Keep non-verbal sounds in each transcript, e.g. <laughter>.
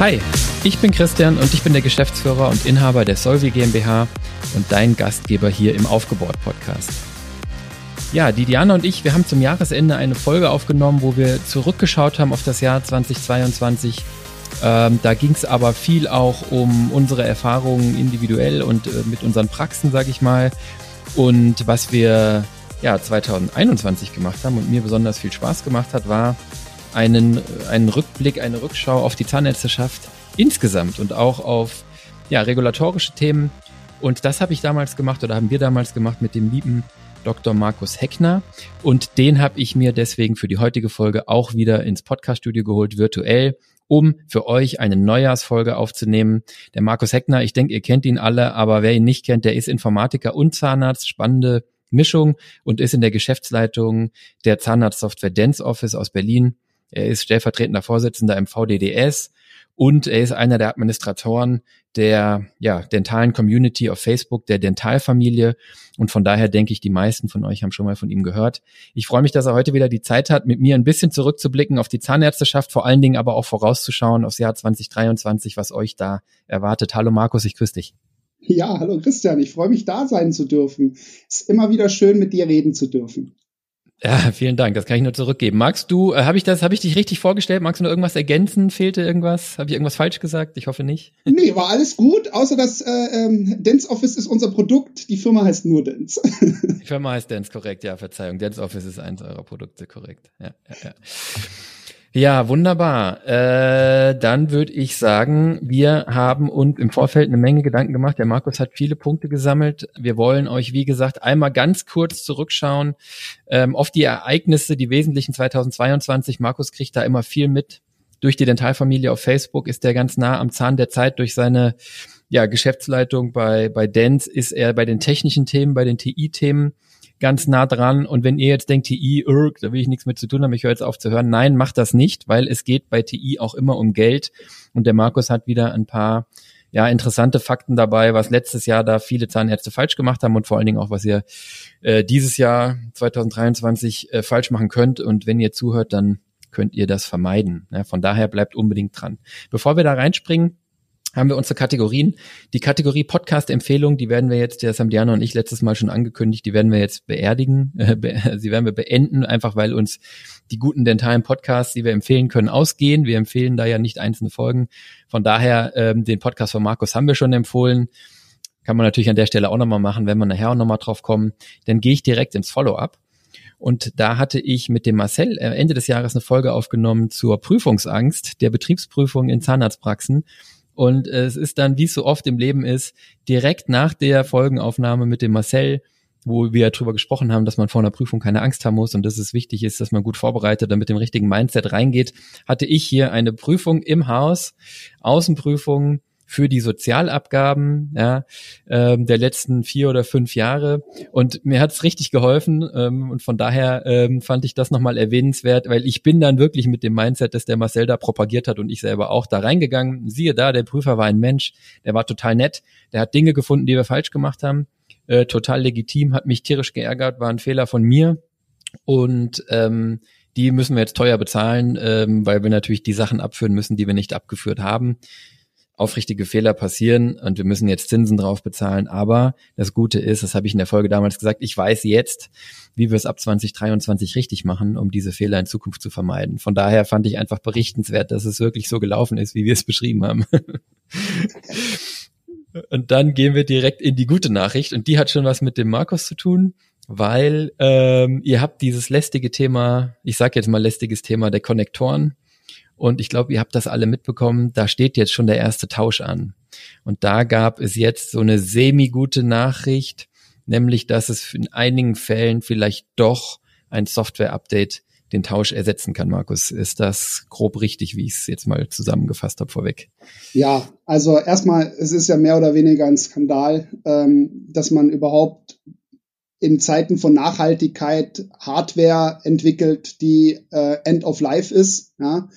Hi, ich bin Christian und ich bin der Geschäftsführer und Inhaber der Solvi GmbH und dein Gastgeber hier im Aufgebaut Podcast. Ja, die Diana und ich, wir haben zum Jahresende eine Folge aufgenommen, wo wir zurückgeschaut haben auf das Jahr 2022. Ähm, da ging es aber viel auch um unsere Erfahrungen individuell und äh, mit unseren Praxen, sag ich mal. Und was wir ja 2021 gemacht haben und mir besonders viel Spaß gemacht hat, war einen, einen Rückblick, eine Rückschau auf die Zahnärzteschaft insgesamt und auch auf ja, regulatorische Themen. Und das habe ich damals gemacht oder haben wir damals gemacht mit dem lieben Dr. Markus Heckner. Und den habe ich mir deswegen für die heutige Folge auch wieder ins Podcaststudio geholt, virtuell, um für euch eine Neujahrsfolge aufzunehmen. Der Markus Heckner, ich denke, ihr kennt ihn alle, aber wer ihn nicht kennt, der ist Informatiker und Zahnarzt, spannende Mischung und ist in der Geschäftsleitung der Zahnarztsoftware Dance Office aus Berlin. Er ist stellvertretender Vorsitzender im VDDS und er ist einer der Administratoren der ja, dentalen Community auf Facebook, der Dentalfamilie. Und von daher denke ich, die meisten von euch haben schon mal von ihm gehört. Ich freue mich, dass er heute wieder die Zeit hat, mit mir ein bisschen zurückzublicken auf die Zahnärzteschaft, vor allen Dingen aber auch vorauszuschauen aufs Jahr 2023, was euch da erwartet. Hallo Markus, ich grüße dich. Ja, hallo Christian, ich freue mich da sein zu dürfen. Es ist immer wieder schön, mit dir reden zu dürfen. Ja, <laughs> vielen Dank. Das kann ich nur zurückgeben. Magst du, äh, habe ich das, habe ich dich richtig vorgestellt? Magst du noch irgendwas ergänzen? Fehlte irgendwas? Habe ich irgendwas falsch gesagt? Ich hoffe nicht. <laughs> Nee, war alles gut, außer dass äh, ähm, Dance Office ist unser Produkt. Die Firma heißt nur Dance. Die Firma heißt Dance, korrekt. Ja, Verzeihung. Dance Office ist eins eurer Produkte, korrekt. Ja, ja, ja. Ja, wunderbar. Äh, dann würde ich sagen, wir haben uns im Vorfeld eine Menge Gedanken gemacht. Der Markus hat viele Punkte gesammelt. Wir wollen euch, wie gesagt, einmal ganz kurz zurückschauen ähm, auf die Ereignisse, die wesentlichen 2022. Markus kriegt da immer viel mit. Durch die Dentalfamilie auf Facebook ist er ganz nah am Zahn der Zeit durch seine ja, Geschäftsleitung bei, bei Dance ist er bei den technischen Themen, bei den TI-Themen ganz nah dran. Und wenn ihr jetzt denkt, TI, irg, da will ich nichts mit zu tun haben, ich höre jetzt auf zu hören. Nein, macht das nicht, weil es geht bei TI auch immer um Geld. Und der Markus hat wieder ein paar ja, interessante Fakten dabei, was letztes Jahr da viele Zahnärzte falsch gemacht haben und vor allen Dingen auch, was ihr äh, dieses Jahr 2023 äh, falsch machen könnt. Und wenn ihr zuhört, dann könnt ihr das vermeiden. Ja, von daher bleibt unbedingt dran. Bevor wir da reinspringen, haben wir unsere Kategorien. Die Kategorie Podcast-Empfehlung, die werden wir jetzt, das haben Diana und ich letztes Mal schon angekündigt, die werden wir jetzt beerdigen, <laughs> äh, be sie werden wir beenden, einfach weil uns die guten dentalen Podcasts, die wir empfehlen können, ausgehen. Wir empfehlen da ja nicht einzelne Folgen. Von daher, ähm, den Podcast von Markus haben wir schon empfohlen. Kann man natürlich an der Stelle auch nochmal machen, wenn wir nachher auch nochmal drauf kommen. Dann gehe ich direkt ins Follow-up. Und da hatte ich mit dem Marcel äh, Ende des Jahres eine Folge aufgenommen zur Prüfungsangst der Betriebsprüfung in Zahnarztpraxen. Und es ist dann, wie es so oft im Leben ist, direkt nach der Folgenaufnahme mit dem Marcel, wo wir darüber gesprochen haben, dass man vor einer Prüfung keine Angst haben muss und dass es wichtig ist, dass man gut vorbereitet und mit dem richtigen Mindset reingeht, hatte ich hier eine Prüfung im Haus, Außenprüfung für die Sozialabgaben ja, ähm, der letzten vier oder fünf Jahre. Und mir hat's richtig geholfen. Ähm, und von daher ähm, fand ich das nochmal erwähnenswert, weil ich bin dann wirklich mit dem Mindset, das der Marcel da propagiert hat und ich selber auch da reingegangen. Siehe da, der Prüfer war ein Mensch, der war total nett, der hat Dinge gefunden, die wir falsch gemacht haben. Äh, total legitim, hat mich tierisch geärgert, war ein Fehler von mir. Und ähm, die müssen wir jetzt teuer bezahlen, ähm, weil wir natürlich die Sachen abführen müssen, die wir nicht abgeführt haben aufrichtige Fehler passieren und wir müssen jetzt Zinsen drauf bezahlen. Aber das Gute ist, das habe ich in der Folge damals gesagt, ich weiß jetzt, wie wir es ab 2023 richtig machen, um diese Fehler in Zukunft zu vermeiden. Von daher fand ich einfach berichtenswert, dass es wirklich so gelaufen ist, wie wir es <laughs> beschrieben haben. und dann gehen wir direkt in die gute Nachricht und die hat schon was mit dem Markus zu tun weil ähm, ihr habt dieses lästige Thema, ich sage jetzt mal lästiges Thema der Konnektoren und ich glaube, ihr habt das alle mitbekommen, da steht jetzt schon der erste Tausch an. Und da gab es jetzt so eine semi-gute Nachricht, nämlich, dass es in einigen Fällen vielleicht doch ein Software-Update den Tausch ersetzen kann, Markus. Ist das grob richtig, wie ich es jetzt mal zusammengefasst habe vorweg? Ja, also erstmal, es ist ja mehr oder weniger ein Skandal, ähm, dass man überhaupt in Zeiten von Nachhaltigkeit Hardware entwickelt, die äh, End of Life ist. Ja?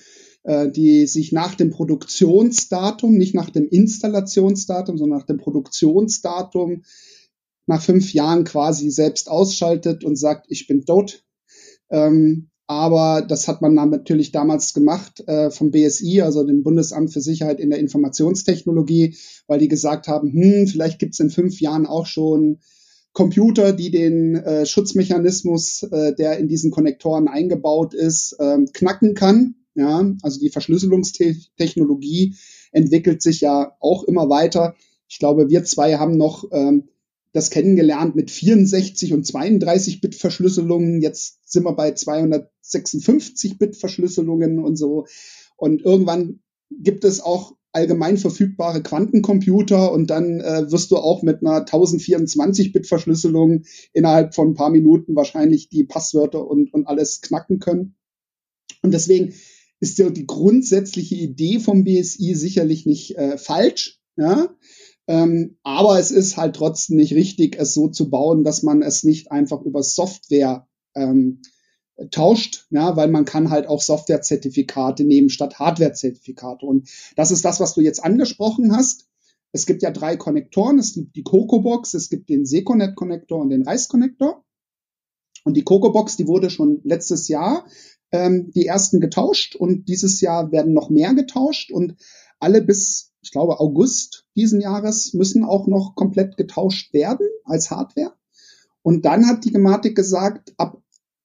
Äh, die sich nach dem Produktionsdatum, nicht nach dem Installationsdatum, sondern nach dem Produktionsdatum nach fünf Jahren quasi selbst ausschaltet und sagt, ich bin tot. Ähm, aber das hat man natürlich damals gemacht äh, vom BSI, also dem Bundesamt für Sicherheit in der Informationstechnologie, weil die gesagt haben, hm, vielleicht gibt's in fünf Jahren auch schon Computer, die den äh, Schutzmechanismus, äh, der in diesen Konnektoren eingebaut ist, äh, knacken kann. Ja, also die Verschlüsselungstechnologie entwickelt sich ja auch immer weiter. Ich glaube, wir zwei haben noch ähm, das kennengelernt mit 64 und 32 Bit Verschlüsselungen. Jetzt sind wir bei 256 Bit Verschlüsselungen und so. Und irgendwann gibt es auch allgemein verfügbare Quantencomputer und dann äh, wirst du auch mit einer 1024-Bit-Verschlüsselung innerhalb von ein paar Minuten wahrscheinlich die Passwörter und, und alles knacken können. Und deswegen ist ja die grundsätzliche Idee vom BSI sicherlich nicht äh, falsch. Ja? Ähm, aber es ist halt trotzdem nicht richtig, es so zu bauen, dass man es nicht einfach über Software ähm, tauscht, ja, weil man kann halt auch Softwarezertifikate nehmen statt Hardwarezertifikate. Und das ist das, was du jetzt angesprochen hast. Es gibt ja drei Konnektoren. Es gibt die CocoBox, es gibt den Seconet-Konnektor und den Reis-Konnektor. Und die CocoBox, die wurde schon letztes Jahr ähm, die ersten getauscht und dieses Jahr werden noch mehr getauscht und alle bis, ich glaube, August diesen Jahres müssen auch noch komplett getauscht werden als Hardware. Und dann hat die Gematik gesagt, ab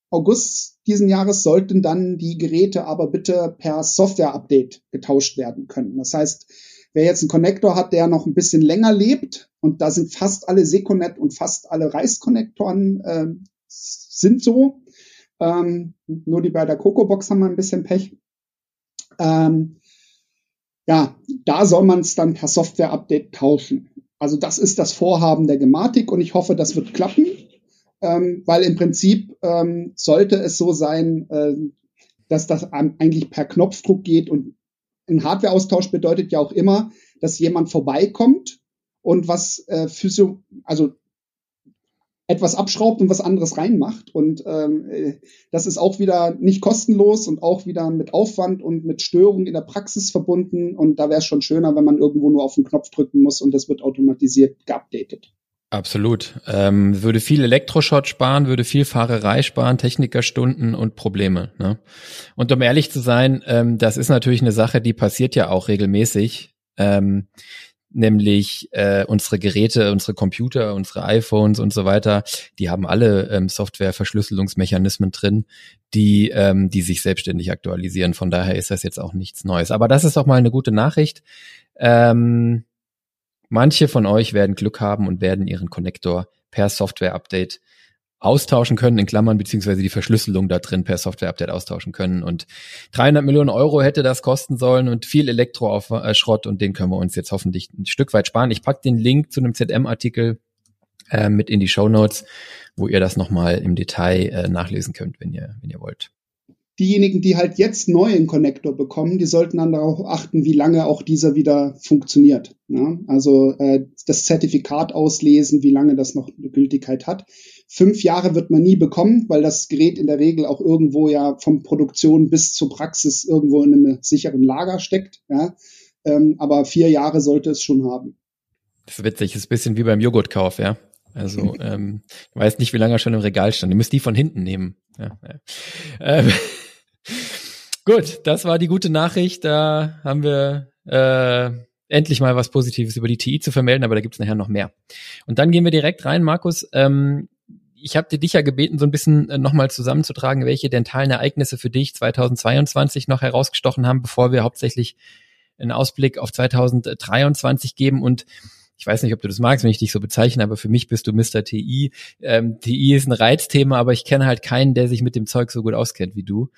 August diesen Jahres sollten dann die Geräte aber bitte per Software-Update getauscht werden können. Das heißt, wer jetzt einen Connector hat, der noch ein bisschen länger lebt, und da sind fast alle Seconet und fast alle Reiskonnektoren äh, sind so, ähm, nur die bei der Coco-Box haben wir ein bisschen Pech. Ähm, ja, da soll man es dann per Software-Update tauschen. Also das ist das Vorhaben der Gematik und ich hoffe, das wird klappen ähm, weil im Prinzip ähm, sollte es so sein, äh, dass das eigentlich per Knopfdruck geht und ein Hardwareaustausch bedeutet ja auch immer, dass jemand vorbeikommt und was äh, Physio, also etwas abschraubt und was anderes reinmacht. Und ähm, äh, das ist auch wieder nicht kostenlos und auch wieder mit Aufwand und mit Störung in der Praxis verbunden. Und da wäre es schon schöner, wenn man irgendwo nur auf den Knopf drücken muss und das wird automatisiert geupdatet. Absolut. Ähm, würde viel Elektroschrott sparen, würde viel Fahrerei sparen, Technikerstunden und Probleme. Ne? Und um ehrlich zu sein, ähm, das ist natürlich eine Sache, die passiert ja auch regelmäßig. Ähm, nämlich äh, unsere Geräte, unsere Computer, unsere iPhones und so weiter, die haben alle ähm, Software-Verschlüsselungsmechanismen drin, die, ähm, die sich selbstständig aktualisieren. Von daher ist das jetzt auch nichts Neues. Aber das ist auch mal eine gute Nachricht. Ähm, Manche von euch werden Glück haben und werden ihren Connector per Software-Update austauschen können, in Klammern, beziehungsweise die Verschlüsselung da drin per Software-Update austauschen können. Und 300 Millionen Euro hätte das kosten sollen und viel Elektroschrott und den können wir uns jetzt hoffentlich ein Stück weit sparen. Ich pack den Link zu einem ZM-Artikel äh, mit in die Show Notes, wo ihr das nochmal im Detail äh, nachlesen könnt, wenn ihr, wenn ihr wollt diejenigen, die halt jetzt neu einen Connector bekommen, die sollten dann darauf achten, wie lange auch dieser wieder funktioniert. Ja? Also äh, das Zertifikat auslesen, wie lange das noch eine Gültigkeit hat. Fünf Jahre wird man nie bekommen, weil das Gerät in der Regel auch irgendwo ja vom Produktion bis zur Praxis irgendwo in einem sicheren Lager steckt. Ja? Ähm, aber vier Jahre sollte es schon haben. Das ist witzig, das ist ein bisschen wie beim Joghurtkauf, ja. Also <laughs> ähm, ich weiß nicht, wie lange er schon im Regal stand. Ihr müsst die von hinten nehmen. Ja, ja. Ähm, <laughs> Gut, das war die gute Nachricht. Da haben wir äh, endlich mal was Positives über die TI zu vermelden, aber da gibt's nachher noch mehr. Und dann gehen wir direkt rein, Markus. Ähm, ich habe dich ja gebeten, so ein bisschen äh, nochmal zusammenzutragen, welche dentalen Ereignisse für dich 2022 noch herausgestochen haben, bevor wir hauptsächlich einen Ausblick auf 2023 geben. Und ich weiß nicht, ob du das magst, wenn ich dich so bezeichne, aber für mich bist du Mr. TI. Ähm, TI ist ein Reizthema, aber ich kenne halt keinen, der sich mit dem Zeug so gut auskennt wie du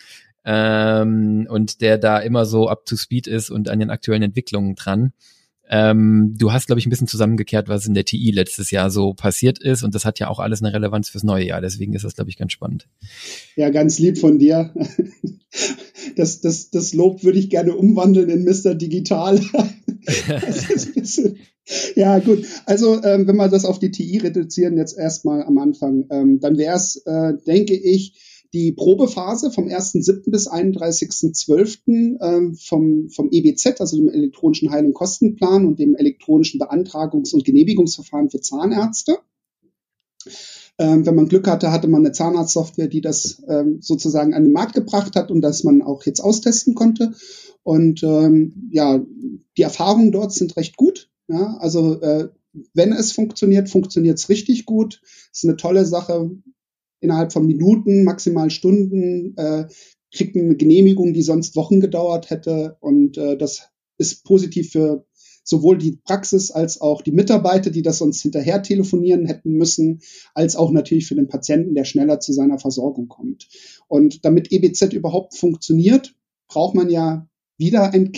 ähm, und der da immer so up to speed ist und an den aktuellen Entwicklungen dran. Ähm, du hast, glaube ich, ein bisschen zusammengekehrt, was in der TI letztes Jahr so passiert ist. Und das hat ja auch alles eine Relevanz fürs neue Jahr. Deswegen ist das, glaube ich, ganz spannend. Ja, ganz lieb von dir. <laughs> Das, das, das Lob würde ich gerne umwandeln in Mr. Digital. <laughs> ja, gut. Also, ähm, wenn wir das auf die TI reduzieren, jetzt erstmal am Anfang, ähm, dann wäre es, äh, denke ich, die Probephase vom 1.7. bis 31.12. Ähm, vom, vom EBZ, also dem elektronischen Heil- und Kostenplan und dem elektronischen Beantragungs- und Genehmigungsverfahren für Zahnärzte. Ähm, wenn man Glück hatte, hatte man eine Zahnarztsoftware, die das ähm, sozusagen an den Markt gebracht hat und das man auch jetzt austesten konnte. Und ähm, ja, die Erfahrungen dort sind recht gut. Ja, also äh, wenn es funktioniert, funktioniert es richtig gut. Ist eine tolle Sache. Innerhalb von Minuten, maximal Stunden äh, kriegt eine Genehmigung, die sonst Wochen gedauert hätte. Und äh, das ist positiv für sowohl die Praxis als auch die Mitarbeiter, die das sonst hinterher telefonieren hätten müssen, als auch natürlich für den Patienten, der schneller zu seiner Versorgung kommt. Und damit EBZ überhaupt funktioniert, braucht man ja wieder ein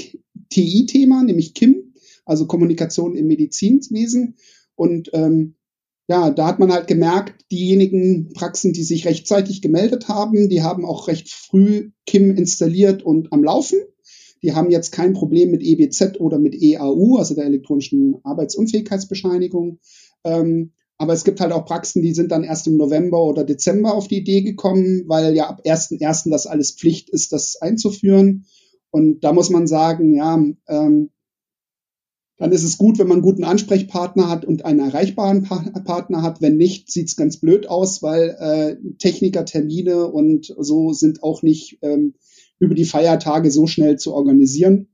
TI-Thema, nämlich KIM, also Kommunikation im Medizinwesen. Und ähm, ja, da hat man halt gemerkt, diejenigen Praxen, die sich rechtzeitig gemeldet haben, die haben auch recht früh KIM installiert und am Laufen. Die haben jetzt kein Problem mit EBZ oder mit EAU, also der elektronischen Arbeitsunfähigkeitsbescheinigung. Ähm, aber es gibt halt auch Praxen, die sind dann erst im November oder Dezember auf die Idee gekommen, weil ja ab 1.1. das alles Pflicht ist, das einzuführen. Und da muss man sagen, ja, ähm, dann ist es gut, wenn man einen guten Ansprechpartner hat und einen erreichbaren pa Partner hat. Wenn nicht, sieht's ganz blöd aus, weil äh, Technikertermine und so sind auch nicht ähm, über die Feiertage so schnell zu organisieren.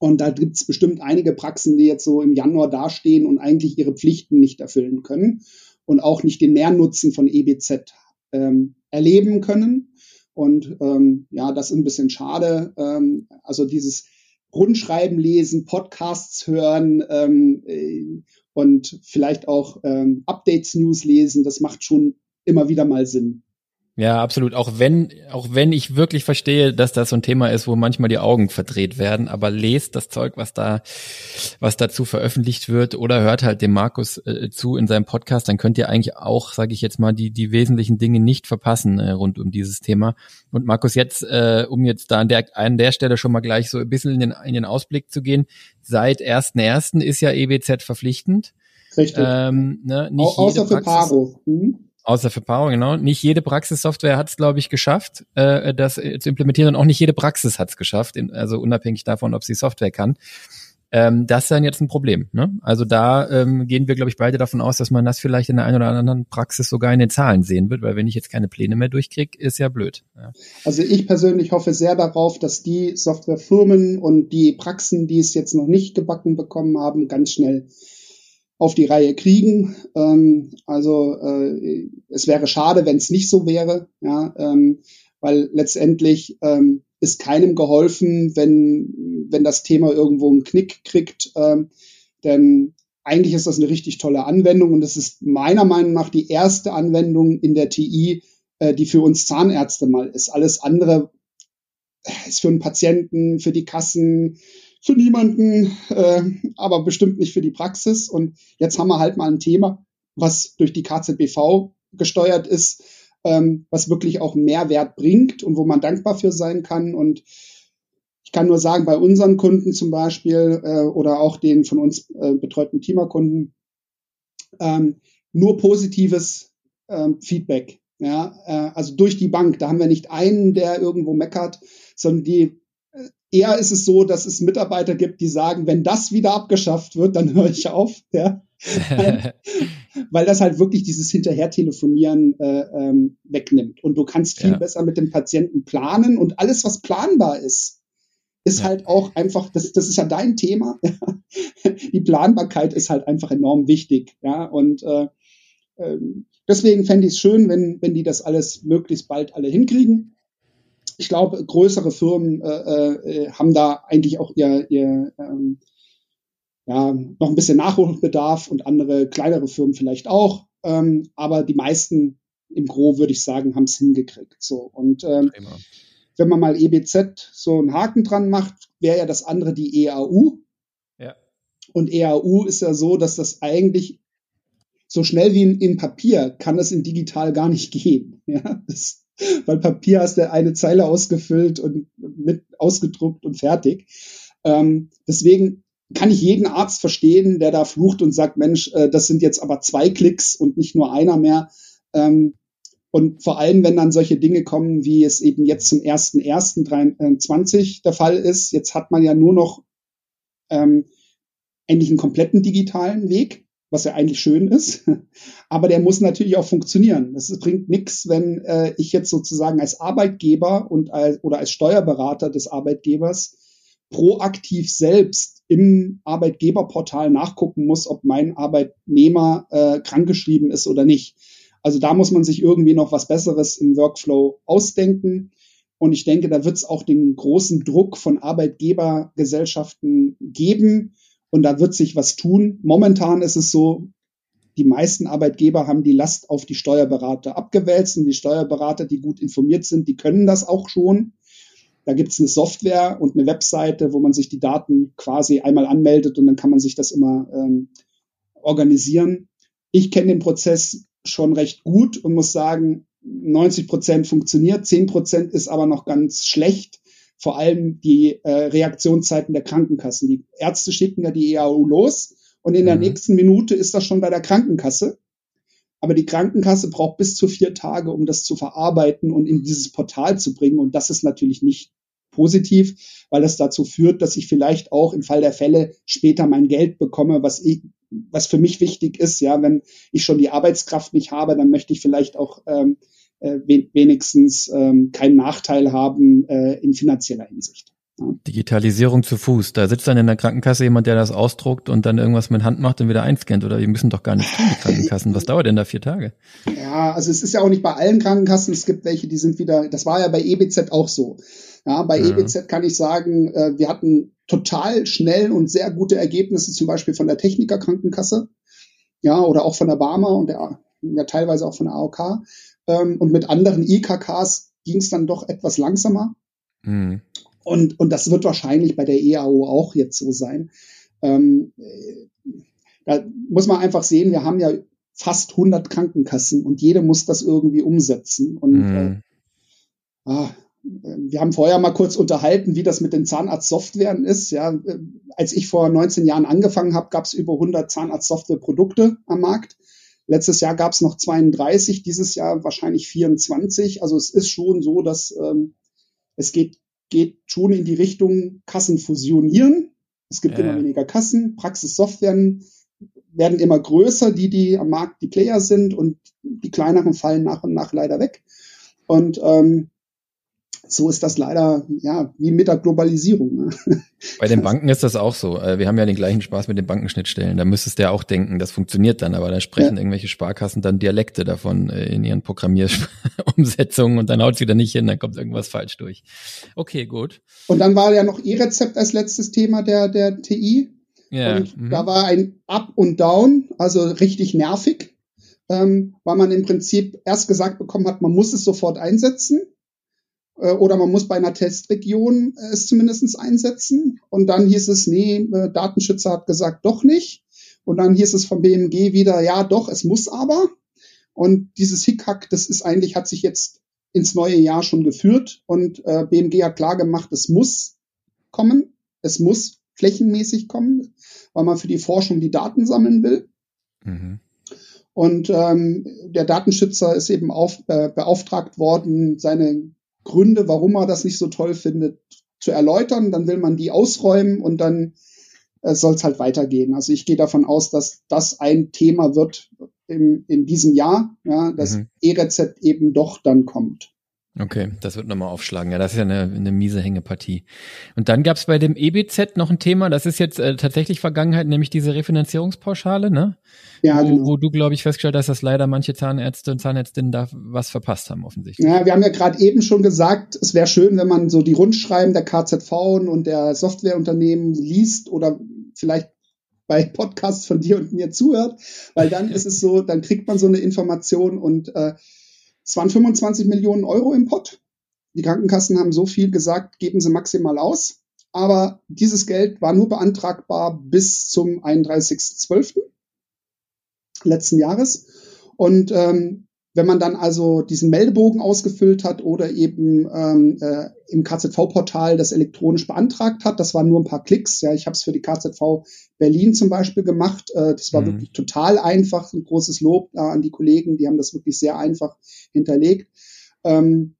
Und da gibt's bestimmt einige Praxen, die jetzt so im Januar dastehen und eigentlich ihre Pflichten nicht erfüllen können und auch nicht den Mehrnutzen von EBZ ähm, erleben können. Und ähm, ja, das ist ein bisschen schade. Ähm, also dieses Rundschreiben lesen, Podcasts hören ähm, äh, und vielleicht auch ähm, Updates, News lesen, das macht schon immer wieder mal Sinn. Ja, absolut. Auch wenn, auch wenn ich wirklich verstehe, dass das so ein Thema ist, wo manchmal die Augen verdreht werden, aber lest das Zeug, was da, was dazu veröffentlicht wird oder hört halt dem Markus äh, zu in seinem Podcast, dann könnt ihr eigentlich auch, sage ich jetzt mal, die, die wesentlichen Dinge nicht verpassen äh, rund um dieses Thema. Und Markus, jetzt, äh, um jetzt da an der, an der Stelle schon mal gleich so ein bisschen in den, in den Ausblick zu gehen, seit 1.1. ist ja EWZ verpflichtend. Richtig. Ähm, ne, nicht Au außer für Paro. Mhm. Außer für Power, genau. Nicht jede Praxissoftware hat es, glaube ich, geschafft, äh, das äh, zu implementieren und auch nicht jede Praxis hat es geschafft, in, also unabhängig davon, ob sie Software kann. Ähm, das ist dann jetzt ein Problem. Ne? Also da ähm, gehen wir, glaube ich, beide davon aus, dass man das vielleicht in der einen oder anderen Praxis sogar in den Zahlen sehen wird, weil wenn ich jetzt keine Pläne mehr durchkriege, ist ja blöd. Ja. Also ich persönlich hoffe sehr darauf, dass die Softwarefirmen und die Praxen, die es jetzt noch nicht gebacken bekommen haben, ganz schnell auf die Reihe kriegen. Ähm, also äh, es wäre schade, wenn es nicht so wäre, ja, ähm, weil letztendlich ähm, ist keinem geholfen, wenn wenn das Thema irgendwo einen Knick kriegt, ähm, denn eigentlich ist das eine richtig tolle Anwendung und es ist meiner Meinung nach die erste Anwendung in der TI, äh, die für uns Zahnärzte mal ist. Alles andere ist für einen Patienten, für die Kassen, für niemanden, äh, aber bestimmt nicht für die Praxis. Und jetzt haben wir halt mal ein Thema, was durch die KZBV gesteuert ist, ähm, was wirklich auch Mehrwert bringt und wo man dankbar für sein kann. Und ich kann nur sagen, bei unseren Kunden zum Beispiel äh, oder auch den von uns äh, betreuten Teamerkunden, ähm, nur positives ähm, Feedback. Ja, äh, also durch die Bank. Da haben wir nicht einen, der irgendwo meckert, sondern die eher ist es so, dass es Mitarbeiter gibt, die sagen, wenn das wieder abgeschafft wird, dann höre ich auf, ja. <laughs> Weil das halt wirklich dieses Hinterher-Telefonieren äh, ähm, wegnimmt. Und du kannst viel ja. besser mit dem Patienten planen und alles, was planbar ist, ist ja. halt auch einfach, das, das ist ja dein Thema. <laughs> Die Planbarkeit ist halt einfach enorm wichtig, ja. Und äh, äh, deswegen fände ich es schön, wenn, wenn die das alles möglichst bald alle hinkriegen ich glaube, größere Firmen äh, äh, haben da eigentlich auch ihr, ihr ähm, ja, noch ein bisschen Nachholbedarf und andere kleinere Firmen vielleicht auch. Ähm, aber die meisten im Gro, würde ich sagen, haben es hingekriegt. So. Und ähm, wenn man mal EBZ so einen Haken dran macht, wäre ja das andere die EAU. Ja. Und EAU ist ja so, dass das eigentlich so schnell wie in, in Papier kann das in digital gar nicht <laughs> gehen. Ja, das, weil Papier hast du eine Zeile ausgefüllt und mit ausgedruckt und fertig. Ähm, deswegen kann ich jeden Arzt verstehen, der da flucht und sagt, Mensch, äh, das sind jetzt aber zwei Klicks und nicht nur einer mehr. Ähm, und vor allem, wenn dann solche Dinge kommen, wie es eben jetzt zum 1.1.23 der Fall ist, jetzt hat man ja nur noch ähm, eigentlich einen kompletten digitalen Weg. Was ja eigentlich schön ist. <laughs> Aber der muss natürlich auch funktionieren. Das bringt nichts, wenn äh, ich jetzt sozusagen als Arbeitgeber und als, oder als Steuerberater des Arbeitgebers proaktiv selbst im Arbeitgeberportal nachgucken muss, ob mein Arbeitnehmer äh, krankgeschrieben ist oder nicht. Also da muss man sich irgendwie noch was Besseres im Workflow ausdenken. Und ich denke, da wird es auch den großen Druck von Arbeitgebergesellschaften geben. Und da wird sich was tun. Momentan ist es so, die meisten Arbeitgeber haben die Last auf die Steuerberater abgewälzt und die Steuerberater, die gut informiert sind, die können das auch schon. Da gibt es eine Software und eine Webseite, wo man sich die Daten quasi einmal anmeldet und dann kann man sich das immer ähm, organisieren. Ich kenne den Prozess schon recht gut und muss sagen, 90 Prozent funktioniert, 10 Prozent ist aber noch ganz schlecht. Vor allem die äh, Reaktionszeiten der Krankenkassen. Die Ärzte schicken ja die EAU los und in der mhm. nächsten Minute ist das schon bei der Krankenkasse. Aber die Krankenkasse braucht bis zu vier Tage, um das zu verarbeiten und in dieses Portal zu bringen. Und das ist natürlich nicht positiv, weil das dazu führt, dass ich vielleicht auch im Fall der Fälle später mein Geld bekomme, was ich, was für mich wichtig ist. Ja, wenn ich schon die Arbeitskraft nicht habe, dann möchte ich vielleicht auch ähm, äh, wenigstens ähm, keinen Nachteil haben äh, in finanzieller Hinsicht. Digitalisierung zu Fuß. Da sitzt dann in der Krankenkasse jemand, der das ausdruckt und dann irgendwas mit Hand macht und wieder einscannt. Oder die müssen doch gar nicht tun, die Krankenkassen. Was dauert denn da vier Tage? Ja, also es ist ja auch nicht bei allen Krankenkassen. Es gibt welche, die sind wieder, das war ja bei EBZ auch so. Ja, bei ja. EBZ kann ich sagen, äh, wir hatten total schnell und sehr gute Ergebnisse, zum Beispiel von der Techniker Krankenkasse. Ja, oder auch von der Barmer und der, ja, teilweise auch von der AOK. Ähm, und mit anderen IKKs ging es dann doch etwas langsamer. Mhm. Und, und das wird wahrscheinlich bei der EAO auch jetzt so sein. Ähm, da muss man einfach sehen, wir haben ja fast 100 Krankenkassen und jede muss das irgendwie umsetzen. Und mhm. äh, ah, wir haben vorher mal kurz unterhalten, wie das mit den Zahnarztsoftwaren ist. Ja, äh, als ich vor 19 Jahren angefangen habe, gab es über 100 Zahnarztsoftwareprodukte am Markt. Letztes Jahr gab es noch 32, dieses Jahr wahrscheinlich 24. Also es ist schon so, dass ähm, es geht, geht schon in die Richtung Kassen fusionieren. Es gibt äh. immer weniger Kassen, Praxissoftwaren werden immer größer, die, die am Markt die Player sind und die kleineren fallen nach und nach leider weg. Und ähm, so ist das leider, ja, wie mit der Globalisierung. Ne? Bei den <laughs> Banken ist das auch so. Äh, wir haben ja den gleichen Spaß mit den Bankenschnittstellen. Da müsstest du ja auch denken, das funktioniert dann, aber da sprechen ja. irgendwelche Sparkassen dann Dialekte davon äh, in ihren Programmierumsetzungen und dann haut es wieder nicht hin, dann kommt irgendwas falsch durch. Okay, gut. Und dann war ja noch E-Rezept als letztes Thema der, der TI. Ja. Und mhm. da war ein Up und Down, also richtig nervig, ähm, weil man im Prinzip erst gesagt bekommen hat, man muss es sofort einsetzen oder man muss bei einer Testregion äh, es zumindest einsetzen. Und dann hieß es, nee, äh, Datenschützer hat gesagt, doch nicht. Und dann hieß es vom BMG wieder, ja, doch, es muss aber. Und dieses Hickhack, das ist eigentlich, hat sich jetzt ins neue Jahr schon geführt. Und äh, BMG hat klar gemacht, es muss kommen. Es muss flächenmäßig kommen, weil man für die Forschung die Daten sammeln will. Mhm. Und ähm, der Datenschützer ist eben auf, äh, beauftragt worden, seine Gründe, warum er das nicht so toll findet, zu erläutern. Dann will man die ausräumen und dann äh, soll es halt weitergehen. Also ich gehe davon aus, dass das ein Thema wird im, in diesem Jahr, ja, dass mhm. E-Rezept eben doch dann kommt. Okay, das wird nochmal aufschlagen. Ja, das ist ja eine, eine miese Hängepartie. Und dann gab es bei dem EBZ noch ein Thema, das ist jetzt äh, tatsächlich Vergangenheit, nämlich diese Refinanzierungspauschale, ne? Ja, wo, genau. wo du, glaube ich, festgestellt hast, dass leider manche Zahnärzte und Zahnärztinnen da was verpasst haben, offensichtlich. Ja, wir haben ja gerade eben schon gesagt, es wäre schön, wenn man so die Rundschreiben der KZV und der Softwareunternehmen liest oder vielleicht bei Podcasts von dir und mir zuhört, weil dann ist es so, dann kriegt man so eine Information und äh, es waren 25 Millionen Euro im Pott. Die Krankenkassen haben so viel gesagt, geben sie maximal aus. Aber dieses Geld war nur beantragbar bis zum 31.12. letzten Jahres. Und ähm, wenn man dann also diesen Meldebogen ausgefüllt hat oder eben ähm, äh, im KZV-Portal das elektronisch beantragt hat, das waren nur ein paar Klicks. Ja, ich habe es für die KZV Berlin zum Beispiel gemacht. Äh, das war mhm. wirklich total einfach. Ein großes Lob äh, an die Kollegen, die haben das wirklich sehr einfach hinterlegt. Ähm,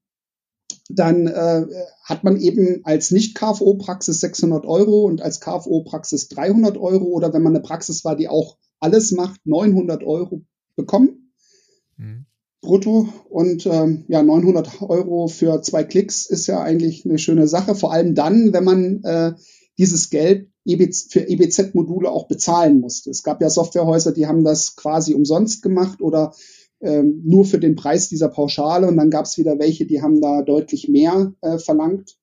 dann äh, hat man eben als Nicht-KFO-Praxis 600 Euro und als KFO-Praxis 300 Euro oder wenn man eine Praxis war, die auch alles macht, 900 Euro bekommen. Mhm. Brutto und ähm, ja 900 Euro für zwei Klicks ist ja eigentlich eine schöne Sache. Vor allem dann, wenn man äh, dieses Geld für EBZ-Module auch bezahlen musste. Es gab ja Softwarehäuser, die haben das quasi umsonst gemacht oder ähm, nur für den Preis dieser Pauschale und dann gab es wieder welche, die haben da deutlich mehr äh, verlangt.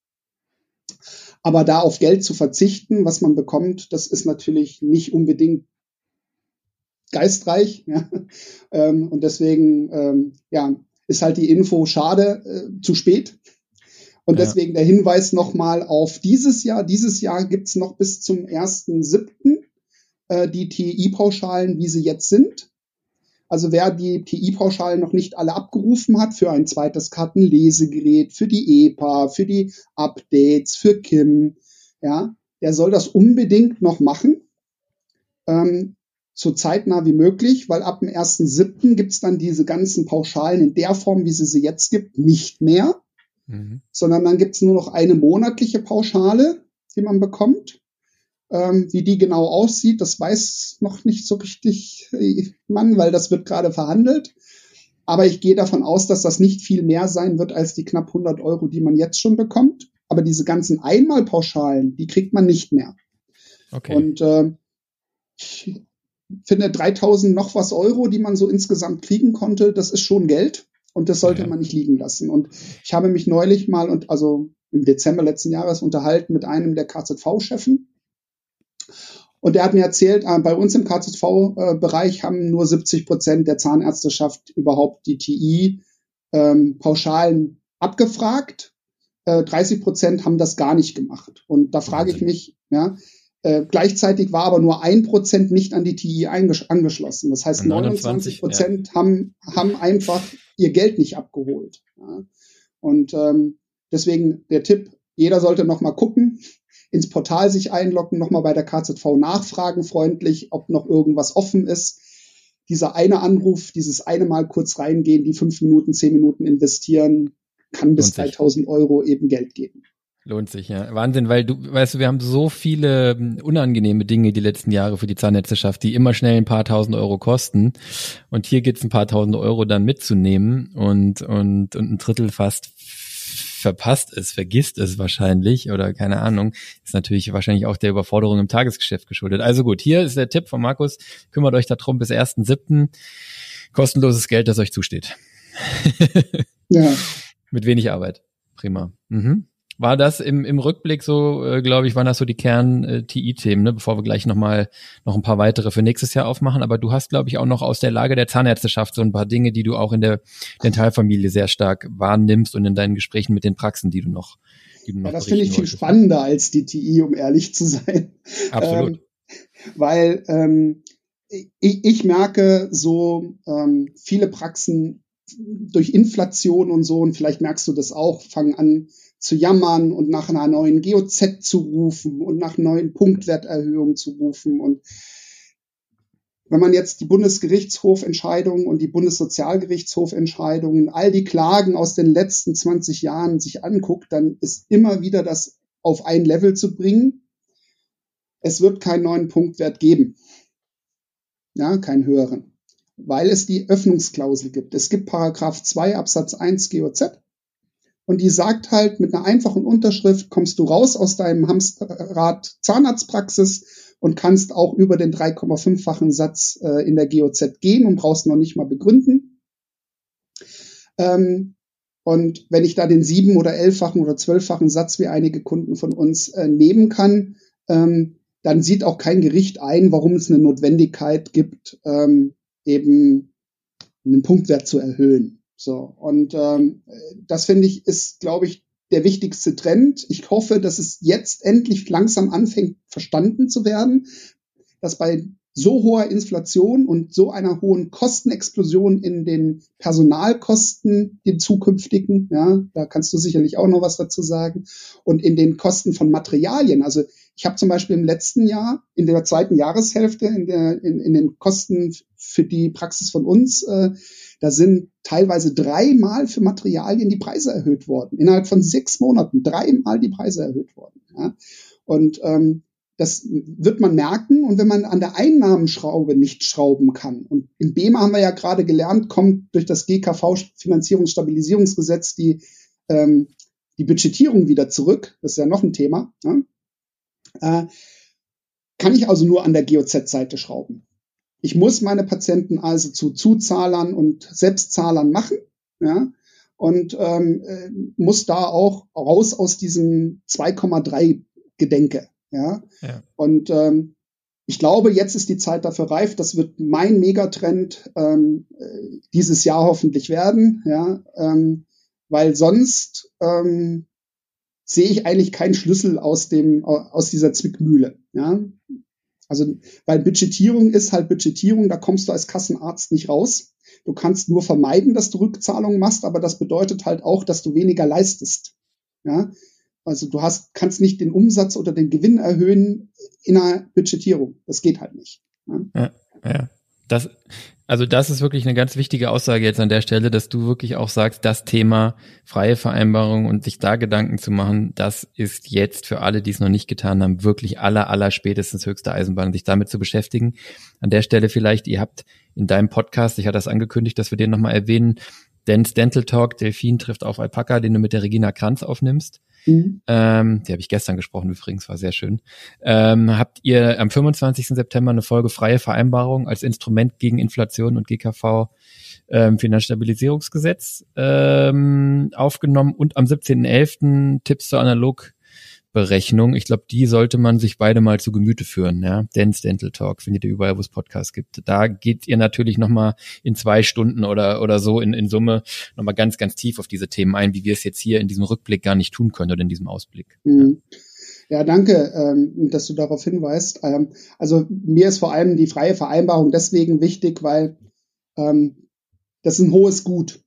Aber da auf Geld zu verzichten, was man bekommt, das ist natürlich nicht unbedingt geistreich. <laughs> Ja? Ähm, und deswegen ähm, ja, ist halt die Info schade, äh, zu spät. Und ja. deswegen der Hinweis nochmal auf dieses Jahr. Dieses Jahr gibt's noch bis zum 1.7. Äh, die TI-Pauschalen, wie sie jetzt sind. Also wer die TI-Pauschalen noch nicht alle abgerufen hat für ein zweites Kartenlesegerät, für die EPA, für die Updates, für KIM, ja, der soll das unbedingt noch machen. Ähm, so zeitnah wie möglich, weil ab dem 1.7. gibt's dann diese ganzen Pauschalen in der Form, wie sie sie jetzt gibt, nicht mehr, mhm. sondern dann gibt's nur noch eine monatliche Pauschale, die man bekommt. Ähm, wie die genau aussieht, das weiß noch nicht so richtig äh, man, weil das wird gerade verhandelt. Aber ich gehe davon aus, dass das nicht viel mehr sein wird als die knapp 100 Euro, die man jetzt schon bekommt. Aber diese ganzen Einmalpauschalen, die kriegt man nicht mehr. Okay. Und äh, finde 3000 noch was Euro, die man so insgesamt kriegen konnte, das ist schon Geld und das sollte ja. man nicht liegen lassen. Und ich habe mich neulich mal und also im Dezember letzten Jahres unterhalten mit einem der KZV-Chefen. Und der hat mir erzählt, äh, bei uns im KZV-Bereich haben nur 70 Prozent der Zahnärzteschaft überhaupt die TI-Pauschalen ähm, abgefragt. Äh, 30 Prozent haben das gar nicht gemacht. Und da frage ich mich, ja, äh, gleichzeitig war aber nur ein Prozent nicht an die TI angeschlossen. Das heißt, 29 Prozent ja. haben, haben einfach ihr Geld nicht abgeholt. Ja. Und ähm, deswegen der Tipp, jeder sollte noch mal gucken, ins Portal sich einloggen, noch mal bei der KZV nachfragen, freundlich, ob noch irgendwas offen ist. Dieser eine Anruf, dieses eine Mal kurz reingehen, die fünf Minuten, zehn Minuten investieren, kann bis 3000 Euro eben Geld geben. Lohnt sich, ja. Wahnsinn, weil du, weißt du, wir haben so viele hm, unangenehme Dinge die letzten Jahre für die Zahnärzteschaft, die immer schnell ein paar tausend Euro kosten. Und hier geht's ein paar tausend Euro dann mitzunehmen und, und, und ein Drittel fast verpasst es, vergisst es wahrscheinlich oder keine Ahnung, ist natürlich wahrscheinlich auch der Überforderung im Tagesgeschäft geschuldet. Also gut, hier ist der Tipp von Markus, kümmert euch darum bis 1.7. Kostenloses Geld, das euch zusteht. <laughs> ja. Mit wenig Arbeit. Prima. Mhm. War das im, im Rückblick so, äh, glaube ich, waren das so die Kern-TI-Themen, ne? bevor wir gleich nochmal noch ein paar weitere für nächstes Jahr aufmachen. Aber du hast, glaube ich, auch noch aus der Lage der Zahnärzteschaft so ein paar Dinge, die du auch in der Dentalfamilie sehr stark wahrnimmst und in deinen Gesprächen mit den Praxen, die du noch, die du noch ja, Das finde ich viel spannender als die TI, um ehrlich zu sein. <laughs> Absolut. Ähm, weil ähm, ich, ich merke so ähm, viele Praxen durch Inflation und so, und vielleicht merkst du das auch, fangen an, zu jammern und nach einer neuen GOZ zu rufen und nach neuen Punktwerterhöhungen zu rufen. Und wenn man jetzt die Bundesgerichtshofentscheidungen und die Bundessozialgerichtshofentscheidungen, all die Klagen aus den letzten 20 Jahren sich anguckt, dann ist immer wieder das auf ein Level zu bringen. Es wird keinen neuen Punktwert geben. Ja, keinen höheren. Weil es die Öffnungsklausel gibt. Es gibt Paragraph 2 Absatz 1 GOZ und die sagt halt, mit einer einfachen Unterschrift kommst du raus aus deinem Hamsterrad Zahnarztpraxis und kannst auch über den 3,5-fachen Satz äh, in der GOZ gehen und brauchst noch nicht mal begründen. Ähm, und wenn ich da den sieben- oder elffachen oder zwölffachen Satz wie einige Kunden von uns äh, nehmen kann, ähm, dann sieht auch kein Gericht ein, warum es eine Notwendigkeit gibt, ähm, eben einen Punktwert zu erhöhen. So, und ähm, das finde ich, ist, glaube ich, der wichtigste Trend. Ich hoffe, dass es jetzt endlich langsam anfängt, verstanden zu werden, dass bei so hoher Inflation und so einer hohen Kostenexplosion in den Personalkosten, den zukünftigen, ja, da kannst du sicherlich auch noch was dazu sagen, und in den Kosten von Materialien. Also ich habe zum Beispiel im letzten Jahr, in der zweiten Jahreshälfte, in, der, in, in den Kosten für die Praxis von uns, äh, da sind teilweise dreimal für Materialien die Preise erhöht worden. Innerhalb von sechs Monaten dreimal die Preise erhöht worden. Ja. Und ähm, das wird man merken. Und wenn man an der Einnahmenschraube nicht schrauben kann, und im BEMA haben wir ja gerade gelernt, kommt durch das GKV-Finanzierungsstabilisierungsgesetz die, ähm, die Budgetierung wieder zurück. Das ist ja noch ein Thema. Ja? Äh, kann ich also nur an der GOZ-Seite schrauben. Ich muss meine Patienten also zu Zuzahlern und Selbstzahlern machen. Ja? und ähm, äh, muss da auch raus aus diesem 2,3 Gedenke. Ja? ja. Und ähm, ich glaube, jetzt ist die Zeit dafür reif. Das wird mein Megatrend ähm, äh, dieses Jahr hoffentlich werden, ja, ähm, weil sonst ähm, sehe ich eigentlich keinen Schlüssel aus dem aus dieser Zwickmühle. Ja, also weil Budgetierung ist halt Budgetierung, da kommst du als Kassenarzt nicht raus. Du kannst nur vermeiden, dass du Rückzahlungen machst, aber das bedeutet halt auch, dass du weniger leistest. Ja, also du hast, kannst nicht den Umsatz oder den Gewinn erhöhen in einer Budgetierung. Das geht halt nicht. Ja, ja. ja. Das, also das ist wirklich eine ganz wichtige Aussage jetzt an der Stelle, dass du wirklich auch sagst, das Thema freie Vereinbarung und sich da Gedanken zu machen, das ist jetzt für alle, die es noch nicht getan haben, wirklich aller, aller spätestens höchste Eisenbahn, sich damit zu beschäftigen. An der Stelle vielleicht, ihr habt in deinem Podcast, ich hatte das angekündigt, dass wir den nochmal erwähnen, Dance Dental Talk, Delfin trifft auf Alpaka, den du mit der Regina Kranz aufnimmst. Mhm. Ähm, die habe ich gestern gesprochen übrigens, war sehr schön. Ähm, habt ihr am 25. September eine Folge freie Vereinbarung als Instrument gegen Inflation und GKV ähm, Finanzstabilisierungsgesetz ähm, aufgenommen und am 17.11. Tipps zur Analog Berechnung. Ich glaube, die sollte man sich beide mal zu Gemüte führen. Ja? Dance Dental Talk findet ihr überall, wo es Podcasts gibt. Da geht ihr natürlich nochmal in zwei Stunden oder, oder so in, in Summe nochmal ganz, ganz tief auf diese Themen ein, wie wir es jetzt hier in diesem Rückblick gar nicht tun können oder in diesem Ausblick. Mhm. Ja, danke, ähm, dass du darauf hinweist. Ähm, also mir ist vor allem die freie Vereinbarung deswegen wichtig, weil ähm, das ist ein hohes Gut.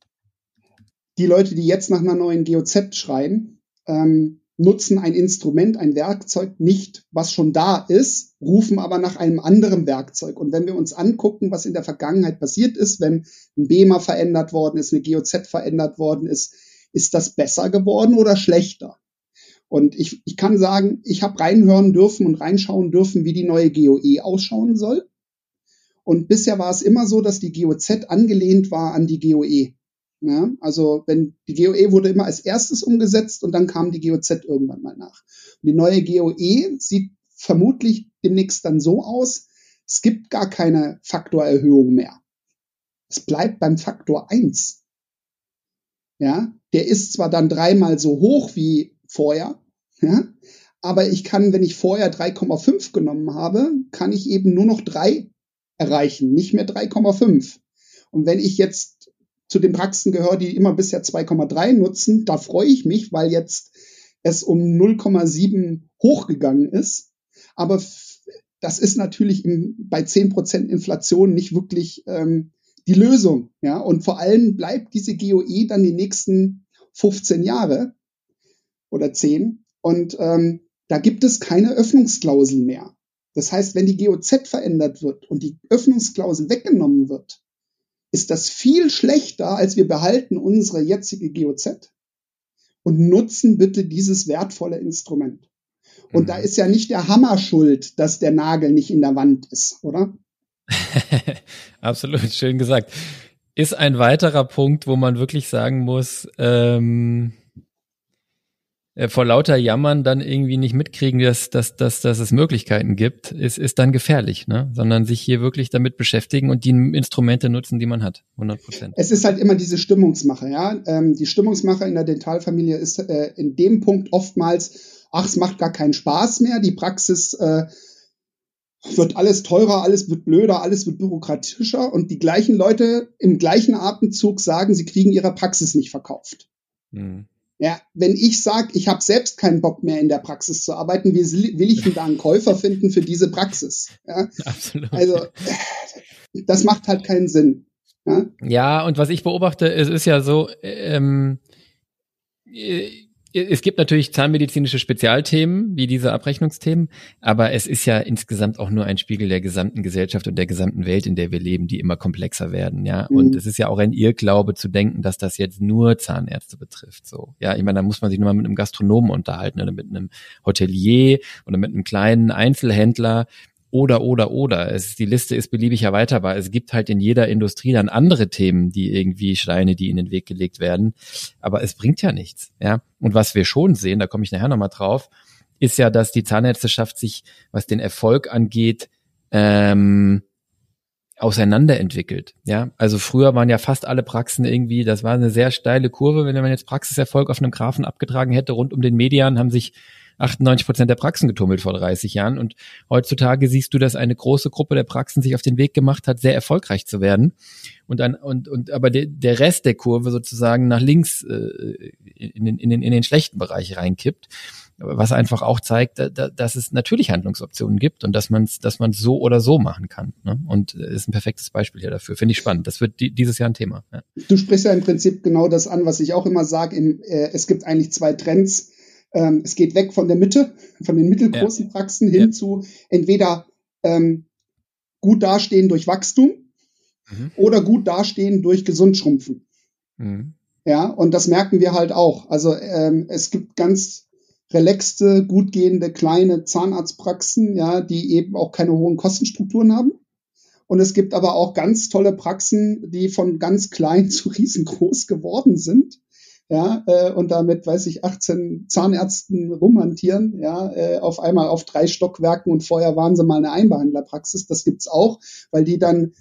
Die Leute, die jetzt nach einer neuen GOZ schreien, ähm, nutzen ein Instrument, ein Werkzeug nicht, was schon da ist, rufen aber nach einem anderen Werkzeug. Und wenn wir uns angucken, was in der Vergangenheit passiert ist, wenn ein BEMA verändert worden ist, eine GOZ verändert worden ist, ist das besser geworden oder schlechter? Und ich, ich kann sagen, ich habe reinhören dürfen und reinschauen dürfen, wie die neue GOE ausschauen soll. Und bisher war es immer so, dass die GOZ angelehnt war an die GOE. Ja, also wenn die GOE wurde immer als erstes umgesetzt und dann kam die GOZ irgendwann mal nach. Und die neue GOE sieht vermutlich demnächst dann so aus, es gibt gar keine Faktorerhöhung mehr. Es bleibt beim Faktor eins. Ja, der ist zwar dann dreimal so hoch wie vorher, ja, aber ich kann, wenn ich vorher 3,5 genommen habe, kann ich eben nur noch drei erreichen, nicht mehr 3,5. Und wenn ich jetzt zu den Praxen gehört, die immer bisher 2,3 nutzen. Da freue ich mich, weil jetzt es um 0,7 hochgegangen ist. Aber das ist natürlich im, bei 10% Inflation nicht wirklich ähm, die Lösung. Ja? Und vor allem bleibt diese GOE dann die nächsten 15 Jahre oder 10. Und ähm, da gibt es keine Öffnungsklausel mehr. Das heißt, wenn die GOZ verändert wird und die Öffnungsklausel weggenommen wird, ist das viel schlechter, als wir behalten unsere jetzige GOZ und nutzen bitte dieses wertvolle Instrument. Und mhm. da ist ja nicht der Hammer schuld, dass der Nagel nicht in der Wand ist, oder? <laughs> Absolut, schön gesagt. Ist ein weiterer Punkt, wo man wirklich sagen muss, ähm, äh, vor lauter Jammern dann irgendwie nicht mitkriegen, dass, dass, dass, dass es Möglichkeiten gibt, ist, ist dann gefährlich, ne? Sondern sich hier wirklich damit beschäftigen und die Instrumente nutzen, die man hat. 100 Prozent. Es ist halt immer diese Stimmungsmache, ja. Ähm, die Stimmungsmache in der Dentalfamilie ist äh, in dem Punkt oftmals, ach, es macht gar keinen Spaß mehr. Die Praxis äh, wird alles teurer, alles wird blöder, alles wird bürokratischer und die gleichen Leute im gleichen Atemzug sagen, sie kriegen ihre Praxis nicht verkauft. Mhm. Ja, wenn ich sage, ich habe selbst keinen Bock mehr in der Praxis zu arbeiten, wie will ich denn da einen Käufer finden für diese Praxis? Ja? Absolut. Also das macht halt keinen Sinn. Ja, ja und was ich beobachte, es ist ja so, ähm, äh, es gibt natürlich zahnmedizinische Spezialthemen, wie diese Abrechnungsthemen, aber es ist ja insgesamt auch nur ein Spiegel der gesamten Gesellschaft und der gesamten Welt, in der wir leben, die immer komplexer werden, ja. Mhm. Und es ist ja auch ein Irrglaube zu denken, dass das jetzt nur Zahnärzte betrifft, so. Ja, ich meine, da muss man sich nur mal mit einem Gastronomen unterhalten oder mit einem Hotelier oder mit einem kleinen Einzelhändler, oder, oder, oder. Es, die Liste ist beliebig erweiterbar. Es gibt halt in jeder Industrie dann andere Themen, die irgendwie Steine, die in den Weg gelegt werden. Aber es bringt ja nichts, ja. Und was wir schon sehen, da komme ich nachher nochmal drauf, ist ja, dass die Zahnärzteschaft sich, was den Erfolg angeht, ähm, auseinanderentwickelt. Ja, also früher waren ja fast alle Praxen irgendwie, das war eine sehr steile Kurve. Wenn man jetzt Praxiserfolg auf einem Graphen abgetragen hätte, rund um den Median haben sich 98 Prozent der Praxen getummelt vor 30 Jahren. Und heutzutage siehst du, dass eine große Gruppe der Praxen sich auf den Weg gemacht hat, sehr erfolgreich zu werden. Und dann, und, und aber de, der Rest der Kurve sozusagen nach links äh, in, den, in, den, in den schlechten Bereich reinkippt. Was einfach auch zeigt, da, da, dass es natürlich Handlungsoptionen gibt und dass man es dass man's so oder so machen kann. Ne? Und äh, ist ein perfektes Beispiel hier dafür. Finde ich spannend. Das wird die, dieses Jahr ein Thema. Ja. Du sprichst ja im Prinzip genau das an, was ich auch immer sage. Äh, es gibt eigentlich zwei Trends ähm, es geht weg von der Mitte, von den mittelgroßen ja. Praxen hin ja. zu entweder ähm, gut dastehen durch Wachstum mhm. oder gut dastehen durch Gesundschrumpfen. Mhm. Ja, und das merken wir halt auch. Also ähm, es gibt ganz relaxte, gut gehende kleine Zahnarztpraxen, ja, die eben auch keine hohen Kostenstrukturen haben. Und es gibt aber auch ganz tolle Praxen, die von ganz klein <laughs> zu riesengroß geworden sind ja, äh, und damit, weiß ich, 18 Zahnärzten rumhantieren, ja, äh, auf einmal auf drei Stockwerken und vorher waren sie mal eine Einbehandlerpraxis. Das gibt's auch, weil die dann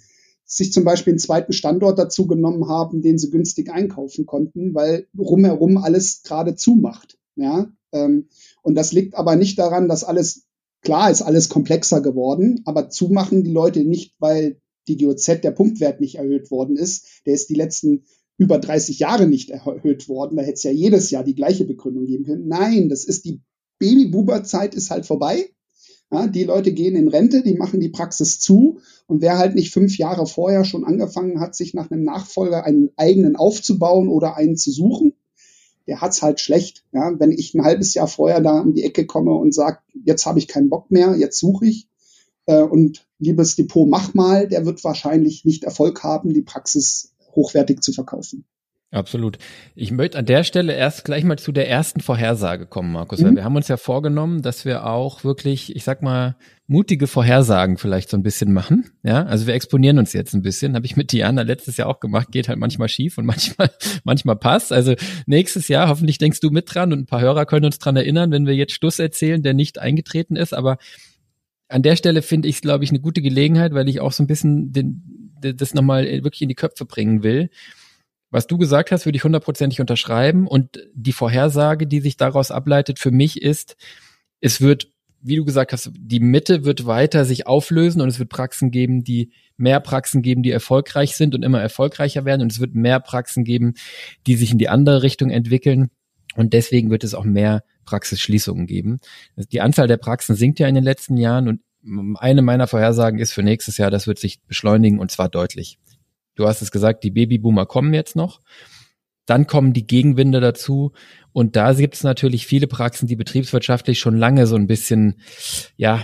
sich zum Beispiel einen zweiten Standort dazu genommen haben, den sie günstig einkaufen konnten, weil rumherum alles gerade zumacht. Ja, ähm, und das liegt aber nicht daran, dass alles klar ist, alles komplexer geworden, aber zumachen die Leute nicht, weil die GOZ der Punktwert nicht erhöht worden ist. Der ist die letzten über 30 Jahre nicht erhöht worden. Da hätte es ja jedes Jahr die gleiche Begründung geben können. Nein, das ist die Babybuber-Zeit ist halt vorbei. Ja, die Leute gehen in Rente, die machen die Praxis zu. Und wer halt nicht fünf Jahre vorher schon angefangen hat, sich nach einem Nachfolger einen eigenen aufzubauen oder einen zu suchen, der hat's halt schlecht. Ja, wenn ich ein halbes Jahr vorher da um die Ecke komme und sage, jetzt habe ich keinen Bock mehr, jetzt suche ich, äh, und liebes Depot, mach mal, der wird wahrscheinlich nicht Erfolg haben, die Praxis hochwertig zu verkaufen. Absolut. Ich möchte an der Stelle erst gleich mal zu der ersten Vorhersage kommen, Markus, mhm. weil wir haben uns ja vorgenommen, dass wir auch wirklich, ich sag mal, mutige Vorhersagen vielleicht so ein bisschen machen. Ja, also wir exponieren uns jetzt ein bisschen. Habe ich mit Diana letztes Jahr auch gemacht. Geht halt manchmal schief und manchmal, <laughs> manchmal passt. Also nächstes Jahr, hoffentlich denkst du mit dran und ein paar Hörer können uns dran erinnern, wenn wir jetzt Schluss erzählen, der nicht eingetreten ist. Aber an der Stelle finde ich es, glaube ich, eine gute Gelegenheit, weil ich auch so ein bisschen den, das nochmal wirklich in die Köpfe bringen will. Was du gesagt hast, würde ich hundertprozentig unterschreiben. Und die Vorhersage, die sich daraus ableitet, für mich ist, es wird, wie du gesagt hast, die Mitte wird weiter sich auflösen und es wird Praxen geben, die mehr Praxen geben, die erfolgreich sind und immer erfolgreicher werden. Und es wird mehr Praxen geben, die sich in die andere Richtung entwickeln. Und deswegen wird es auch mehr Praxisschließungen geben. Die Anzahl der Praxen sinkt ja in den letzten Jahren und eine meiner Vorhersagen ist für nächstes Jahr, das wird sich beschleunigen und zwar deutlich. Du hast es gesagt, die Babyboomer kommen jetzt noch. Dann kommen die Gegenwinde dazu. Und da gibt es natürlich viele Praxen, die betriebswirtschaftlich schon lange so ein bisschen, ja,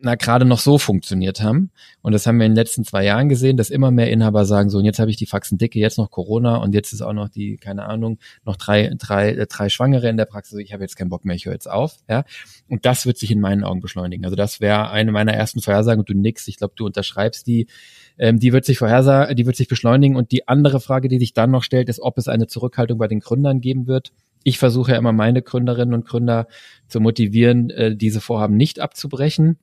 na gerade noch so funktioniert haben. Und das haben wir in den letzten zwei Jahren gesehen, dass immer mehr Inhaber sagen, so, und jetzt habe ich die Faxen dicke, jetzt noch Corona und jetzt ist auch noch die, keine Ahnung, noch drei, drei, äh, drei Schwangere in der Praxis, ich habe jetzt keinen Bock mehr, ich höre jetzt auf. Ja. Und das wird sich in meinen Augen beschleunigen. Also das wäre eine meiner ersten Vorhersagen du nix, ich glaube, du unterschreibst die, ähm, die wird sich vorhersagen, die wird sich beschleunigen. Und die andere Frage, die sich dann noch stellt, ist, ob es eine Zurückhaltung bei den Gründern geben wird. Ich versuche ja immer meine Gründerinnen und Gründer zu motivieren, äh, diese Vorhaben nicht abzubrechen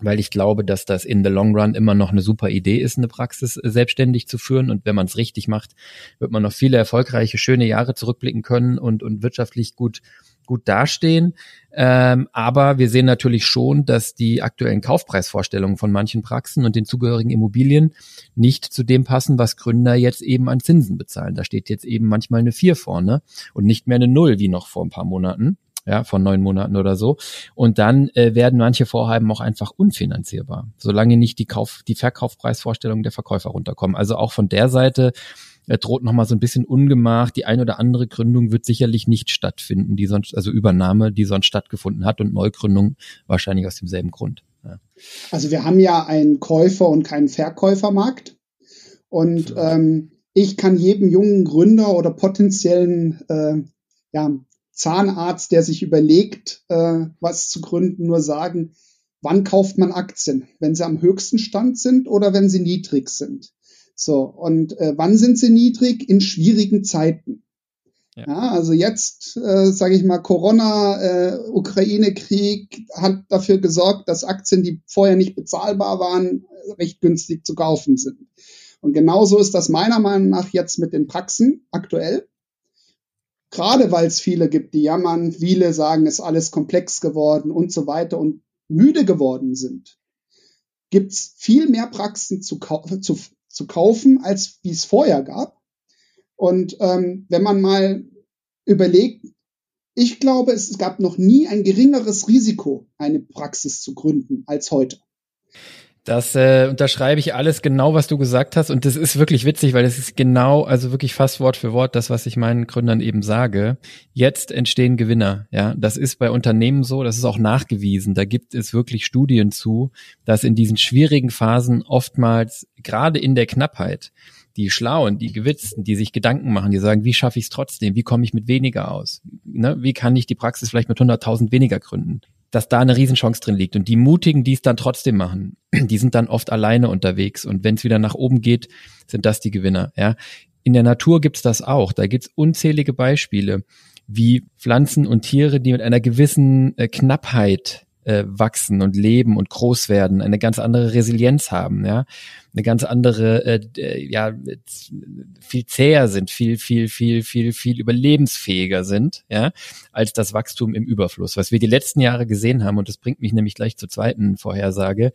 weil ich glaube, dass das in the long run immer noch eine super Idee ist, eine Praxis äh, selbstständig zu führen. Und wenn man es richtig macht, wird man noch viele erfolgreiche, schöne Jahre zurückblicken können und, und wirtschaftlich gut, gut dastehen. Ähm, aber wir sehen natürlich schon, dass die aktuellen Kaufpreisvorstellungen von manchen Praxen und den zugehörigen Immobilien nicht zu dem passen, was Gründer jetzt eben an Zinsen bezahlen. Da steht jetzt eben manchmal eine vier vorne und nicht mehr eine Null wie noch vor ein paar Monaten ja, von neun Monaten oder so. Und dann äh, werden manche Vorhaben auch einfach unfinanzierbar, solange nicht die Kauf, die Verkaufspreisvorstellungen der Verkäufer runterkommen. Also auch von der Seite äh, droht nochmal so ein bisschen Ungemach. Die ein oder andere Gründung wird sicherlich nicht stattfinden, die sonst, also Übernahme, die sonst stattgefunden hat und Neugründung wahrscheinlich aus demselben Grund. Ja. Also wir haben ja einen Käufer- und keinen Verkäufermarkt. Und ähm, ich kann jedem jungen Gründer oder potenziellen äh, ja, Zahnarzt, der sich überlegt, äh, was zu gründen, nur sagen, wann kauft man Aktien? Wenn sie am höchsten Stand sind oder wenn sie niedrig sind? So, und äh, wann sind sie niedrig? In schwierigen Zeiten. Ja. ja also jetzt, äh, sage ich mal, Corona, äh, Ukraine-Krieg hat dafür gesorgt, dass Aktien, die vorher nicht bezahlbar waren, recht günstig zu kaufen sind. Und genauso ist das meiner Meinung nach jetzt mit den Praxen aktuell. Gerade weil es viele gibt, die jammern, viele sagen, es ist alles komplex geworden und so weiter und müde geworden sind, gibt's viel mehr Praxen zu, zu, zu kaufen, als wie es vorher gab. Und ähm, wenn man mal überlegt, ich glaube, es gab noch nie ein geringeres Risiko, eine Praxis zu gründen als heute. Das äh, unterschreibe ich alles genau, was du gesagt hast. Und das ist wirklich witzig, weil das ist genau, also wirklich fast Wort für Wort das, was ich meinen Gründern eben sage. Jetzt entstehen Gewinner. Ja, das ist bei Unternehmen so, das ist auch nachgewiesen. Da gibt es wirklich Studien zu, dass in diesen schwierigen Phasen oftmals, gerade in der Knappheit, die Schlauen, die Gewitzten, die sich Gedanken machen, die sagen, wie schaffe ich es trotzdem? Wie komme ich mit weniger aus? Ne? Wie kann ich die Praxis vielleicht mit 100.000 weniger gründen? Dass da eine Riesenchance drin liegt. Und die Mutigen, die es dann trotzdem machen, <clears throat> die sind dann oft alleine unterwegs. Und wenn es wieder nach oben geht, sind das die Gewinner. Ja. In der Natur gibt's das auch. Da gibt's unzählige Beispiele, wie Pflanzen und Tiere, die mit einer gewissen äh, Knappheit äh, wachsen und leben und groß werden, eine ganz andere Resilienz haben, ja, eine ganz andere, äh, ja, viel zäher sind, viel, viel, viel, viel, viel überlebensfähiger sind, ja, als das Wachstum im Überfluss. Was wir die letzten Jahre gesehen haben, und das bringt mich nämlich gleich zur zweiten Vorhersage,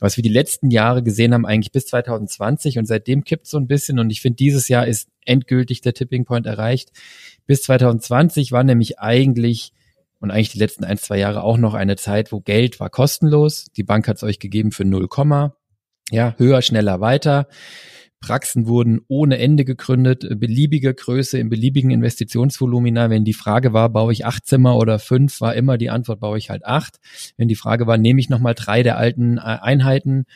was wir die letzten Jahre gesehen haben, eigentlich bis 2020 und seitdem kippt so ein bisschen und ich finde, dieses Jahr ist endgültig der Tipping Point erreicht. Bis 2020 war nämlich eigentlich und eigentlich die letzten ein, zwei Jahre auch noch eine Zeit, wo Geld war kostenlos. Die Bank hat es euch gegeben für 0, ja, höher, schneller, weiter. Praxen wurden ohne Ende gegründet, beliebige Größe im beliebigen Investitionsvolumina. Wenn die Frage war, baue ich acht Zimmer oder fünf, war immer die Antwort, baue ich halt acht. Wenn die Frage war, nehme ich nochmal drei der alten äh, Einheiten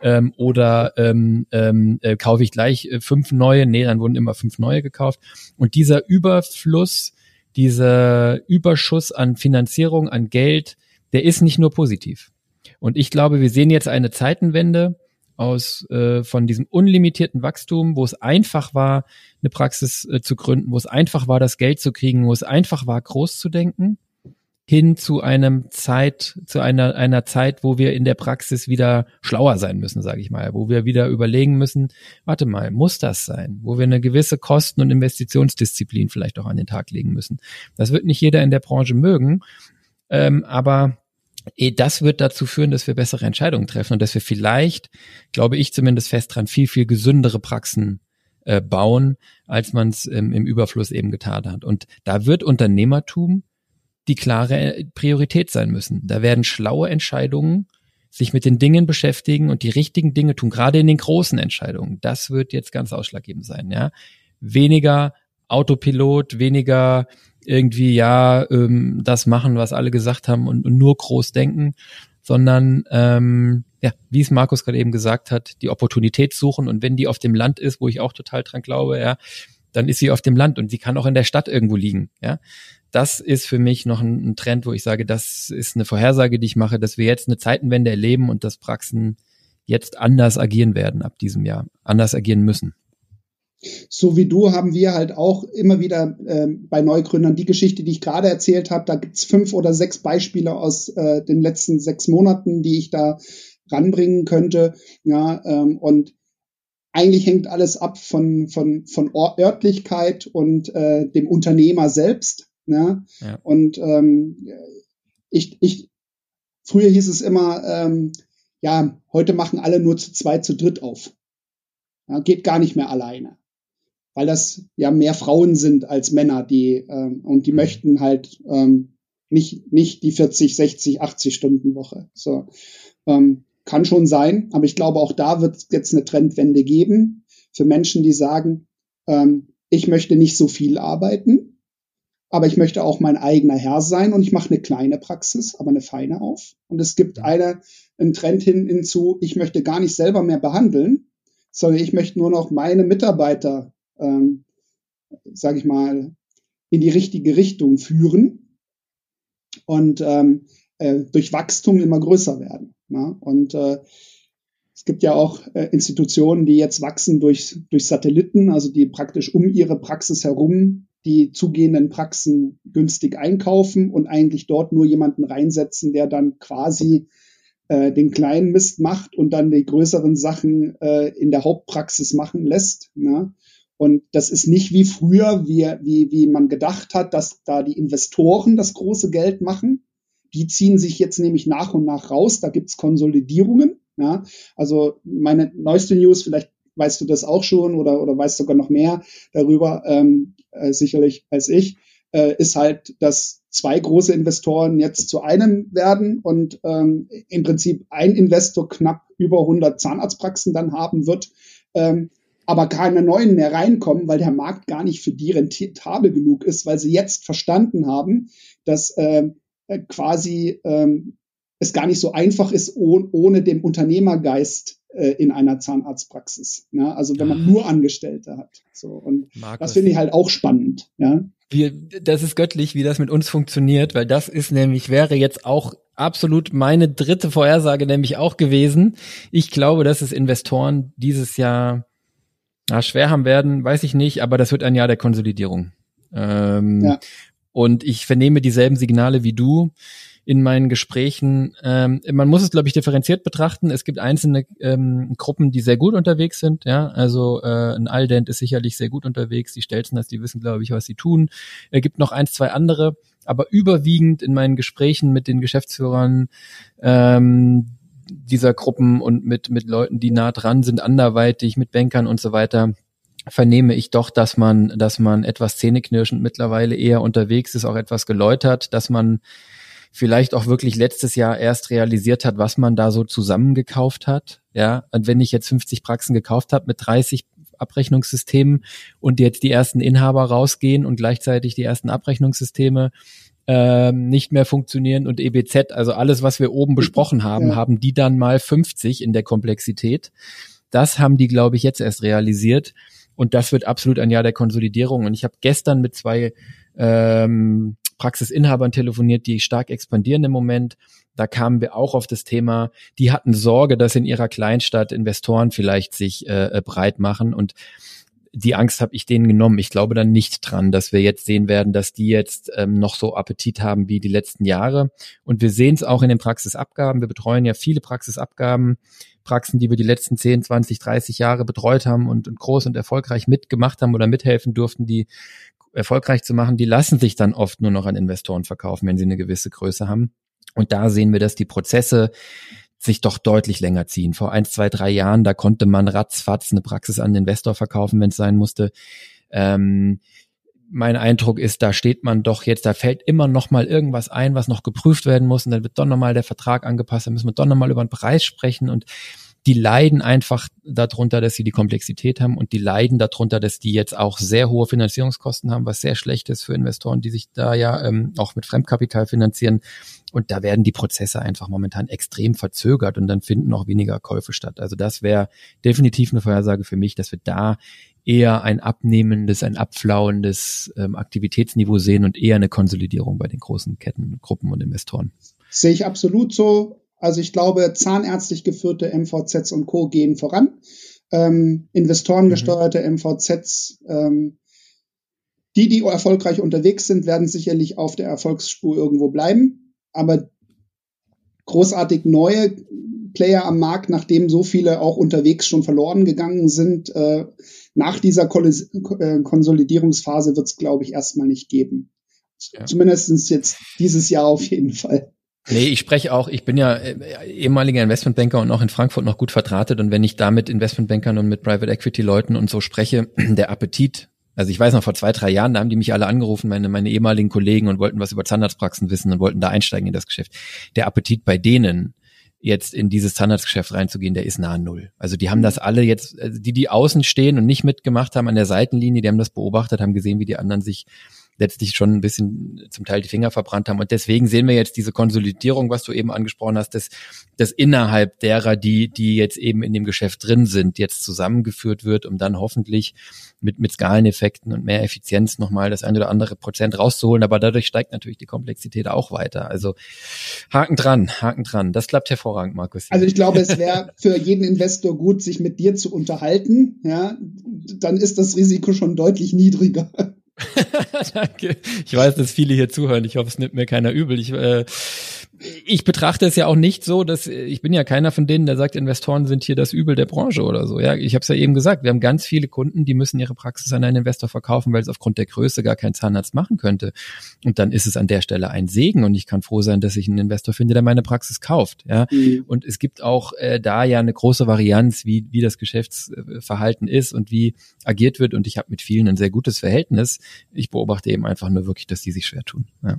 ähm, oder ähm, ähm, äh, kaufe ich gleich äh, fünf neue? Nee, dann wurden immer fünf neue gekauft. Und dieser Überfluss dieser Überschuss an Finanzierung, an Geld, der ist nicht nur positiv. Und ich glaube, wir sehen jetzt eine Zeitenwende aus äh, von diesem unlimitierten Wachstum, wo es einfach war, eine Praxis äh, zu gründen, wo es einfach war, das Geld zu kriegen, wo es einfach war, groß zu denken hin zu einem Zeit, zu einer, einer Zeit, wo wir in der Praxis wieder schlauer sein müssen, sage ich mal, wo wir wieder überlegen müssen, warte mal, muss das sein? Wo wir eine gewisse Kosten- und Investitionsdisziplin vielleicht auch an den Tag legen müssen. Das wird nicht jeder in der Branche mögen, ähm, aber eh, das wird dazu führen, dass wir bessere Entscheidungen treffen und dass wir vielleicht, glaube ich zumindest fest dran, viel, viel gesündere Praxen äh, bauen, als man es ähm, im Überfluss eben getan hat. Und da wird Unternehmertum die klare Priorität sein müssen. Da werden schlaue Entscheidungen sich mit den Dingen beschäftigen und die richtigen Dinge tun, gerade in den großen Entscheidungen. Das wird jetzt ganz ausschlaggebend sein, ja. Weniger Autopilot, weniger irgendwie, ja, ähm, das machen, was alle gesagt haben und, und nur groß denken, sondern ähm, ja, wie es Markus gerade eben gesagt hat, die Opportunität suchen und wenn die auf dem Land ist, wo ich auch total dran glaube, ja, dann ist sie auf dem Land und sie kann auch in der Stadt irgendwo liegen, ja das ist für mich noch ein, Trend, wo ich sage, das ist eine Vorhersage, die ich mache, dass wir jetzt eine Zeitenwende erleben und dass Praxen jetzt anders agieren werden ab diesem Jahr, anders agieren müssen. So wie du haben wir halt auch immer wieder äh, bei Neugründern die Geschichte, die ich gerade erzählt habe, da gibt's fünf oder sechs Beispiele aus äh, den letzten sechs Monaten, die ich da ranbringen könnte. Ja, ähm, und eigentlich hängt alles ab von, von, von Örtlichkeit und äh, dem Unternehmer selbst. Ne? Ja. Und ähm, ich, ich, früher hieß es immer, ähm, ja, heute machen alle nur zu zweit, zu dritt auf. Ja, geht gar nicht mehr alleine. Weil das ja mehr Frauen sind als Männer, die ähm, und die mhm. möchten halt ähm, nicht, nicht die 40, 60, 80 Stunden Woche. So. Ähm, kann schon sein, aber ich glaube, auch da wird es jetzt eine Trendwende geben für Menschen, die sagen, ähm, ich möchte nicht so viel arbeiten, aber ich möchte auch mein eigener Herr sein und ich mache eine kleine Praxis, aber eine feine auf. Und es gibt eine, einen Trend hin hinzu, ich möchte gar nicht selber mehr behandeln, sondern ich möchte nur noch meine Mitarbeiter, ähm, sage ich mal, in die richtige Richtung führen und ähm, äh, durch Wachstum immer größer werden. Ne? Und äh, es gibt ja auch äh, Institutionen, die jetzt wachsen durch, durch Satelliten, also die praktisch um ihre Praxis herum die zugehenden Praxen günstig einkaufen und eigentlich dort nur jemanden reinsetzen, der dann quasi äh, den kleinen Mist macht und dann die größeren Sachen äh, in der Hauptpraxis machen lässt. Ne? Und das ist nicht wie früher, wie, wie, wie man gedacht hat, dass da die Investoren das große Geld machen. Die ziehen sich jetzt nämlich nach und nach raus. Da gibt's Konsolidierungen. Ja? Also meine neueste News, vielleicht weißt du das auch schon oder, oder weißt sogar noch mehr darüber, ähm, äh, sicherlich als ich, äh, ist halt, dass zwei große Investoren jetzt zu einem werden und ähm, im Prinzip ein Investor knapp über 100 Zahnarztpraxen dann haben wird. Ähm, aber keine neuen mehr reinkommen, weil der Markt gar nicht für die rentabel genug ist, weil sie jetzt verstanden haben, dass ähm, äh, quasi ähm, es gar nicht so einfach ist, oh, ohne den Unternehmergeist in einer Zahnarztpraxis. Ne? Also wenn man ah. nur Angestellte hat. So und Markus. das finde ich halt auch spannend. Ja. Wir, das ist göttlich, wie das mit uns funktioniert, weil das ist nämlich wäre jetzt auch absolut meine dritte Vorhersage nämlich auch gewesen. Ich glaube, dass es Investoren dieses Jahr na, schwer haben werden, weiß ich nicht, aber das wird ein Jahr der Konsolidierung. Ähm, ja. Und ich vernehme dieselben Signale wie du in meinen Gesprächen. Ähm, man muss es, glaube ich, differenziert betrachten. Es gibt einzelne ähm, Gruppen, die sehr gut unterwegs sind. Ja, also äh, ein Aldent ist sicherlich sehr gut unterwegs. Die Stelzen, das, die wissen, glaube ich, was sie tun. Es gibt noch eins, zwei andere, aber überwiegend in meinen Gesprächen mit den Geschäftsführern ähm, dieser Gruppen und mit mit Leuten, die nah dran sind, anderweitig, mit Bankern und so weiter vernehme ich doch, dass man, dass man etwas zähneknirschend mittlerweile eher unterwegs ist, auch etwas geläutert, dass man vielleicht auch wirklich letztes Jahr erst realisiert hat, was man da so zusammengekauft hat. Ja, und wenn ich jetzt 50 Praxen gekauft habe mit 30 Abrechnungssystemen und jetzt die ersten Inhaber rausgehen und gleichzeitig die ersten Abrechnungssysteme ähm, nicht mehr funktionieren und EBZ, also alles, was wir oben besprochen haben, ja. haben die dann mal 50 in der Komplexität. Das haben die, glaube ich, jetzt erst realisiert. Und das wird absolut ein Jahr der Konsolidierung. Und ich habe gestern mit zwei ähm, Praxisinhabern telefoniert, die stark expandieren im Moment. Da kamen wir auch auf das Thema, die hatten Sorge, dass in ihrer Kleinstadt Investoren vielleicht sich äh, äh breit machen und die Angst habe ich denen genommen. Ich glaube dann nicht dran, dass wir jetzt sehen werden, dass die jetzt ähm, noch so Appetit haben wie die letzten Jahre. Und wir sehen es auch in den Praxisabgaben. Wir betreuen ja viele Praxisabgaben, Praxen, die wir die letzten 10, 20, 30 Jahre betreut haben und, und groß und erfolgreich mitgemacht haben oder mithelfen durften, die erfolgreich zu machen, die lassen sich dann oft nur noch an Investoren verkaufen, wenn sie eine gewisse Größe haben. Und da sehen wir, dass die Prozesse sich doch deutlich länger ziehen. Vor eins, zwei, drei Jahren, da konnte man ratzfatz eine Praxis an den Investor verkaufen, wenn es sein musste. Ähm, mein Eindruck ist, da steht man doch jetzt, da fällt immer noch mal irgendwas ein, was noch geprüft werden muss und dann wird doch noch mal der Vertrag angepasst, dann müssen wir doch noch mal über den Preis sprechen und die leiden einfach darunter, dass sie die Komplexität haben und die leiden darunter, dass die jetzt auch sehr hohe Finanzierungskosten haben, was sehr schlecht ist für Investoren, die sich da ja ähm, auch mit Fremdkapital finanzieren. Und da werden die Prozesse einfach momentan extrem verzögert und dann finden auch weniger Käufe statt. Also das wäre definitiv eine Vorhersage für mich, dass wir da eher ein abnehmendes, ein abflauendes ähm, Aktivitätsniveau sehen und eher eine Konsolidierung bei den großen Ketten, Gruppen und Investoren. Sehe ich absolut so. Also ich glaube, zahnärztlich geführte MVZs und Co. gehen voran. Ähm, investorengesteuerte mhm. MVZs, ähm, die, die erfolgreich unterwegs sind, werden sicherlich auf der Erfolgsspur irgendwo bleiben. Aber großartig neue Player am Markt, nachdem so viele auch unterwegs schon verloren gegangen sind, äh, nach dieser Kolis äh, Konsolidierungsphase wird es, glaube ich, erstmal nicht geben. Ja. Zumindest jetzt dieses Jahr auf jeden Fall. Nee, ich spreche auch, ich bin ja äh, ehemaliger Investmentbanker und auch in Frankfurt noch gut vertratet und wenn ich da mit Investmentbankern und mit Private Equity Leuten und so spreche, <clears throat> der Appetit, also ich weiß noch vor zwei, drei Jahren, da haben die mich alle angerufen, meine, meine ehemaligen Kollegen und wollten was über Zahnarztpraxen wissen und wollten da einsteigen in das Geschäft. Der Appetit bei denen jetzt in dieses Zahnarztgeschäft reinzugehen, der ist nahe Null. Also die haben mhm. das alle jetzt, also die, die außen stehen und nicht mitgemacht haben an der Seitenlinie, die haben das beobachtet, haben gesehen, wie die anderen sich letztlich schon ein bisschen zum Teil die Finger verbrannt haben. Und deswegen sehen wir jetzt diese Konsolidierung, was du eben angesprochen hast, dass, dass innerhalb derer, die, die jetzt eben in dem Geschäft drin sind, jetzt zusammengeführt wird, um dann hoffentlich mit, mit Skaleneffekten und mehr Effizienz nochmal das ein oder andere Prozent rauszuholen. Aber dadurch steigt natürlich die Komplexität auch weiter. Also Haken dran, Haken dran. Das klappt hervorragend, Markus. Also ich glaube, es <laughs> wäre für jeden Investor gut, sich mit dir zu unterhalten. Ja, dann ist das Risiko schon deutlich niedriger. <laughs> Danke. Ich weiß, dass viele hier zuhören. Ich hoffe, es nimmt mir keiner übel. Ich, äh, ich betrachte es ja auch nicht so, dass ich bin ja keiner von denen, der sagt, Investoren sind hier das Übel der Branche oder so. Ja, ich habe es ja eben gesagt. Wir haben ganz viele Kunden, die müssen ihre Praxis an einen Investor verkaufen, weil es aufgrund der Größe gar kein Zahnarzt machen könnte. Und dann ist es an der Stelle ein Segen und ich kann froh sein, dass ich einen Investor finde, der meine Praxis kauft. Ja, mhm. und es gibt auch äh, da ja eine große Varianz, wie wie das Geschäftsverhalten ist und wie agiert wird. Und ich habe mit vielen ein sehr gutes Verhältnis. Ich beobachte eben einfach nur wirklich, dass die sich schwer tun. Ja.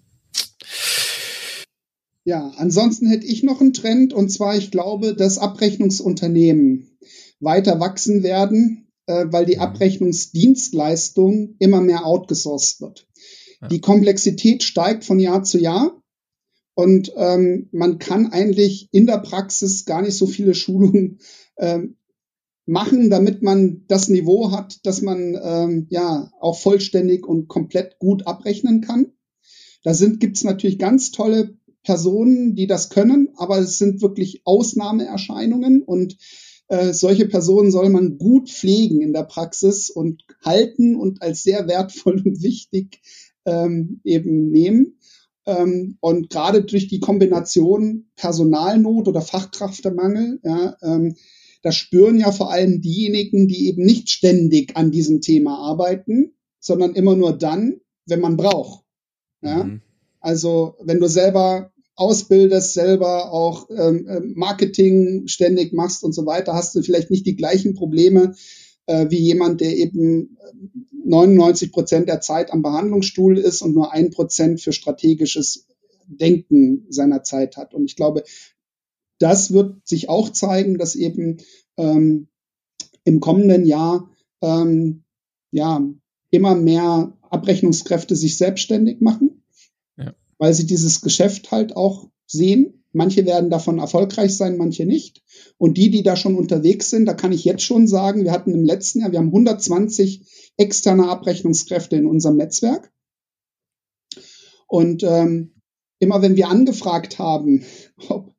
Ja, ansonsten hätte ich noch einen Trend und zwar, ich glaube, dass Abrechnungsunternehmen weiter wachsen werden, äh, weil die mhm. Abrechnungsdienstleistung immer mehr outgesourced wird. Ja. Die Komplexität steigt von Jahr zu Jahr und ähm, man kann eigentlich in der Praxis gar nicht so viele Schulungen ähm, machen, damit man das Niveau hat, dass man ähm, ja auch vollständig und komplett gut abrechnen kann. Da sind gibt's natürlich ganz tolle Personen, die das können, aber es sind wirklich Ausnahmeerscheinungen und äh, solche Personen soll man gut pflegen in der Praxis und halten und als sehr wertvoll und wichtig ähm, eben nehmen. Ähm, und gerade durch die Kombination Personalnot oder Fachkräftemangel, ja, ähm, das spüren ja vor allem diejenigen, die eben nicht ständig an diesem Thema arbeiten, sondern immer nur dann, wenn man braucht. Ja? Mhm. Also wenn du selber ausbildest, selber auch ähm, ähm Marketing ständig machst und so weiter, hast du vielleicht nicht die gleichen Probleme äh, wie jemand, der eben 99 äh, Prozent der Zeit am Behandlungsstuhl ist und nur ein Prozent für strategisches Denken seiner Zeit hat. Und ich glaube, das wird sich auch zeigen, dass eben ähm, im kommenden Jahr ähm, ja immer mehr Abrechnungskräfte sich selbstständig machen weil sie dieses Geschäft halt auch sehen. Manche werden davon erfolgreich sein, manche nicht. Und die, die da schon unterwegs sind, da kann ich jetzt schon sagen, wir hatten im letzten Jahr, wir haben 120 externe Abrechnungskräfte in unserem Netzwerk. Und ähm, immer wenn wir angefragt haben, <laughs> ob,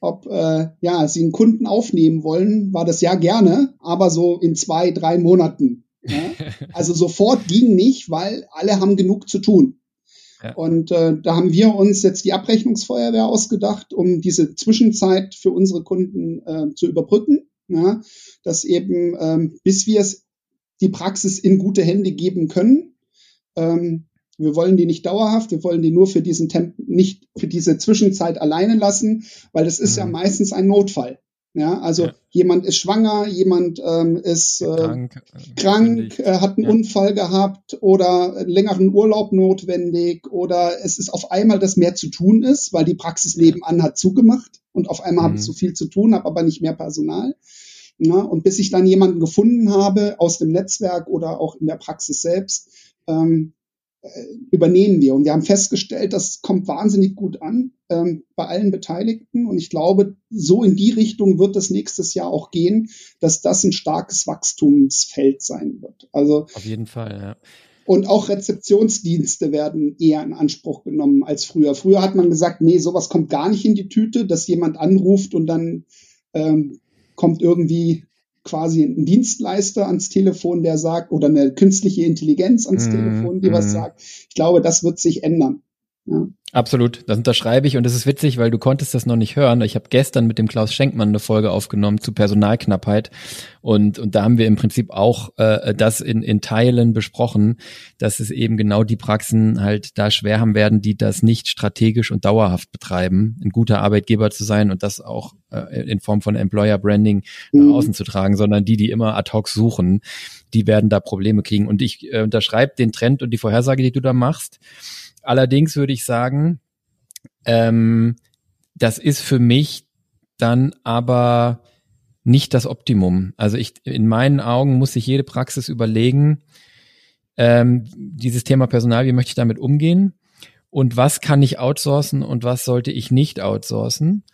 ob äh, ja, sie einen Kunden aufnehmen wollen, war das ja gerne, aber so in zwei, drei Monaten. Ja? <laughs> Also sofort ging nicht, weil alle haben genug zu tun. Und äh, da haben wir uns jetzt die Abrechnungsfeuerwehr ausgedacht, um diese Zwischenzeit für unsere Kunden äh, zu überbrücken. Ja, dass eben, ähm, bis wir es die Praxis in gute Hände geben können. Ähm, wir wollen die nicht dauerhaft, wir wollen die nur für diesen Temp nicht für diese Zwischenzeit alleine lassen, weil das ist mhm. ja meistens ein Notfall. Ja, also ja. jemand ist schwanger, jemand ähm, ist äh, krank, äh, krank äh, hat einen ja. Unfall gehabt oder längeren Urlaub notwendig oder es ist auf einmal, dass mehr zu tun ist, weil die Praxis nebenan hat zugemacht und auf einmal mhm. habe ich so viel zu tun, habe aber nicht mehr Personal. Ja, und bis ich dann jemanden gefunden habe aus dem Netzwerk oder auch in der Praxis selbst, ähm, äh, übernehmen wir. Und wir haben festgestellt, das kommt wahnsinnig gut an ähm, bei allen Beteiligten. Und ich glaube, so in die Richtung wird es nächstes Jahr auch gehen, dass das ein starkes Wachstumsfeld sein wird. Also auf jeden Fall, ja. Und auch Rezeptionsdienste werden eher in Anspruch genommen als früher. Früher hat man gesagt, nee, sowas kommt gar nicht in die Tüte, dass jemand anruft und dann ähm, kommt irgendwie quasi ein Dienstleister ans Telefon, der sagt, oder eine künstliche Intelligenz ans mm, Telefon, die mm. was mhm. sagt. Ich glaube, das wird sich ändern. Ja. Absolut, das unterschreibe ich und es ist witzig, weil du konntest das noch nicht hören. Ich habe gestern mit dem Klaus Schenkmann eine Folge aufgenommen zu Personalknappheit und und da haben wir im Prinzip auch äh, das in in Teilen besprochen, dass es eben genau die Praxen halt da schwer haben werden, die das nicht strategisch und dauerhaft betreiben, ein guter Arbeitgeber zu sein und das auch äh, in Form von Employer Branding nach mhm. außen zu tragen, sondern die, die immer ad hoc suchen, die werden da Probleme kriegen und ich äh, unterschreibe den Trend und die Vorhersage, die du da machst Allerdings würde ich sagen, ähm, das ist für mich dann aber nicht das Optimum. Also ich, in meinen Augen muss sich jede Praxis überlegen, ähm, dieses Thema Personal, wie möchte ich damit umgehen? Und was kann ich outsourcen und was sollte ich nicht outsourcen?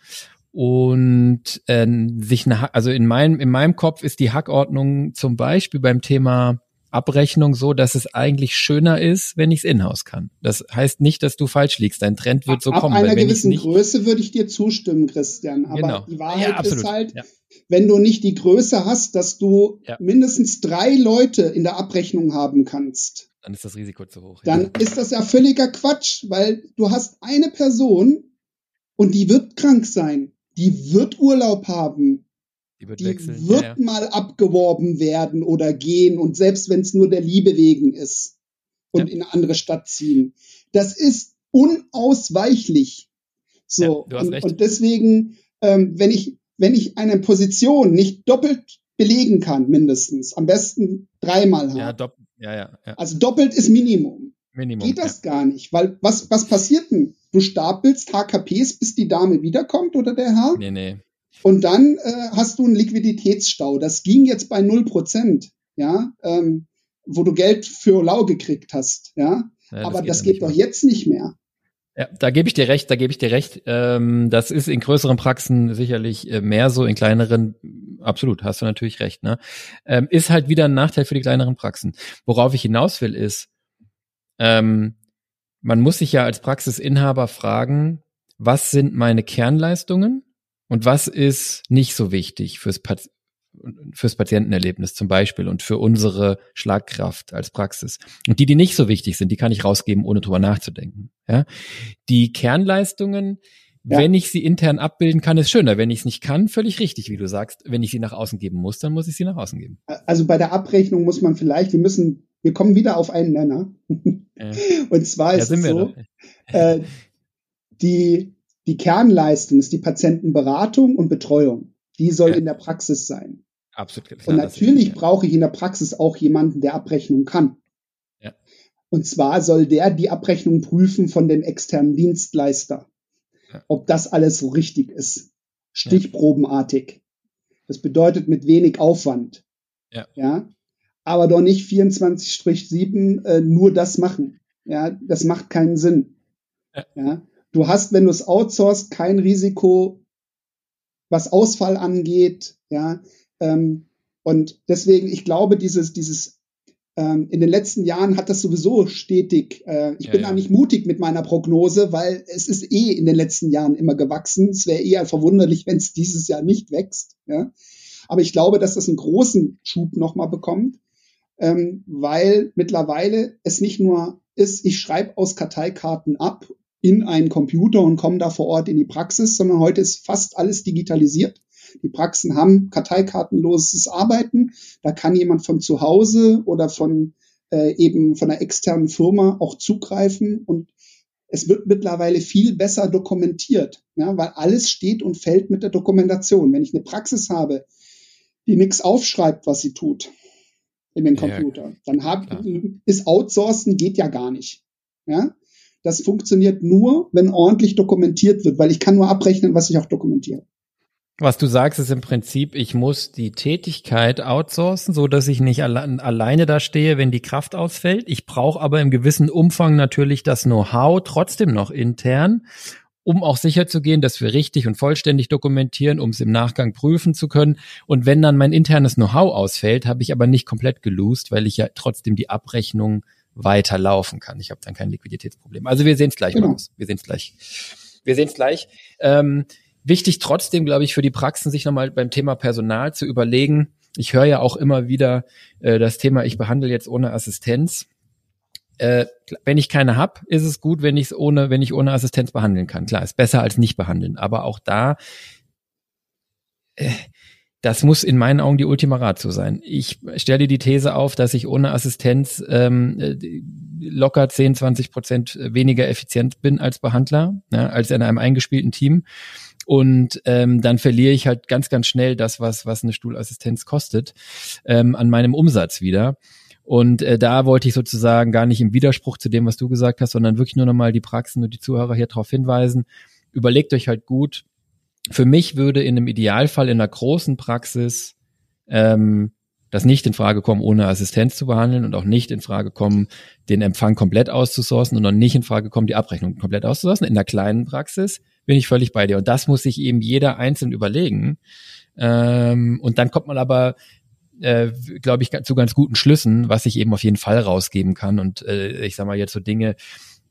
Und äh, sich eine, also in meinem, in meinem Kopf ist die Hackordnung zum Beispiel beim Thema Abrechnung so, dass es eigentlich schöner ist, wenn ich es in-house kann. Das heißt nicht, dass du falsch liegst. Dein Trend wird so Ab kommen. Ab einer gewissen Größe würde ich dir zustimmen, Christian. Aber genau. die Wahrheit ja, ist halt, ja. wenn du nicht die Größe hast, dass du ja. mindestens drei Leute in der Abrechnung haben kannst. Dann ist das Risiko zu hoch. Dann ist das ja völliger Quatsch, weil du hast eine Person und die wird krank sein. Die wird Urlaub haben die wird, die wechseln. wird ja, ja. mal abgeworben werden oder gehen und selbst wenn es nur der Liebe wegen ist und ja. in eine andere Stadt ziehen. Das ist unausweichlich. So und, und, deswegen, ähm, wenn ich wenn ich eine Position nicht doppelt belegen kann, mindestens, am besten dreimal habe. Ja, dopp ja, ja, ja. Also doppelt ist Minimum. Minimum. Geht das gar nicht, weil was was passiert denn? Du stapelst HKPs, bis die Dame wiederkommt oder der Herr? Nee, nee. Und dann äh, hast du einen Liquiditätsstau. Das ging jetzt bei null Prozent, ja, ähm, wo du Geld für lau gekriegt hast, ja. ja Aber das geht, das geht doch jetzt nicht mehr. Ja, da gebe ich dir recht, da gebe ich dir recht. Ähm, das ist in größeren Praxen sicherlich äh, mehr so, in kleineren, absolut, hast du natürlich recht. Ne? Ähm, ist halt wieder ein Nachteil für die kleineren Praxen. Worauf ich hinaus will, ist, ähm, man muss sich ja als Praxisinhaber fragen, was sind meine Kernleistungen und was ist nicht so wichtig fürs, Pat fürs Patientenerlebnis zum Beispiel und für unsere Schlagkraft als Praxis? Und die, die nicht so wichtig sind, die kann ich rausgeben, ohne drüber nachzudenken. Ja? Die Kernleistungen, ja. wenn ich sie intern abbilden kann, ist schöner. Wenn ich es nicht kann, völlig richtig, wie du sagst. Wenn ich sie nach außen geben muss, dann muss ich sie nach außen geben. Also bei der Abrechnung muss man vielleicht, wir müssen, wir kommen wieder auf einen Nenner. Ja. <laughs> Und zwar ist es so, äh, die die Kernleistung ist die Patientenberatung und Betreuung. Die soll ja. in der Praxis sein. Absolut. Klar, und natürlich brauche ich in der Praxis auch jemanden, der Abrechnung kann. Ja. Und zwar soll der die Abrechnung prüfen von dem externen Dienstleister. Ja. Ob das alles so richtig ist. Stichprobenartig. Das bedeutet mit wenig Aufwand. Ja. ja? Aber doch nicht 24-7 äh, nur das machen. Ja, das macht keinen Sinn. Ja. ja? Du hast, wenn du es outsourcest, kein Risiko, was Ausfall angeht, ja. Ähm, und deswegen, ich glaube, dieses, dieses ähm, in den letzten Jahren hat das sowieso stetig. Äh, ich ja, bin ja. da nicht mutig mit meiner Prognose, weil es ist eh in den letzten Jahren immer gewachsen. Es wäre eher verwunderlich, wenn es dieses Jahr nicht wächst. Ja? Aber ich glaube, dass das einen großen Schub nochmal bekommt, ähm, weil mittlerweile es nicht nur ist, ich schreibe aus Karteikarten ab in einen Computer und kommen da vor Ort in die Praxis, sondern heute ist fast alles digitalisiert. Die Praxen haben karteikartenloses Arbeiten. Da kann jemand von zu Hause oder von äh, eben von einer externen Firma auch zugreifen und es wird mittlerweile viel besser dokumentiert, ja, weil alles steht und fällt mit der Dokumentation. Wenn ich eine Praxis habe, die nichts aufschreibt, was sie tut in den Computer, ja, dann hab, ist Outsourcen geht ja gar nicht. Ja? Das funktioniert nur, wenn ordentlich dokumentiert wird, weil ich kann nur abrechnen, was ich auch dokumentiere. Was du sagst, ist im Prinzip, ich muss die Tätigkeit outsourcen, so dass ich nicht alle alleine da stehe, wenn die Kraft ausfällt. Ich brauche aber im gewissen Umfang natürlich das Know-how trotzdem noch intern, um auch sicherzugehen, dass wir richtig und vollständig dokumentieren, um es im Nachgang prüfen zu können. Und wenn dann mein internes Know-how ausfällt, habe ich aber nicht komplett gelost, weil ich ja trotzdem die Abrechnung weiterlaufen kann. Ich habe dann kein Liquiditätsproblem. Also wir sehen es gleich, genau. Markus. Wir sehen es gleich. Wir sehen es gleich. Ähm, wichtig trotzdem, glaube ich, für die Praxen, sich nochmal beim Thema Personal zu überlegen. Ich höre ja auch immer wieder äh, das Thema, ich behandle jetzt ohne Assistenz. Äh, wenn ich keine hab, ist es gut, wenn ich es ohne, wenn ich ohne Assistenz behandeln kann. Klar, ist besser als nicht behandeln. Aber auch da äh, das muss in meinen Augen die Ultima Ratio sein. Ich stelle die These auf, dass ich ohne Assistenz ähm, äh, locker 10, 20 Prozent weniger effizient bin als Behandler, ja, als in einem eingespielten Team. Und ähm, dann verliere ich halt ganz, ganz schnell das, was, was eine Stuhlassistenz kostet, ähm, an meinem Umsatz wieder. Und äh, da wollte ich sozusagen gar nicht im Widerspruch zu dem, was du gesagt hast, sondern wirklich nur nochmal die Praxen und die Zuhörer hier darauf hinweisen. Überlegt euch halt gut, für mich würde in einem Idealfall in einer großen Praxis ähm, das nicht in Frage kommen, ohne Assistenz zu behandeln und auch nicht in Frage kommen, den Empfang komplett auszusourcen und auch nicht in Frage kommen, die Abrechnung komplett auszusourcen. In der kleinen Praxis bin ich völlig bei dir. Und das muss sich eben jeder einzeln überlegen. Ähm, und dann kommt man aber äh, glaube ich, zu ganz guten Schlüssen, was ich eben auf jeden Fall rausgeben kann. Und äh, ich sage mal jetzt so Dinge,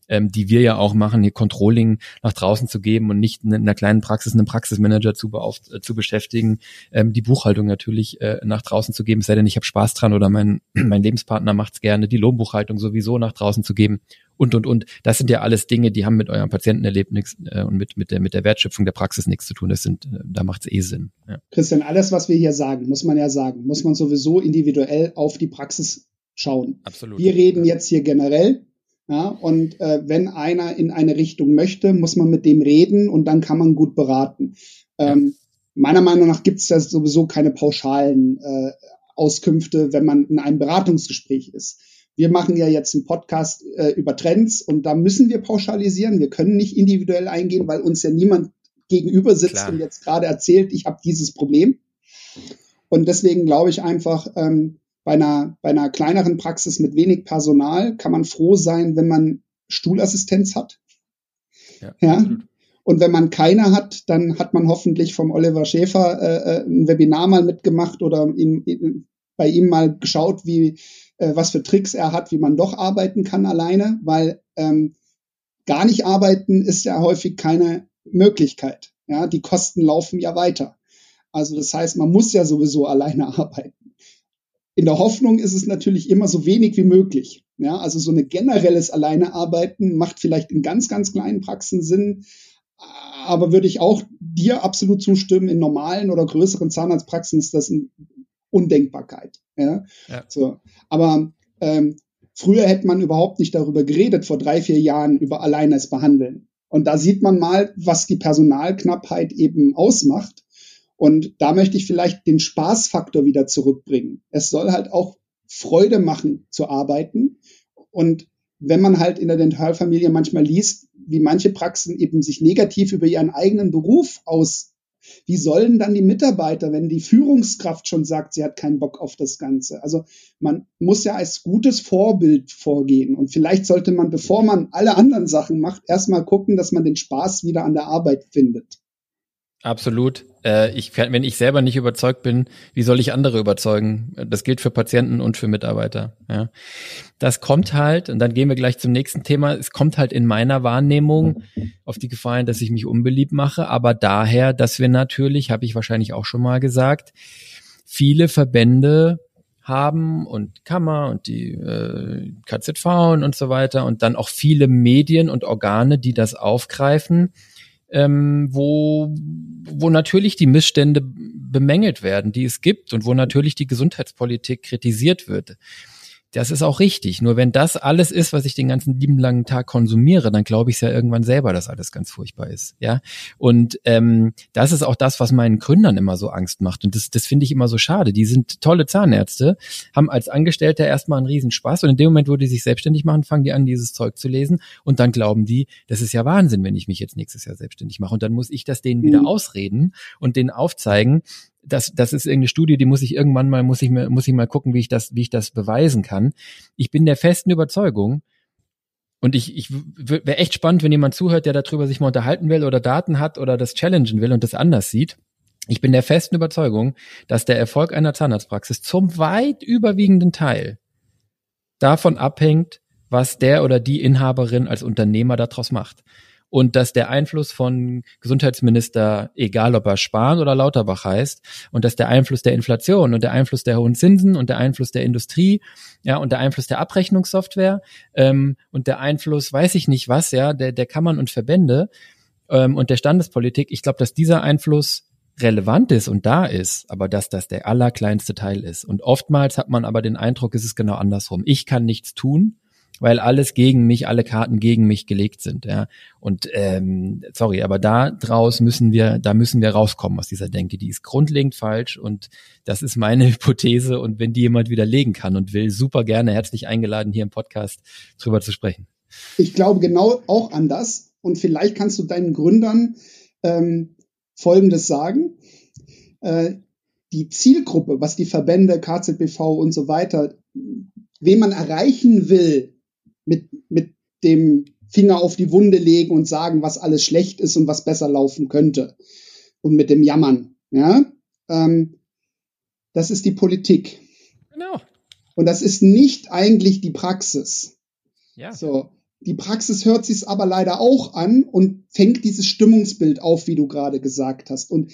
ähm, die wir ja auch machen, hier Controlling nach draußen zu geben und nicht in einer kleinen Praxis einen Praxismanager zu, beauft äh, zu beschäftigen, ähm, die Buchhaltung natürlich äh, nach draußen zu geben, es sei denn, ich habe Spaß dran oder mein, <clears throat> mein Lebenspartner macht's gerne, die Lohnbuchhaltung sowieso nach draußen zu geben und und und. Das sind ja alles Dinge, die haben mit eurem Patientenerlebnis äh, und mit mit der mit der Wertschöpfung der Praxis nichts zu tun. Das sind, äh, da macht's eh Sinn. Ja. Christian, alles, was wir hier sagen, muss man ja sagen, muss man sowieso individuell auf die Praxis schauen. Absolut. Wir reden jetzt hier generell ja, und äh, wenn einer in eine Richtung möchte, muss man mit dem reden und dann kann man gut beraten. Ähm, meiner Meinung nach gibt es da sowieso keine pauschalen äh, Auskünfte, wenn man in einem Beratungsgespräch ist. Wir machen ja jetzt einen Podcast äh, über Trends und da müssen wir pauschalisieren. Wir können nicht individuell eingehen, weil uns ja niemand gegenüber sitzt Klar. und jetzt gerade erzählt, ich habe dieses Problem. Und deswegen glaube ich einfach, ähm, bei einer, bei einer kleineren Praxis mit wenig Personal kann man froh sein, wenn man Stuhlassistenz hat. Ja. ja? Und wenn man keine hat, dann hat man hoffentlich vom Oliver Schäfer äh, äh ein Webinar mal mitgemacht oder ihn, ihn, bei ihm mal geschaut, wie äh, was für Tricks er hat, wie man doch arbeiten kann alleine, weil ähm, gar nicht arbeiten ist ja häufig keine Möglichkeit. Ja, die Kosten laufen ja weiter. Also das heißt, man muss ja sowieso alleine <laughs> arbeiten. In der Hoffnung ist es natürlich immer so wenig wie möglich. Ja, also so eine generelles Alleinearbeiten macht vielleicht in ganz, ganz kleinen Praxen Sinn, aber würde ich auch dir absolut zustimmen, in normalen oder größeren Zahnarztpraxen ist das eine Undenkbarkeit. Ja? ja. So. Aber ähm, früher hätte man überhaupt nicht darüber geredet, vor drei, vier Jahren über alleines Behandeln. Und da sieht man mal, was die Personalknappheit eben ausmacht. Und da möchte ich vielleicht den Spaßfaktor wieder zurückbringen. Es soll halt auch Freude machen zu arbeiten. Und wenn man halt in der Dentalfamilie manchmal liest, wie manche Praxen eben sich negativ über ihren eigenen Beruf aus, wie sollen dann die Mitarbeiter, wenn die Führungskraft schon sagt, sie hat keinen Bock auf das Ganze? Also man muss ja als gutes Vorbild vorgehen. Und vielleicht sollte man, bevor man alle anderen Sachen macht, erstmal gucken, dass man den Spaß wieder an der Arbeit findet. Absolut. Äh, ich, wenn ich selber nicht überzeugt bin, wie soll ich andere überzeugen? Das gilt für Patienten und für Mitarbeiter. Ja. Das kommt halt, und dann gehen wir gleich zum nächsten Thema, es kommt halt in meiner Wahrnehmung auf die Gefahr dass ich mich unbeliebt mache, aber daher, dass wir natürlich, habe ich wahrscheinlich auch schon mal gesagt, viele Verbände haben und Kammer und die äh, KZV und so weiter und dann auch viele Medien und Organe, die das aufgreifen ähm, wo, wo natürlich die Missstände bemängelt werden, die es gibt und wo natürlich die Gesundheitspolitik kritisiert wird. Das ist auch richtig. Nur wenn das alles ist, was ich den ganzen lieben langen Tag konsumiere, dann glaube ich es ja irgendwann selber, dass alles ganz furchtbar ist. Ja. Und ähm, das ist auch das, was meinen Gründern immer so Angst macht. Und das, das finde ich immer so schade. Die sind tolle Zahnärzte, haben als Angestellter erstmal einen Riesenspaß und in dem Moment, wo die sich selbstständig machen, fangen die an, dieses Zeug zu lesen und dann glauben die, das ist ja Wahnsinn, wenn ich mich jetzt nächstes Jahr selbstständig mache. Und dann muss ich das denen wieder mhm. ausreden und denen aufzeigen, das, das ist irgendeine Studie, die muss ich irgendwann mal, muss ich mir, muss ich mal gucken, wie ich das, wie ich das beweisen kann. Ich bin der festen Überzeugung, und ich, ich wäre echt spannend, wenn jemand zuhört, der darüber sich mal unterhalten will oder Daten hat oder das challengen will und das anders sieht. Ich bin der festen Überzeugung, dass der Erfolg einer Zahnarztpraxis zum weit überwiegenden Teil davon abhängt, was der oder die Inhaberin als Unternehmer daraus macht und dass der Einfluss von Gesundheitsminister, egal ob er Spahn oder Lauterbach heißt, und dass der Einfluss der Inflation und der Einfluss der hohen Zinsen und der Einfluss der Industrie, ja, und der Einfluss der Abrechnungssoftware ähm, und der Einfluss, weiß ich nicht was, ja, der, der Kammern und Verbände ähm, und der Standespolitik, ich glaube, dass dieser Einfluss relevant ist und da ist, aber dass das der allerkleinste Teil ist. Und oftmals hat man aber den Eindruck, es ist genau andersrum. Ich kann nichts tun weil alles gegen mich, alle Karten gegen mich gelegt sind. Ja. Und ähm, sorry, aber da draus müssen wir, da müssen wir rauskommen aus dieser Denke. Die ist grundlegend falsch und das ist meine <laughs> Hypothese. Und wenn die jemand widerlegen kann und will, super gerne herzlich eingeladen, hier im Podcast drüber zu sprechen. Ich glaube genau auch an das. Und vielleicht kannst du deinen Gründern ähm, Folgendes sagen. Äh, die Zielgruppe, was die Verbände, KZBV und so weiter, wen man erreichen will mit, mit dem Finger auf die Wunde legen und sagen, was alles schlecht ist und was besser laufen könnte. Und mit dem Jammern. Ja, ähm, das ist die Politik. Genau. Und das ist nicht eigentlich die Praxis. Ja. So. Die Praxis hört sich aber leider auch an und fängt dieses Stimmungsbild auf, wie du gerade gesagt hast, und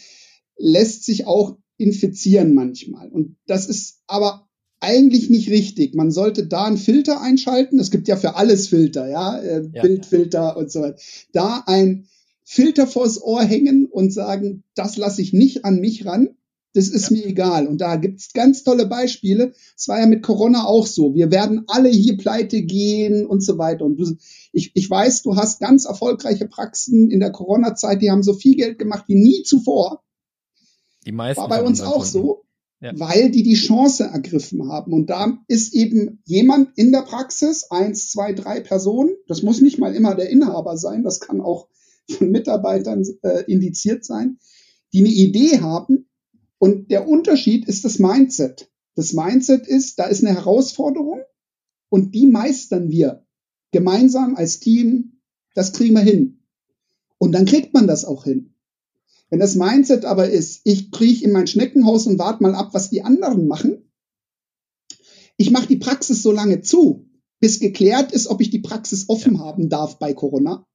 lässt sich auch infizieren manchmal. Und das ist aber eigentlich nicht richtig. Man sollte da einen Filter einschalten. Es gibt ja für alles Filter, ja, äh, ja. Bildfilter und so weiter. Da ein Filter vors Ohr hängen und sagen, das lasse ich nicht an mich ran. Das ist ja. mir egal. Und da gibt's ganz tolle Beispiele. Es war ja mit Corona auch so. Wir werden alle hier pleite gehen und so weiter. Und du, ich, ich weiß, du hast ganz erfolgreiche Praxen in der Corona-Zeit, die haben so viel Geld gemacht wie nie zuvor. Die meisten. War bei uns auch Kunden. so ja. weil die die Chance ergriffen haben. Und da ist eben jemand in der Praxis, eins, zwei, drei Personen, das muss nicht mal immer der Inhaber sein, das kann auch von Mitarbeitern äh, indiziert sein, die eine Idee haben. Und der Unterschied ist das Mindset. Das Mindset ist, da ist eine Herausforderung und die meistern wir gemeinsam als Team. Das kriegen wir hin. Und dann kriegt man das auch hin. Wenn das Mindset aber ist, ich kriege in mein Schneckenhaus und warte mal ab, was die anderen machen, ich mache die Praxis so lange zu, bis geklärt ist, ob ich die Praxis offen haben darf bei Corona.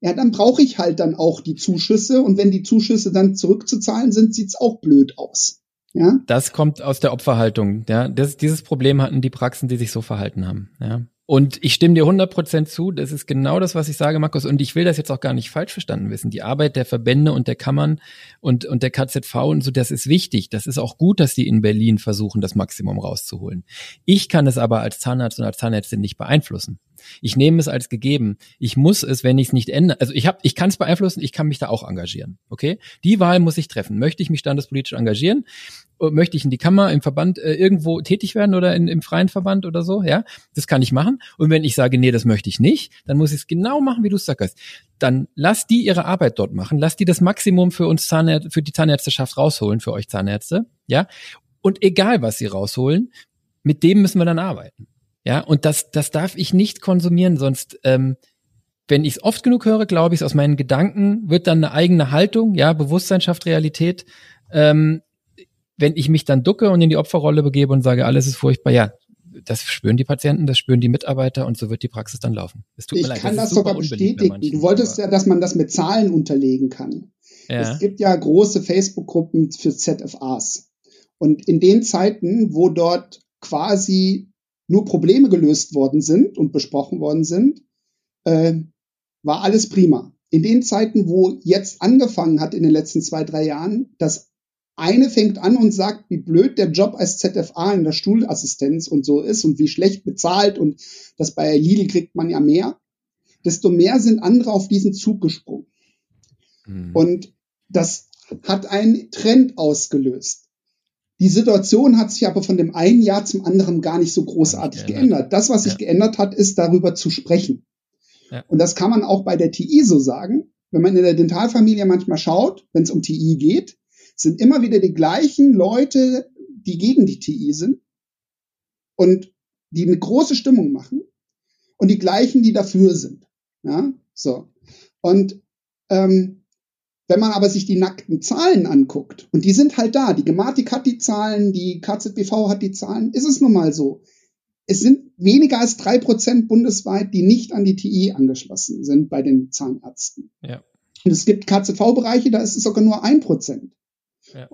Ja, dann brauche ich halt dann auch die Zuschüsse und wenn die Zuschüsse dann zurückzuzahlen sind, sieht's auch blöd aus. Ja? Das kommt aus der Opferhaltung. Ja, das, dieses Problem hatten die Praxen, die sich so verhalten haben. Ja. Und ich stimme dir 100% zu, das ist genau das, was ich sage, Markus. Und ich will das jetzt auch gar nicht falsch verstanden wissen. Die Arbeit der Verbände und der Kammern und, und der KZV und so, das ist wichtig. Das ist auch gut, dass die in Berlin versuchen, das Maximum rauszuholen. Ich kann es aber als Zahnarzt und als Zahnärztin nicht beeinflussen. Ich nehme es als gegeben. Ich muss es, wenn ich es nicht ändere. Also ich habe, ich kann es beeinflussen, ich kann mich da auch engagieren. Okay? Die Wahl muss ich treffen. Möchte ich mich standespolitisch engagieren? Möchte ich in die Kammer, im Verband äh, irgendwo tätig werden oder in, im freien Verband oder so, ja, das kann ich machen. Und wenn ich sage, nee, das möchte ich nicht, dann muss ich es genau machen, wie du es sagst. Dann lass die ihre Arbeit dort machen, lass die das Maximum für uns Zahnärzte, für die Zahnärzteschaft rausholen, für euch Zahnärzte, ja. Und egal, was sie rausholen, mit dem müssen wir dann arbeiten. Ja, und das, das darf ich nicht konsumieren, sonst, ähm, wenn ich es oft genug höre, glaube ich, aus meinen Gedanken wird dann eine eigene Haltung, ja, Bewusstsein schafft Realität, ähm, wenn ich mich dann ducke und in die Opferrolle begebe und sage, alles ist furchtbar, ja, das spüren die Patienten, das spüren die Mitarbeiter und so wird die Praxis dann laufen. Es tut ich mir leid, kann das, das sogar bestätigen. Du wolltest ja, dass man das mit Zahlen unterlegen kann. Ja. Es gibt ja große Facebook-Gruppen für ZFAs. Und in den Zeiten, wo dort quasi nur Probleme gelöst worden sind und besprochen worden sind, äh, war alles prima. In den Zeiten, wo jetzt angefangen hat in den letzten zwei, drei Jahren, dass eine fängt an und sagt, wie blöd der Job als ZFA in der Stuhlassistenz und so ist und wie schlecht bezahlt und das bei Lidl kriegt man ja mehr. Desto mehr sind andere auf diesen Zug gesprungen. Mhm. Und das hat einen Trend ausgelöst. Die Situation hat sich aber von dem einen Jahr zum anderen gar nicht so großartig geändert. geändert. Das, was sich ja. geändert hat, ist darüber zu sprechen. Ja. Und das kann man auch bei der TI so sagen. Wenn man in der Dentalfamilie manchmal schaut, wenn es um TI geht, sind immer wieder die gleichen Leute, die gegen die TI sind und die eine große Stimmung machen und die gleichen, die dafür sind. Ja, so. Und ähm, wenn man aber sich die nackten Zahlen anguckt, und die sind halt da, die Gematik hat die Zahlen, die KZBV hat die Zahlen, ist es nun mal so. Es sind weniger als drei Prozent bundesweit, die nicht an die TI angeschlossen sind bei den Zahnärzten. Ja. Und es gibt KZV-Bereiche, da ist es sogar nur ein Prozent. Ja.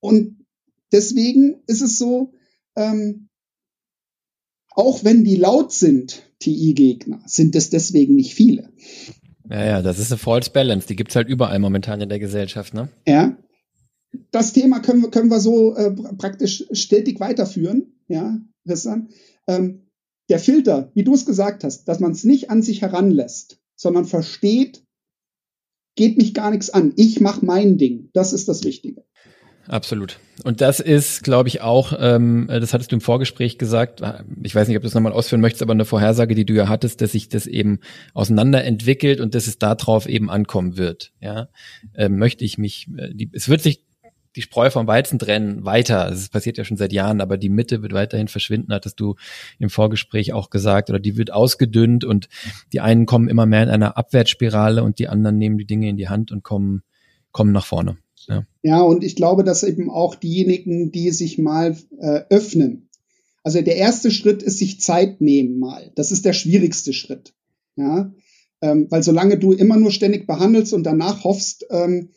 Und deswegen ist es so, ähm, auch wenn die laut sind, TI-Gegner, sind es deswegen nicht viele. Ja, ja, das ist eine False Balance. Die gibt's halt überall momentan in der Gesellschaft, ne? Ja. Das Thema können wir, können wir so äh, praktisch stetig weiterführen, ja, Christian. Ähm, der Filter, wie du es gesagt hast, dass man es nicht an sich heranlässt, sondern versteht, geht mich gar nichts an. Ich mache mein Ding. Das ist das Wichtige. absolut. Und das ist, glaube ich, auch, ähm, das hattest du im Vorgespräch gesagt, ich weiß nicht, ob du es nochmal ausführen möchtest, aber eine Vorhersage, die du ja hattest, dass sich das eben auseinanderentwickelt und dass es darauf eben ankommen wird. Ja, ähm, möchte ich mich, äh, die, es wird sich die Spreu vom Weizen trennen weiter. Das passiert ja schon seit Jahren, aber die Mitte wird weiterhin verschwinden, hattest du im Vorgespräch auch gesagt, oder die wird ausgedünnt und die einen kommen immer mehr in einer Abwärtsspirale und die anderen nehmen die Dinge in die Hand und kommen, kommen nach vorne. Ja. ja, und ich glaube, dass eben auch diejenigen, die sich mal äh, öffnen. Also der erste Schritt ist sich Zeit nehmen mal. Das ist der schwierigste Schritt. Ja, ähm, weil solange du immer nur ständig behandelst und danach hoffst, ähm,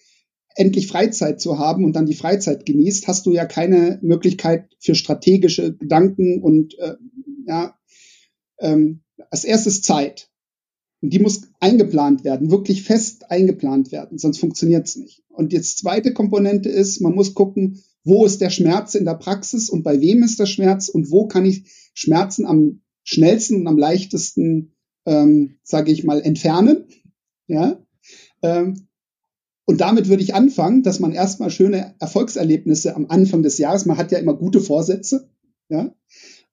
endlich Freizeit zu haben und dann die Freizeit genießt, hast du ja keine Möglichkeit für strategische Gedanken und äh, ja, ähm, als erstes Zeit. Und die muss eingeplant werden, wirklich fest eingeplant werden, sonst funktioniert es nicht. Und jetzt zweite Komponente ist, man muss gucken, wo ist der Schmerz in der Praxis und bei wem ist der Schmerz und wo kann ich Schmerzen am schnellsten und am leichtesten, ähm, sage ich mal, entfernen. Ja, ähm, und damit würde ich anfangen, dass man erstmal schöne Erfolgserlebnisse am Anfang des Jahres, man hat ja immer gute Vorsätze, ja,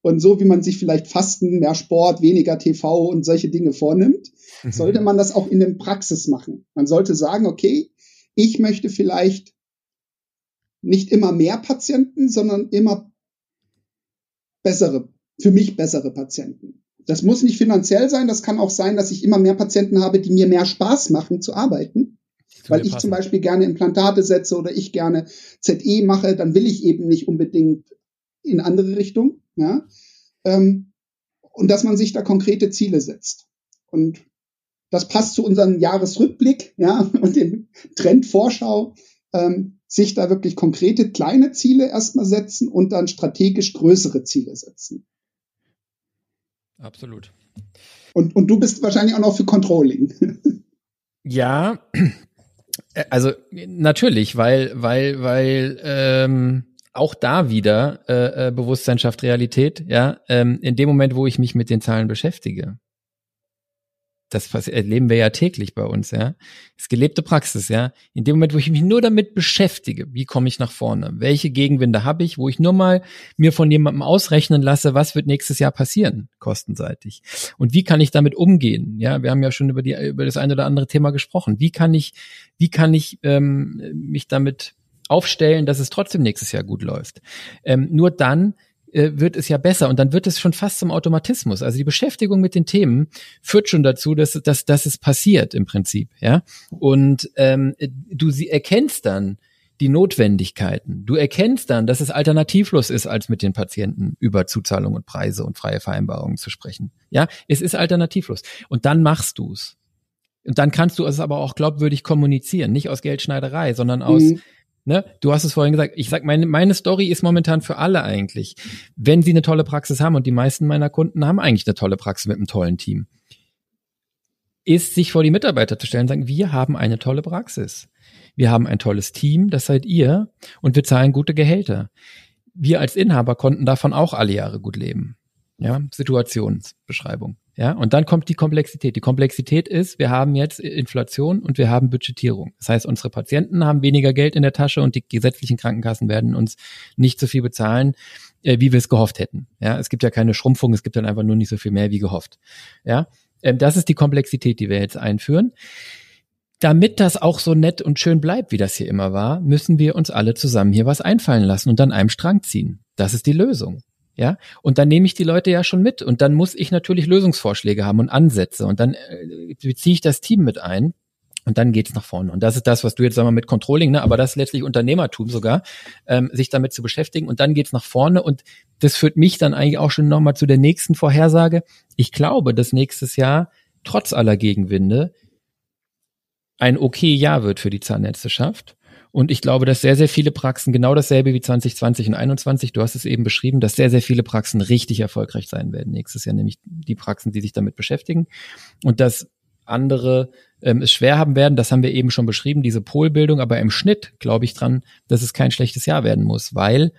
und so wie man sich vielleicht Fasten, mehr Sport, weniger TV und solche Dinge vornimmt, mhm. sollte man das auch in der Praxis machen. Man sollte sagen, okay, ich möchte vielleicht nicht immer mehr Patienten, sondern immer bessere, für mich bessere Patienten. Das muss nicht finanziell sein, das kann auch sein, dass ich immer mehr Patienten habe, die mir mehr Spaß machen zu arbeiten. Weil ich passen. zum Beispiel gerne Implantate setze oder ich gerne ZE mache, dann will ich eben nicht unbedingt in andere Richtung. Ja? Ähm, und dass man sich da konkrete Ziele setzt. Und das passt zu unserem Jahresrückblick ja, <laughs> und dem Trendvorschau, ähm, sich da wirklich konkrete kleine Ziele erstmal setzen und dann strategisch größere Ziele setzen. Absolut. Und, und du bist wahrscheinlich auch noch für Controlling. <laughs> Ja, also natürlich, weil, weil, weil ähm, auch da wieder äh, äh, Bewusstsein schafft Realität, ja, ähm, in dem Moment, wo ich mich mit den Zahlen beschäftige. Das erleben wir ja täglich bei uns, ja. Das ist gelebte Praxis, ja. In dem Moment, wo ich mich nur damit beschäftige, wie komme ich nach vorne? Welche Gegenwinde habe ich, wo ich nur mal mir von jemandem ausrechnen lasse, was wird nächstes Jahr passieren, kostenseitig? Und wie kann ich damit umgehen? Ja, wir haben ja schon über die, über das eine oder andere Thema gesprochen. Wie kann ich, wie kann ich ähm, mich damit aufstellen, dass es trotzdem nächstes Jahr gut läuft. Ähm, nur dann äh, wird es ja besser und dann wird es schon fast zum Automatismus. Also die Beschäftigung mit den Themen führt schon dazu, dass, dass, dass es passiert im Prinzip, ja. Und ähm, du sie erkennst dann die Notwendigkeiten. Du erkennst dann, dass es alternativlos ist, als mit den Patienten über Zuzahlung und Preise und freie Vereinbarungen zu sprechen. Ja, es ist alternativlos. Und dann machst du's. Und dann kannst du es aber auch glaubwürdig kommunizieren, nicht aus Geldschneiderei, sondern aus mhm. Ne? Du hast es vorhin gesagt, ich sag, meine, meine Story ist momentan für alle eigentlich. Wenn sie eine tolle Praxis haben und die meisten meiner Kunden haben eigentlich eine tolle Praxis mit einem tollen Team, ist sich vor die Mitarbeiter zu stellen und sagen, wir haben eine tolle Praxis. Wir haben ein tolles Team, das seid ihr, und wir zahlen gute Gehälter. Wir als Inhaber konnten davon auch alle Jahre gut leben. Ja, Situationsbeschreibung. Ja, und dann kommt die Komplexität. Die Komplexität ist, wir haben jetzt Inflation und wir haben Budgetierung. Das heißt, unsere Patienten haben weniger Geld in der Tasche und die gesetzlichen Krankenkassen werden uns nicht so viel bezahlen, äh, wie wir es gehofft hätten. Ja, es gibt ja keine Schrumpfung, es gibt dann einfach nur nicht so viel mehr wie gehofft. Ja, ähm, das ist die Komplexität, die wir jetzt einführen. Damit das auch so nett und schön bleibt, wie das hier immer war, müssen wir uns alle zusammen hier was einfallen lassen und an einem Strang ziehen. Das ist die Lösung. Ja, und dann nehme ich die Leute ja schon mit und dann muss ich natürlich Lösungsvorschläge haben und Ansätze und dann äh, beziehe ich das Team mit ein und dann geht's nach vorne. Und das ist das, was du jetzt sag mal mit Controlling, ne, aber das ist letztlich Unternehmertum sogar, ähm, sich damit zu beschäftigen und dann geht's nach vorne und das führt mich dann eigentlich auch schon nochmal zu der nächsten Vorhersage. Ich glaube, dass nächstes Jahr trotz aller Gegenwinde ein okay Jahr wird für die Zahnärzteschaft. Und ich glaube, dass sehr, sehr viele Praxen genau dasselbe wie 2020 und 2021, du hast es eben beschrieben, dass sehr, sehr viele Praxen richtig erfolgreich sein werden nächstes Jahr, nämlich die Praxen, die sich damit beschäftigen. Und dass andere ähm, es schwer haben werden, das haben wir eben schon beschrieben, diese Polbildung, aber im Schnitt glaube ich dran, dass es kein schlechtes Jahr werden muss, weil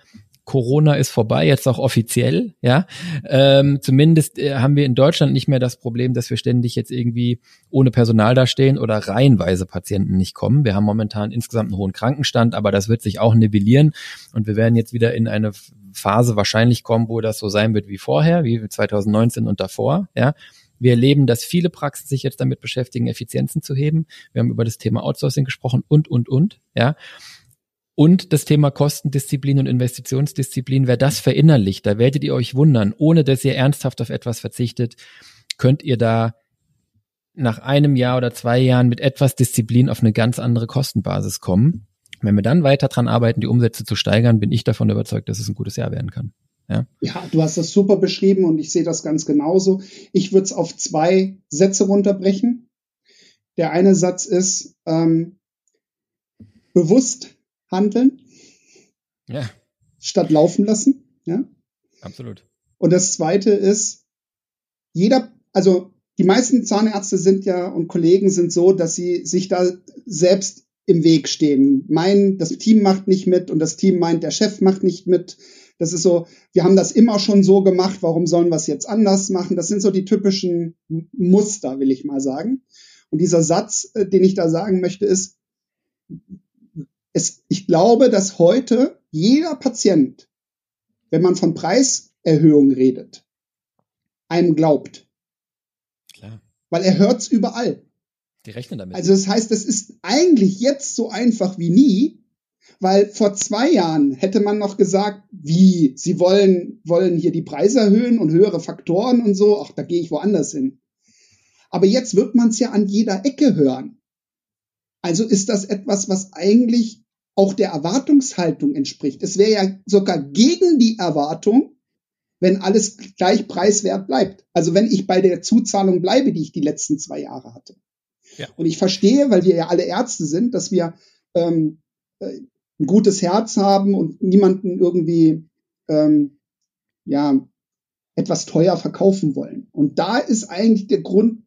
Corona ist vorbei, jetzt auch offiziell, ja. Ähm, zumindest äh, haben wir in Deutschland nicht mehr das Problem, dass wir ständig jetzt irgendwie ohne Personal dastehen oder reihenweise Patienten nicht kommen. Wir haben momentan insgesamt einen hohen Krankenstand, aber das wird sich auch nivellieren und wir werden jetzt wieder in eine Phase wahrscheinlich kommen, wo das so sein wird wie vorher, wie 2019 und davor, ja. Wir erleben, dass viele Praxen sich jetzt damit beschäftigen, Effizienzen zu heben. Wir haben über das Thema Outsourcing gesprochen und, und, und, ja. Und das Thema Kostendisziplin und Investitionsdisziplin, wer das verinnerlicht, da werdet ihr euch wundern, ohne dass ihr ernsthaft auf etwas verzichtet, könnt ihr da nach einem Jahr oder zwei Jahren mit etwas Disziplin auf eine ganz andere Kostenbasis kommen. Wenn wir dann weiter dran arbeiten, die Umsätze zu steigern, bin ich davon überzeugt, dass es ein gutes Jahr werden kann. Ja, ja du hast das super beschrieben und ich sehe das ganz genauso. Ich würde es auf zwei Sätze runterbrechen. Der eine Satz ist ähm, bewusst handeln. Ja. Statt laufen lassen. Ja. Absolut. Und das zweite ist, jeder, also die meisten Zahnärzte sind ja und Kollegen sind so, dass sie sich da selbst im Weg stehen. Meinen, das Team macht nicht mit und das Team meint, der Chef macht nicht mit. Das ist so, wir haben das immer schon so gemacht, warum sollen wir es jetzt anders machen? Das sind so die typischen Muster, will ich mal sagen. Und dieser Satz, äh, den ich da sagen möchte, ist, es, ich glaube, dass heute jeder Patient, wenn man von Preiserhöhungen redet, einem glaubt. Klar. Weil er hört's überall. Die rechnen damit. Also das heißt, es ist eigentlich jetzt so einfach wie nie, weil vor zwei Jahren hätte man noch gesagt, wie, sie wollen, wollen hier die Preise erhöhen und höhere Faktoren und so, ach, da gehe ich woanders hin. Aber jetzt wird man es ja an jeder Ecke hören. Also ist das etwas, was eigentlich auch der Erwartungshaltung entspricht. Es wäre ja sogar gegen die Erwartung, wenn alles gleich preiswert bleibt. Also wenn ich bei der Zuzahlung bleibe, die ich die letzten zwei Jahre hatte. Ja. Und ich verstehe, weil wir ja alle Ärzte sind, dass wir ähm, äh, ein gutes Herz haben und niemanden irgendwie ähm, ja etwas teuer verkaufen wollen. Und da ist eigentlich der Grund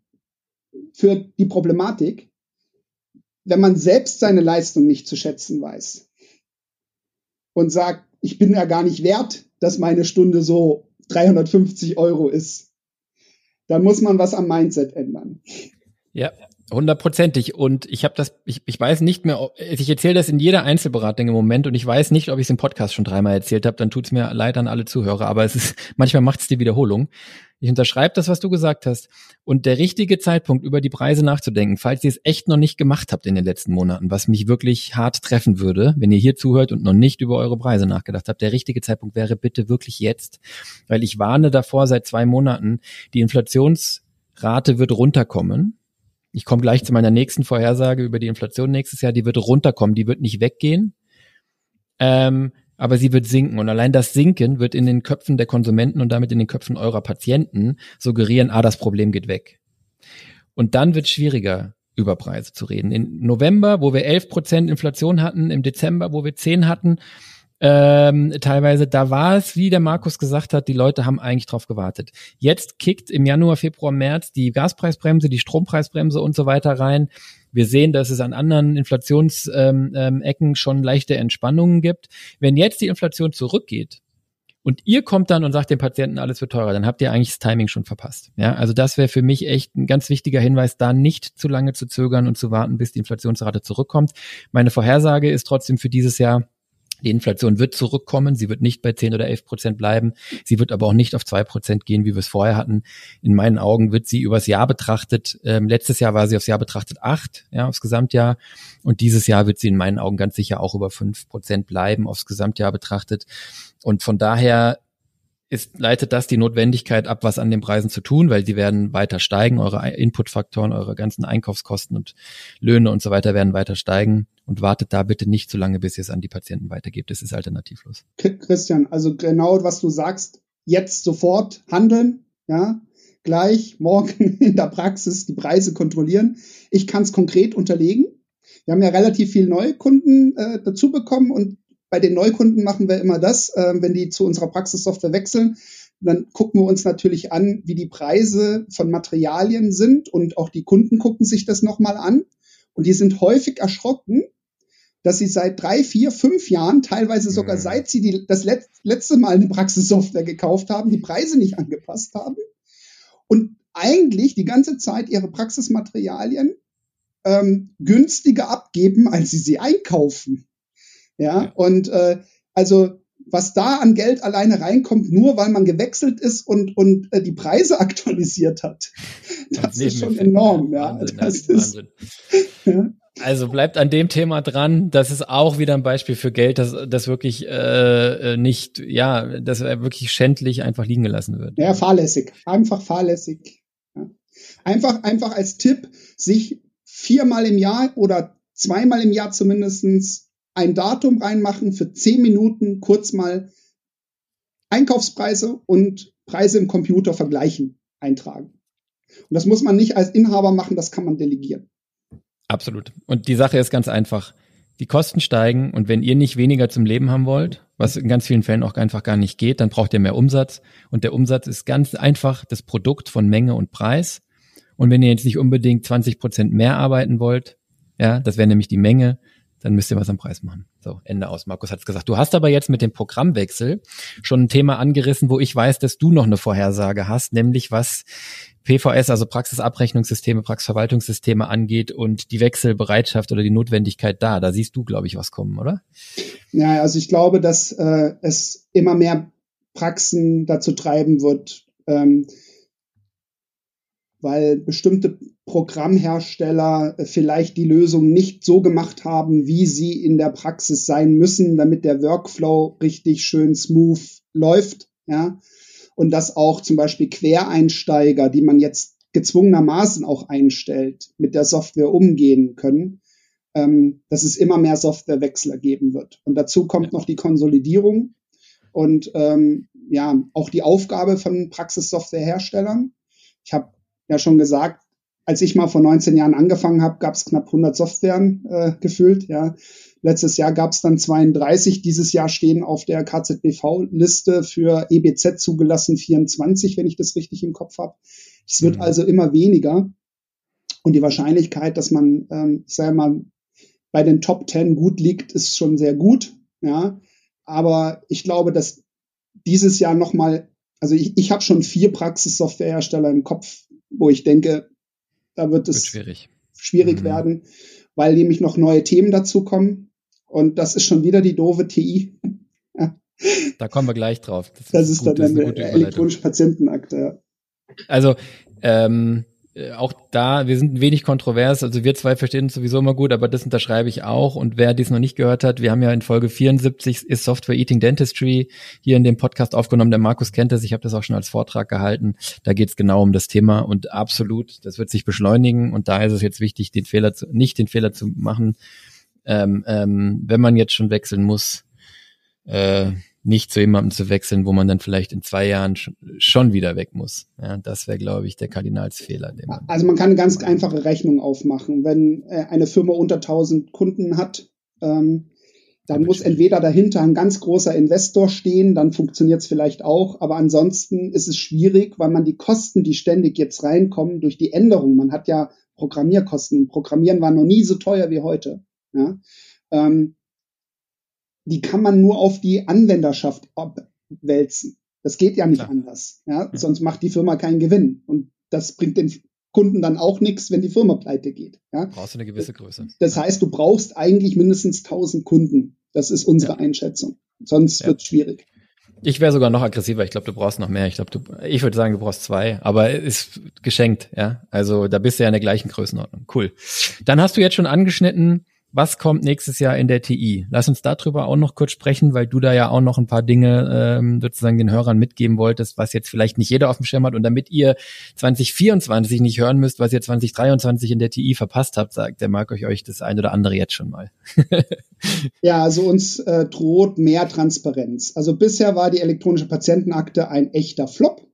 für die Problematik, wenn man selbst seine Leistung nicht zu schätzen weiß und sagt, ich bin ja gar nicht wert, dass meine Stunde so 350 Euro ist, dann muss man was am Mindset ändern. Ja, Hundertprozentig. Und ich habe das, ich, ich weiß nicht mehr, ich erzähle das in jeder Einzelberatung im Moment und ich weiß nicht, ob ich es im Podcast schon dreimal erzählt habe, dann tut's mir leid an alle Zuhörer, aber es ist, <laughs> manchmal macht es die Wiederholung. Ich unterschreibe das, was du gesagt hast. Und der richtige Zeitpunkt, über die Preise nachzudenken, falls ihr es echt noch nicht gemacht habt in den letzten Monaten, was mich wirklich hart treffen würde, wenn ihr hier zuhört und noch nicht über eure Preise nachgedacht habt, der richtige Zeitpunkt wäre bitte wirklich jetzt. Weil ich warne davor seit zwei Monaten, die Inflationsrate wird runterkommen ich komme gleich zu meiner nächsten Vorhersage über die Inflation nächstes Jahr. Die wird runterkommen, die wird nicht weggehen, ähm, aber sie wird sinken. Und allein das Sinken wird in den Köpfen der Konsumenten und damit in den Köpfen eurer Patienten suggerieren, ah, das Problem geht weg. Und dann wird es schwieriger, über Preise zu reden. In November, wo wir 11 Prozent Inflation hatten, im Dezember, wo wir 10 hatten, ähm, teilweise, da war es, wie der Markus gesagt hat, die Leute haben eigentlich drauf gewartet. Jetzt kickt im Januar, Februar, März die Gaspreisbremse, die Strompreisbremse und so weiter rein. Wir sehen, dass es an anderen Inflationsecken ähm, ähm, schon leichte Entspannungen gibt. Wenn jetzt die Inflation zurückgeht, und ihr kommt dann und sagt dem Patienten, alles wird teurer, dann habt ihr eigentlich das Timing schon verpasst. Ja, also das wäre für mich echt ein ganz wichtiger Hinweis, da nicht zu lange zu zögern und zu warten, bis die Inflationsrate zurückkommt. Meine Vorhersage ist trotzdem für dieses Jahr, die Inflation wird zurückkommen, sie wird nicht bei 10 oder 11 Prozent bleiben, sie wird aber auch nicht auf zwei Prozent gehen, wie wir es vorher hatten. In meinen Augen wird sie übers Jahr betrachtet, ähm, letztes Jahr war sie aufs Jahr betrachtet acht, ja, aufs Gesamtjahr und dieses Jahr wird sie in meinen Augen ganz sicher auch über fünf Prozent bleiben, aufs Gesamtjahr betrachtet. Und von daher ist, leitet das die Notwendigkeit ab, was an den Preisen zu tun, weil die werden weiter steigen, eure Inputfaktoren, eure ganzen Einkaufskosten und Löhne und so weiter werden weiter steigen und wartet da bitte nicht zu lange, bis ihr es an die Patienten weitergebt. Es ist alternativlos. Christian, also genau was du sagst, jetzt sofort handeln, ja, gleich morgen <laughs> in der Praxis die Preise kontrollieren. Ich kann es konkret unterlegen. Wir haben ja relativ viele neue Kunden äh, dazu bekommen und bei den Neukunden machen wir immer das, äh, wenn die zu unserer Praxissoftware wechseln, dann gucken wir uns natürlich an, wie die Preise von Materialien sind und auch die Kunden gucken sich das nochmal an und die sind häufig erschrocken, dass sie seit drei, vier, fünf Jahren, teilweise sogar mhm. seit sie die, das Let letzte Mal eine Praxissoftware gekauft haben, die Preise nicht angepasst haben und eigentlich die ganze Zeit ihre Praxismaterialien ähm, günstiger abgeben, als sie sie einkaufen. Ja, ja. und äh, also was da an Geld alleine reinkommt, nur weil man gewechselt ist und, und äh, die Preise <laughs> aktualisiert hat. Das ist schon enorm, ja. Wahnsinn, das <laughs> ist. Ja. Also bleibt an dem Thema dran. Das ist auch wieder ein Beispiel für Geld, das, das wirklich äh, äh nicht, ja, das wirklich schändlich einfach liegen gelassen wird. Ja, fahrlässig. Einfach fahrlässig. Ja. Einfach, einfach als Tipp, sich viermal im Jahr oder zweimal im Jahr zumindestens ein Datum reinmachen für zehn Minuten, kurz mal Einkaufspreise und Preise im Computer vergleichen, eintragen. Und das muss man nicht als Inhaber machen, das kann man delegieren. Absolut. Und die Sache ist ganz einfach. Die Kosten steigen und wenn ihr nicht weniger zum Leben haben wollt, was in ganz vielen Fällen auch einfach gar nicht geht, dann braucht ihr mehr Umsatz. Und der Umsatz ist ganz einfach das Produkt von Menge und Preis. Und wenn ihr jetzt nicht unbedingt 20 Prozent mehr arbeiten wollt, ja, das wäre nämlich die Menge, dann müsst ihr was am Preis machen. So, Ende aus. Markus hat es gesagt. Du hast aber jetzt mit dem Programmwechsel schon ein Thema angerissen, wo ich weiß, dass du noch eine Vorhersage hast, nämlich was PVS, also Praxisabrechnungssysteme, Praxisverwaltungssysteme angeht und die Wechselbereitschaft oder die Notwendigkeit da. Da siehst du, glaube ich, was kommen, oder? Ja, also ich glaube, dass äh, es immer mehr Praxen dazu treiben wird, ähm, weil bestimmte Programmhersteller vielleicht die Lösung nicht so gemacht haben, wie sie in der Praxis sein müssen, damit der Workflow richtig schön smooth läuft. Ja, und dass auch zum Beispiel Quereinsteiger, die man jetzt gezwungenermaßen auch einstellt, mit der Software umgehen können, ähm, dass es immer mehr Softwarewechsler geben wird. Und dazu kommt noch die Konsolidierung und ähm, ja auch die Aufgabe von Praxissoftwareherstellern. Ich habe ja schon gesagt, als ich mal vor 19 Jahren angefangen habe, gab es knapp 100 Softwaren äh, gefühlt. Ja, Letztes Jahr gab es dann 32. Dieses Jahr stehen auf der KZBV-Liste für EBZ zugelassen 24, wenn ich das richtig im Kopf habe. Es wird mhm. also immer weniger. Und die Wahrscheinlichkeit, dass man, ähm, ich sage mal, bei den Top 10 gut liegt, ist schon sehr gut. Ja, aber ich glaube, dass dieses Jahr noch mal, also ich, ich habe schon vier Praxissoftwarehersteller im Kopf, wo ich denke, da wird es wird schwierig, schwierig mhm. werden, weil nämlich noch neue Themen dazukommen. Und das ist schon wieder die doofe TI. <laughs> ja. Da kommen wir gleich drauf. Das, das ist, gut, dann eine, elektronische Patientenakte. Ja. Also ähm, äh, auch da, wir sind ein wenig kontrovers, also wir zwei verstehen uns sowieso immer gut, aber das unterschreibe ich auch. Und wer dies noch nicht gehört hat, wir haben ja in Folge 74 ist Software Eating Dentistry hier in dem Podcast aufgenommen. Der Markus kennt das, ich habe das auch schon als Vortrag gehalten. Da geht es genau um das Thema und absolut, das wird sich beschleunigen und da ist es jetzt wichtig, den Fehler zu, nicht den Fehler zu machen, ähm, ähm, wenn man jetzt schon wechseln muss, äh, nicht zu jemandem zu wechseln, wo man dann vielleicht in zwei Jahren schon wieder weg muss. Ja, das wäre, glaube ich, der Kardinalsfehler. Man also man kann eine ganz einfache Rechnung aufmachen. Wenn äh, eine Firma unter 1000 Kunden hat, ähm, dann muss entweder dahinter ein ganz großer Investor stehen, dann funktioniert es vielleicht auch, aber ansonsten ist es schwierig, weil man die Kosten, die ständig jetzt reinkommen durch die Änderung, man hat ja Programmierkosten. Programmieren war noch nie so teuer wie heute. Ja? Ähm, die kann man nur auf die Anwenderschaft abwälzen. Das geht ja nicht Klar. anders. Ja? Mhm. Sonst macht die Firma keinen Gewinn. Und das bringt den Kunden dann auch nichts, wenn die Firma pleite geht. Ja? Brauchst du eine gewisse Größe. Das heißt, du brauchst eigentlich mindestens 1000 Kunden. Das ist unsere ja. Einschätzung. Sonst ja. wird es schwierig. Ich wäre sogar noch aggressiver. Ich glaube, du brauchst noch mehr. Ich glaube, du, ich würde sagen, du brauchst zwei, aber ist geschenkt, ja. Also da bist du ja in der gleichen Größenordnung. Cool. Dann hast du jetzt schon angeschnitten, was kommt nächstes Jahr in der TI? Lass uns darüber auch noch kurz sprechen, weil du da ja auch noch ein paar Dinge ähm, sozusagen den Hörern mitgeben wolltest, was jetzt vielleicht nicht jeder auf dem Schirm hat. Und damit ihr 2024 nicht hören müsst, was ihr 2023 in der TI verpasst habt, sagt der mag euch euch das ein oder andere jetzt schon mal. <laughs> ja, also uns äh, droht mehr Transparenz. Also bisher war die elektronische Patientenakte ein echter Flop.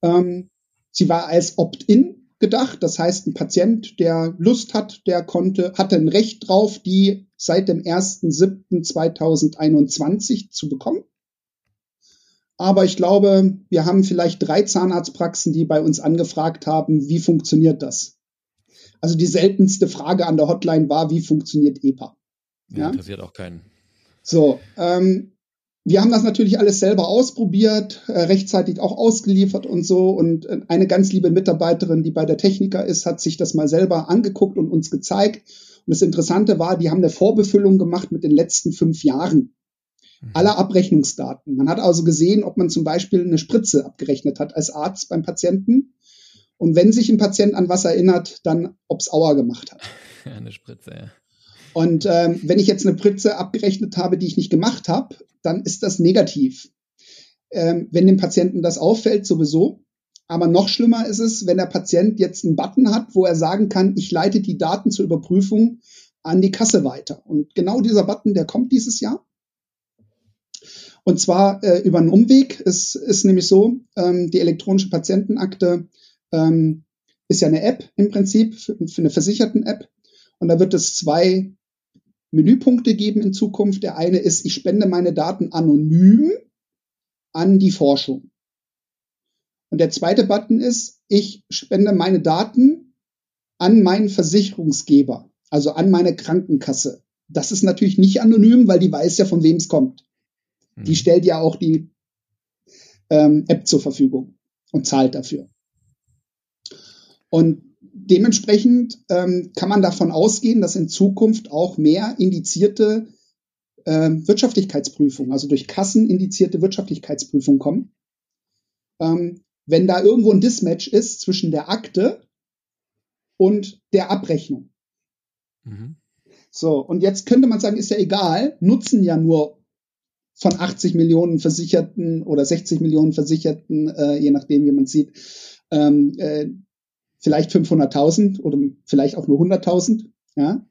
Ähm, sie war als Opt-in gedacht. Das heißt, ein Patient, der Lust hat, der konnte, hatte ein Recht drauf, die seit dem 1.7.2021 zu bekommen. Aber ich glaube, wir haben vielleicht drei Zahnarztpraxen, die bei uns angefragt haben, wie funktioniert das? Also die seltenste Frage an der Hotline war, wie funktioniert EPA? Ja, ja? interessiert auch keinen. So, ähm, wir haben das natürlich alles selber ausprobiert, äh, rechtzeitig auch ausgeliefert und so. Und äh, eine ganz liebe Mitarbeiterin, die bei der Techniker ist, hat sich das mal selber angeguckt und uns gezeigt. Und das Interessante war, die haben eine Vorbefüllung gemacht mit den letzten fünf Jahren mhm. aller Abrechnungsdaten. Man hat also gesehen, ob man zum Beispiel eine Spritze abgerechnet hat als Arzt beim Patienten. Und wenn sich ein Patient an was erinnert, dann ob es Auer gemacht hat. <laughs> Eine Spritze, ja. Und ähm, wenn ich jetzt eine Spritze abgerechnet habe, die ich nicht gemacht habe, dann ist das negativ. Ähm, wenn dem Patienten das auffällt, sowieso. Aber noch schlimmer ist es, wenn der Patient jetzt einen Button hat, wo er sagen kann, ich leite die Daten zur Überprüfung an die Kasse weiter. Und genau dieser Button, der kommt dieses Jahr. Und zwar äh, über einen Umweg. Es ist nämlich so, ähm, die elektronische Patientenakte ähm, ist ja eine App im Prinzip, für, für eine Versicherten-App. Und da wird es zwei Menüpunkte geben in Zukunft. Der eine ist, ich spende meine Daten anonym an die Forschung. Und der zweite Button ist, ich spende meine Daten an meinen Versicherungsgeber, also an meine Krankenkasse. Das ist natürlich nicht anonym, weil die weiß ja, von wem es kommt. Mhm. Die stellt ja auch die ähm, App zur Verfügung und zahlt dafür. Und dementsprechend ähm, kann man davon ausgehen, dass in Zukunft auch mehr indizierte äh, Wirtschaftlichkeitsprüfungen, also durch Kassen indizierte Wirtschaftlichkeitsprüfungen kommen. Ähm, wenn da irgendwo ein Dismatch ist zwischen der Akte und der Abrechnung. Mhm. So, und jetzt könnte man sagen, ist ja egal, nutzen ja nur von 80 Millionen Versicherten oder 60 Millionen Versicherten, äh, je nachdem, wie man sieht, ähm, äh, vielleicht 500.000 oder vielleicht auch nur 100.000. Ja?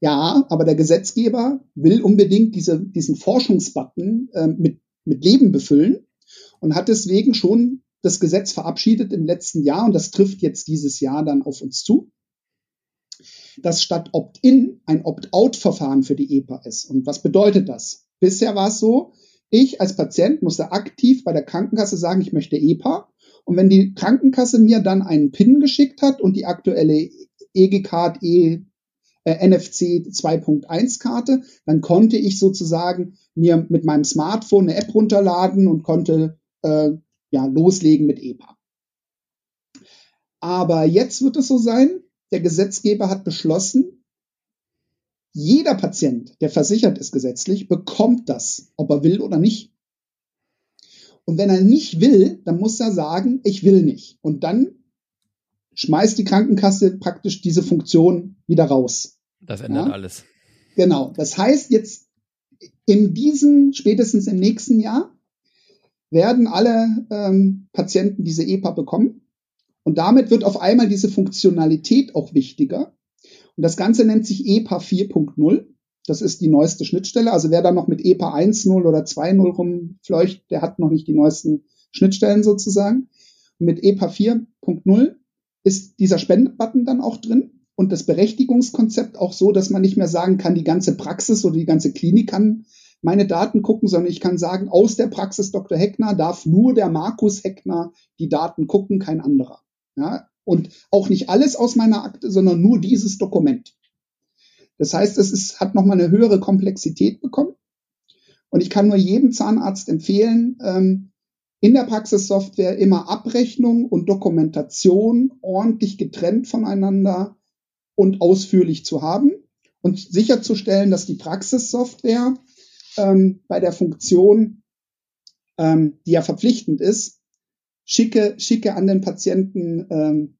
ja, aber der Gesetzgeber will unbedingt diese, diesen Forschungsbutton äh, mit, mit Leben befüllen und hat deswegen schon das Gesetz verabschiedet im letzten Jahr und das trifft jetzt dieses Jahr dann auf uns zu, dass statt Opt-in ein Opt-out-Verfahren für die EPA ist. Und was bedeutet das? Bisher war es so, ich als Patient musste aktiv bei der Krankenkasse sagen, ich möchte EPA und wenn die Krankenkasse mir dann einen PIN geschickt hat und die aktuelle EG-Card E äh, NFC 2.1 Karte, dann konnte ich sozusagen mir mit meinem Smartphone eine App runterladen und konnte äh, ja loslegen mit EPA. Aber jetzt wird es so sein, der Gesetzgeber hat beschlossen, jeder Patient, der versichert ist gesetzlich, bekommt das, ob er will oder nicht. Und wenn er nicht will, dann muss er sagen, ich will nicht. Und dann schmeißt die Krankenkasse praktisch diese Funktion wieder raus. Das ändert ja? alles. Genau. Das heißt, jetzt in diesem, spätestens im nächsten Jahr, werden alle ähm, Patienten diese EPA bekommen. Und damit wird auf einmal diese Funktionalität auch wichtiger. Und das Ganze nennt sich EPA 4.0. Das ist die neueste Schnittstelle. Also wer da noch mit EPA 1.0 oder 2.0 rumfleucht, der hat noch nicht die neuesten Schnittstellen sozusagen. Mit EPA 4.0 ist dieser Spendebutton dann auch drin und das Berechtigungskonzept auch so, dass man nicht mehr sagen kann, die ganze Praxis oder die ganze Klinik kann meine Daten gucken, sondern ich kann sagen, aus der Praxis Dr. Heckner darf nur der Markus Heckner die Daten gucken, kein anderer. Ja? Und auch nicht alles aus meiner Akte, sondern nur dieses Dokument. Das heißt, es ist, hat nochmal eine höhere Komplexität bekommen. Und ich kann nur jedem Zahnarzt empfehlen, ähm, in der Praxissoftware immer Abrechnung und Dokumentation ordentlich getrennt voneinander und ausführlich zu haben und sicherzustellen, dass die Praxissoftware ähm, bei der Funktion, ähm, die ja verpflichtend ist, schicke, schicke an den Patienten ähm,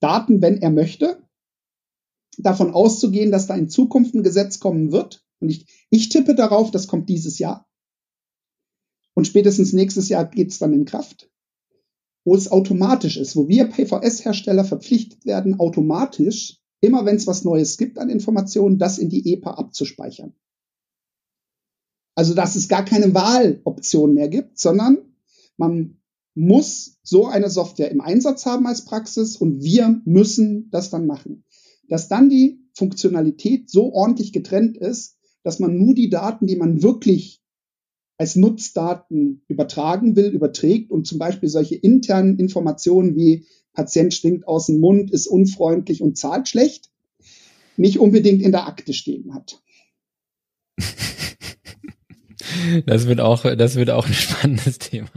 Daten, wenn er möchte, davon auszugehen, dass da in Zukunft ein Gesetz kommen wird. Und ich, ich tippe darauf, das kommt dieses Jahr. Und spätestens nächstes Jahr geht es dann in Kraft, wo es automatisch ist, wo wir PVS-Hersteller verpflichtet werden, automatisch, immer wenn es was Neues gibt an Informationen, das in die EPA abzuspeichern. Also, dass es gar keine Wahloption mehr gibt, sondern man muss so eine Software im Einsatz haben als Praxis und wir müssen das dann machen dass dann die Funktionalität so ordentlich getrennt ist, dass man nur die Daten, die man wirklich als Nutzdaten übertragen will, überträgt und zum Beispiel solche internen Informationen wie Patient stinkt aus dem Mund, ist unfreundlich und zahlt schlecht, nicht unbedingt in der Akte stehen hat. <laughs> Das wird auch, das wird auch ein spannendes Thema.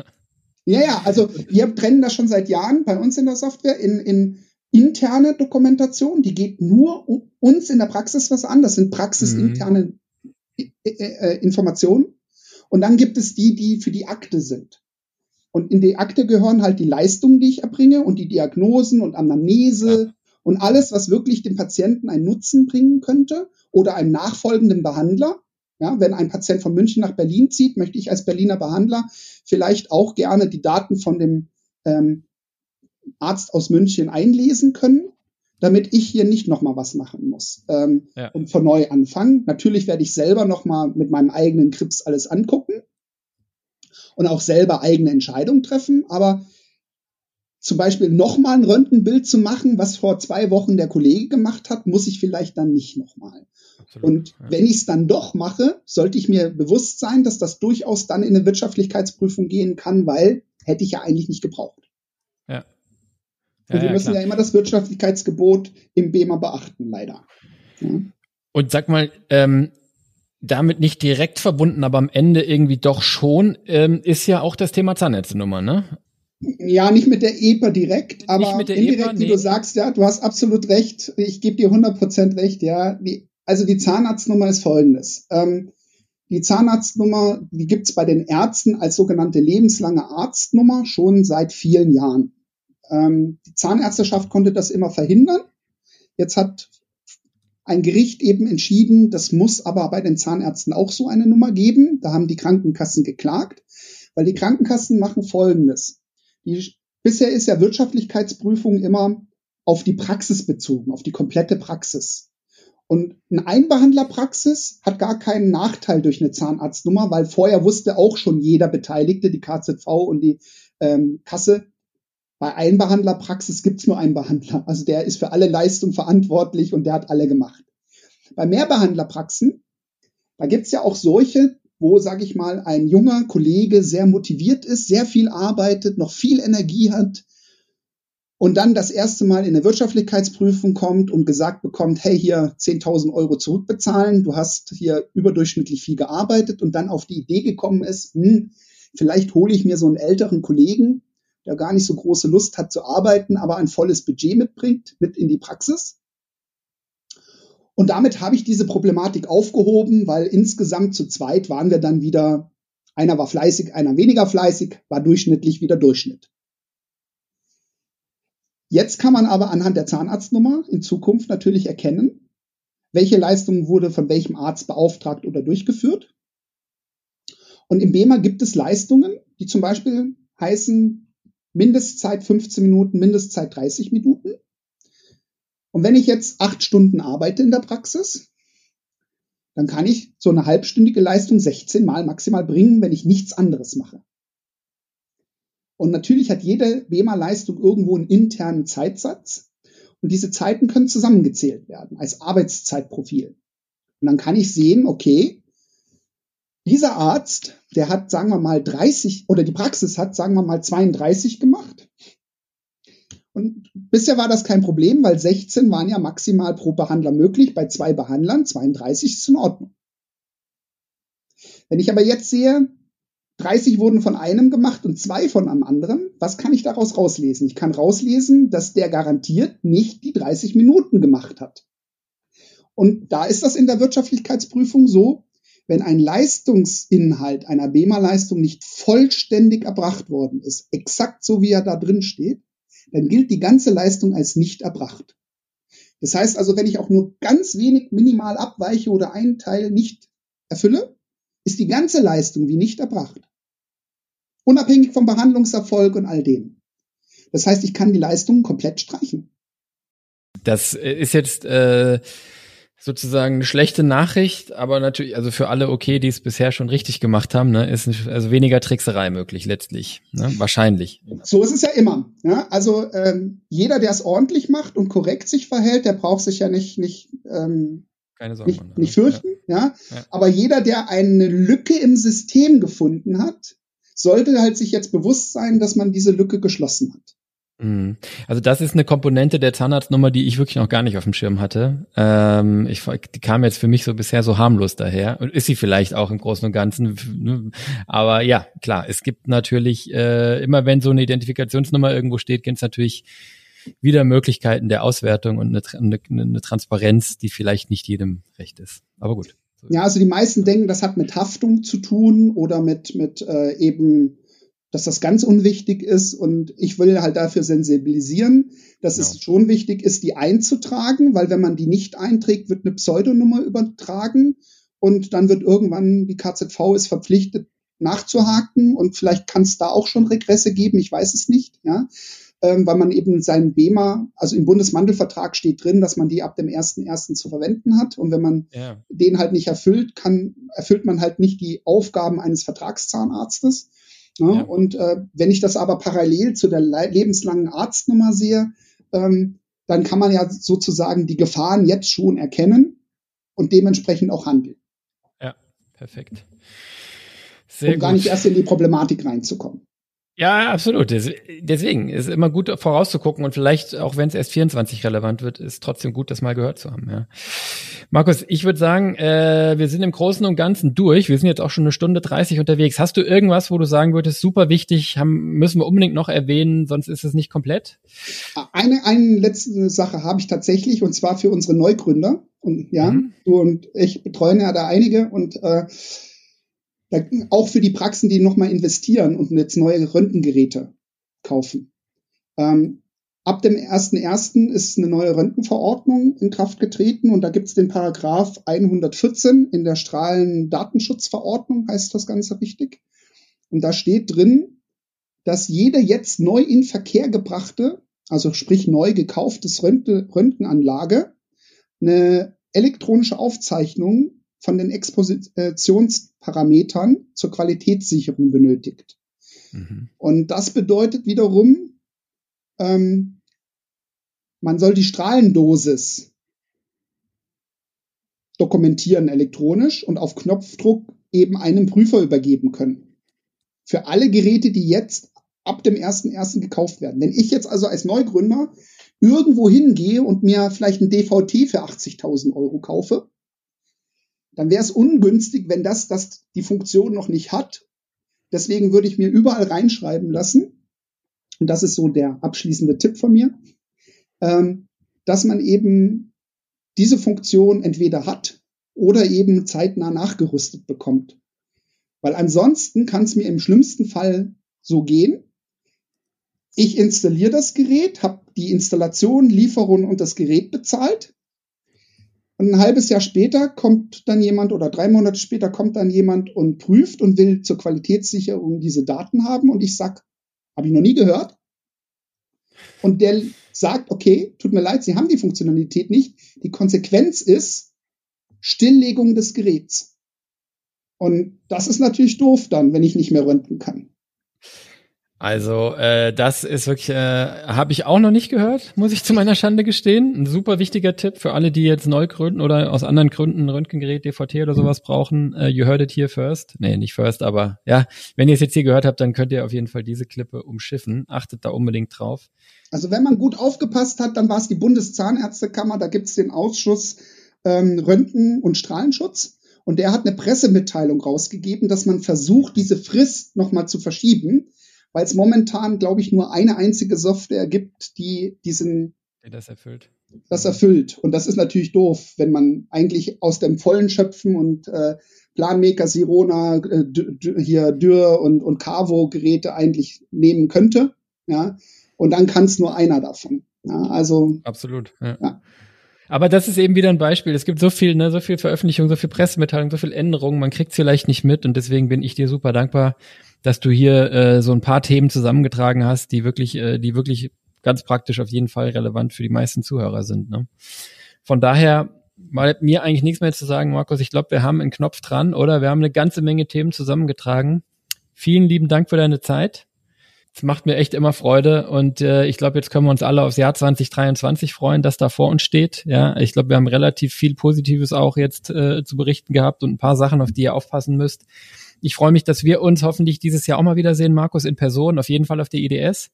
Ja, ja, also wir trennen das schon seit Jahren bei uns in der Software in, in interne Dokumentation, die geht nur uns in der Praxis was an. Das sind praxisinterne mhm. äh, Informationen. Und dann gibt es die, die für die Akte sind. Und in die Akte gehören halt die Leistungen, die ich erbringe und die Diagnosen und Anamnese und alles, was wirklich dem Patienten einen Nutzen bringen könnte oder einem nachfolgenden Behandler. Ja, wenn ein Patient von München nach Berlin zieht, möchte ich als Berliner Behandler vielleicht auch gerne die Daten von dem ähm, Arzt aus München einlesen können, damit ich hier nicht nochmal was machen muss ähm, ja. und von neu anfangen. Natürlich werde ich selber nochmal mit meinem eigenen Krips alles angucken und auch selber eigene Entscheidungen treffen, aber zum Beispiel nochmal ein Röntgenbild zu machen, was vor zwei Wochen der Kollege gemacht hat, muss ich vielleicht dann nicht nochmal. Und ja. wenn ich es dann doch mache, sollte ich mir bewusst sein, dass das durchaus dann in eine Wirtschaftlichkeitsprüfung gehen kann, weil hätte ich ja eigentlich nicht gebraucht. Ja. Ja, und wir ja, müssen klar. ja immer das Wirtschaftlichkeitsgebot im BEMA beachten, leider. Und sag mal, ähm, damit nicht direkt verbunden, aber am Ende irgendwie doch schon, ähm, ist ja auch das Thema Zahnärztenummer, ne? Ja, nicht mit der EPA direkt, aber indirekt, EPA, nee. wie du sagst, ja, du hast absolut recht. Ich gebe dir 100% recht, ja. Die, also die Zahnarztnummer ist folgendes. Ähm, die Zahnarztnummer, die gibt's bei den Ärzten als sogenannte lebenslange Arztnummer schon seit vielen Jahren. Ähm, die Zahnärzteschaft konnte das immer verhindern. Jetzt hat ein Gericht eben entschieden, das muss aber bei den Zahnärzten auch so eine Nummer geben. Da haben die Krankenkassen geklagt, weil die Krankenkassen machen Folgendes. Die, bisher ist ja Wirtschaftlichkeitsprüfung immer auf die Praxis bezogen, auf die komplette Praxis. Und eine Einbehandlerpraxis hat gar keinen Nachteil durch eine Zahnarztnummer, weil vorher wusste auch schon jeder Beteiligte, die KZV und die ähm, Kasse, bei Einbehandlerpraxis gibt's nur einen Behandler. Also der ist für alle Leistungen verantwortlich und der hat alle gemacht. Bei Mehrbehandlerpraxen, da gibt's ja auch solche, wo, sage ich mal, ein junger Kollege sehr motiviert ist, sehr viel arbeitet, noch viel Energie hat und dann das erste Mal in eine Wirtschaftlichkeitsprüfung kommt und gesagt bekommt, hey, hier 10.000 Euro zurückbezahlen, du hast hier überdurchschnittlich viel gearbeitet und dann auf die Idee gekommen ist, hm, vielleicht hole ich mir so einen älteren Kollegen, der gar nicht so große Lust hat zu arbeiten, aber ein volles Budget mitbringt, mit in die Praxis. Und damit habe ich diese Problematik aufgehoben, weil insgesamt zu zweit waren wir dann wieder, einer war fleißig, einer weniger fleißig, war durchschnittlich wieder Durchschnitt. Jetzt kann man aber anhand der Zahnarztnummer in Zukunft natürlich erkennen, welche Leistung wurde von welchem Arzt beauftragt oder durchgeführt. Und im BEMA gibt es Leistungen, die zum Beispiel heißen Mindestzeit 15 Minuten, Mindestzeit 30 Minuten. Und wenn ich jetzt acht Stunden arbeite in der Praxis, dann kann ich so eine halbstündige Leistung 16 Mal maximal bringen, wenn ich nichts anderes mache. Und natürlich hat jede BEMA-Leistung irgendwo einen internen Zeitsatz. Und diese Zeiten können zusammengezählt werden als Arbeitszeitprofil. Und dann kann ich sehen, okay, dieser Arzt, der hat, sagen wir mal, 30 oder die Praxis hat, sagen wir mal, 32 gemacht. Und bisher war das kein Problem, weil 16 waren ja maximal pro Behandler möglich. Bei zwei Behandlern 32 ist in Ordnung. Wenn ich aber jetzt sehe, 30 wurden von einem gemacht und zwei von einem anderen, was kann ich daraus rauslesen? Ich kann rauslesen, dass der garantiert nicht die 30 Minuten gemacht hat. Und da ist das in der Wirtschaftlichkeitsprüfung so, wenn ein Leistungsinhalt einer BEMA-Leistung nicht vollständig erbracht worden ist, exakt so wie er da drin steht, dann gilt die ganze Leistung als nicht erbracht. Das heißt also, wenn ich auch nur ganz wenig minimal abweiche oder einen Teil nicht erfülle, ist die ganze Leistung wie nicht erbracht. Unabhängig vom Behandlungserfolg und all dem. Das heißt, ich kann die Leistung komplett streichen. Das ist jetzt äh, sozusagen eine schlechte Nachricht, aber natürlich, also für alle okay, die es bisher schon richtig gemacht haben, ne, ist also weniger Trickserei möglich letztlich, ne? wahrscheinlich. So ist es ja immer. Ja? Also ähm, jeder, der es ordentlich macht und korrekt sich verhält, der braucht sich ja nicht nicht ähm, Keine Sorgen, nicht, nicht fürchten. Ja. ja. Ja? Aber jeder, der eine Lücke im System gefunden hat, sollte halt sich jetzt bewusst sein, dass man diese Lücke geschlossen hat. Mhm. Also das ist eine Komponente der Zahnarztnummer, die ich wirklich noch gar nicht auf dem Schirm hatte. Ähm, ich, die kam jetzt für mich so bisher so harmlos daher und ist sie vielleicht auch im Großen und Ganzen. Ne? Aber ja, klar, es gibt natürlich äh, immer, wenn so eine Identifikationsnummer irgendwo steht, gibt es natürlich wieder Möglichkeiten der Auswertung und eine, eine, eine Transparenz, die vielleicht nicht jedem recht ist. Aber gut. Ja, also die meisten denken, das hat mit Haftung zu tun oder mit, mit äh, eben, dass das ganz unwichtig ist. Und ich will halt dafür sensibilisieren, dass ja. es schon wichtig ist, die einzutragen, weil wenn man die nicht einträgt, wird eine Pseudonummer übertragen und dann wird irgendwann die KZV ist verpflichtet nachzuhaken und vielleicht kann es da auch schon Regresse geben, ich weiß es nicht, ja ähm, weil man eben seinen BEMA, also im Bundesmantelvertrag steht drin, dass man die ab dem 1.1. zu verwenden hat. Und wenn man ja. den halt nicht erfüllt, kann, erfüllt man halt nicht die Aufgaben eines Vertragszahnarztes. Ja, ja. Und äh, wenn ich das aber parallel zu der lebenslangen Arztnummer sehe, ähm, dann kann man ja sozusagen die Gefahren jetzt schon erkennen und dementsprechend auch handeln. Ja, perfekt. Sehr um gut. gar nicht erst in die Problematik reinzukommen. Ja, absolut. Deswegen ist immer gut vorauszugucken und vielleicht, auch wenn es erst 24 relevant wird, ist trotzdem gut, das mal gehört zu haben. Ja. Markus, ich würde sagen, äh, wir sind im Großen und Ganzen durch. Wir sind jetzt auch schon eine Stunde 30 unterwegs. Hast du irgendwas, wo du sagen würdest, super wichtig, haben, müssen wir unbedingt noch erwähnen, sonst ist es nicht komplett? Eine, eine letzte Sache habe ich tatsächlich und zwar für unsere Neugründer. Und ja, mhm. du und ich betreuen ja da einige und äh, auch für die Praxen, die nochmal investieren und jetzt neue Röntgengeräte kaufen. Ähm, ab dem 1.1. ist eine neue Röntgenverordnung in Kraft getreten und da gibt es den Paragraph 114 in der Strahlendatenschutzverordnung, heißt das Ganze richtig. Und da steht drin, dass jede jetzt neu in Verkehr gebrachte, also sprich neu gekauftes Röntgenanlage, eine elektronische Aufzeichnung von den Expositionsparametern zur Qualitätssicherung benötigt. Mhm. Und das bedeutet wiederum, ähm, man soll die Strahlendosis dokumentieren elektronisch und auf Knopfdruck eben einem Prüfer übergeben können. Für alle Geräte, die jetzt ab dem 1.1. gekauft werden. Wenn ich jetzt also als Neugründer irgendwo hingehe und mir vielleicht ein DVT für 80.000 Euro kaufe, dann wäre es ungünstig, wenn das, das die Funktion noch nicht hat. Deswegen würde ich mir überall reinschreiben lassen, und das ist so der abschließende Tipp von mir, ähm, dass man eben diese Funktion entweder hat oder eben zeitnah nachgerüstet bekommt. Weil ansonsten kann es mir im schlimmsten Fall so gehen. Ich installiere das Gerät, habe die Installation, Lieferung und das Gerät bezahlt. Und ein halbes Jahr später kommt dann jemand oder drei Monate später kommt dann jemand und prüft und will zur Qualitätssicherung diese Daten haben. Und ich sag, habe ich noch nie gehört. Und der sagt, okay, tut mir leid, Sie haben die Funktionalität nicht. Die Konsequenz ist Stilllegung des Geräts. Und das ist natürlich doof dann, wenn ich nicht mehr röntgen kann. Also äh, das ist wirklich, äh, habe ich auch noch nicht gehört, muss ich zu meiner Schande gestehen. Ein super wichtiger Tipp für alle, die jetzt neu gründen oder aus anderen Gründen Röntgengerät, DVT oder sowas brauchen. Äh, you heard it here first. Nee, nicht first, aber ja, wenn ihr es jetzt hier gehört habt, dann könnt ihr auf jeden Fall diese Klippe umschiffen. Achtet da unbedingt drauf. Also wenn man gut aufgepasst hat, dann war es die Bundeszahnärztekammer, da gibt's den Ausschuss ähm, Röntgen- und Strahlenschutz. Und der hat eine Pressemitteilung rausgegeben, dass man versucht, diese Frist nochmal zu verschieben weil es momentan, glaube ich, nur eine einzige Software gibt, die diesen die das erfüllt. Das erfüllt. Und das ist natürlich doof, wenn man eigentlich aus dem Vollen schöpfen und äh, Planmaker, Sirona, äh, hier Dürr und, und Carvo Geräte eigentlich nehmen könnte. Ja. Und dann kann es nur einer davon. Ja, also. Absolut. Ja. ja. Aber das ist eben wieder ein Beispiel. Es gibt so viel, ne, so viel Veröffentlichung, so viel Pressemitteilung, so viel Änderungen. Man kriegt es vielleicht nicht mit und deswegen bin ich dir super dankbar, dass du hier äh, so ein paar Themen zusammengetragen hast, die wirklich, äh, die wirklich ganz praktisch auf jeden Fall relevant für die meisten Zuhörer sind. Ne? Von daher mal mir eigentlich nichts mehr zu sagen, Markus. Ich glaube, wir haben einen Knopf dran, oder? Wir haben eine ganze Menge Themen zusammengetragen. Vielen lieben Dank für deine Zeit. Es macht mir echt immer Freude und äh, ich glaube, jetzt können wir uns alle aufs Jahr 2023 freuen, das da vor uns steht. Ja, ich glaube, wir haben relativ viel Positives auch jetzt äh, zu berichten gehabt und ein paar Sachen, auf die ihr aufpassen müsst. Ich freue mich, dass wir uns hoffentlich dieses Jahr auch mal wiedersehen, Markus, in Person, auf jeden Fall auf der IDS.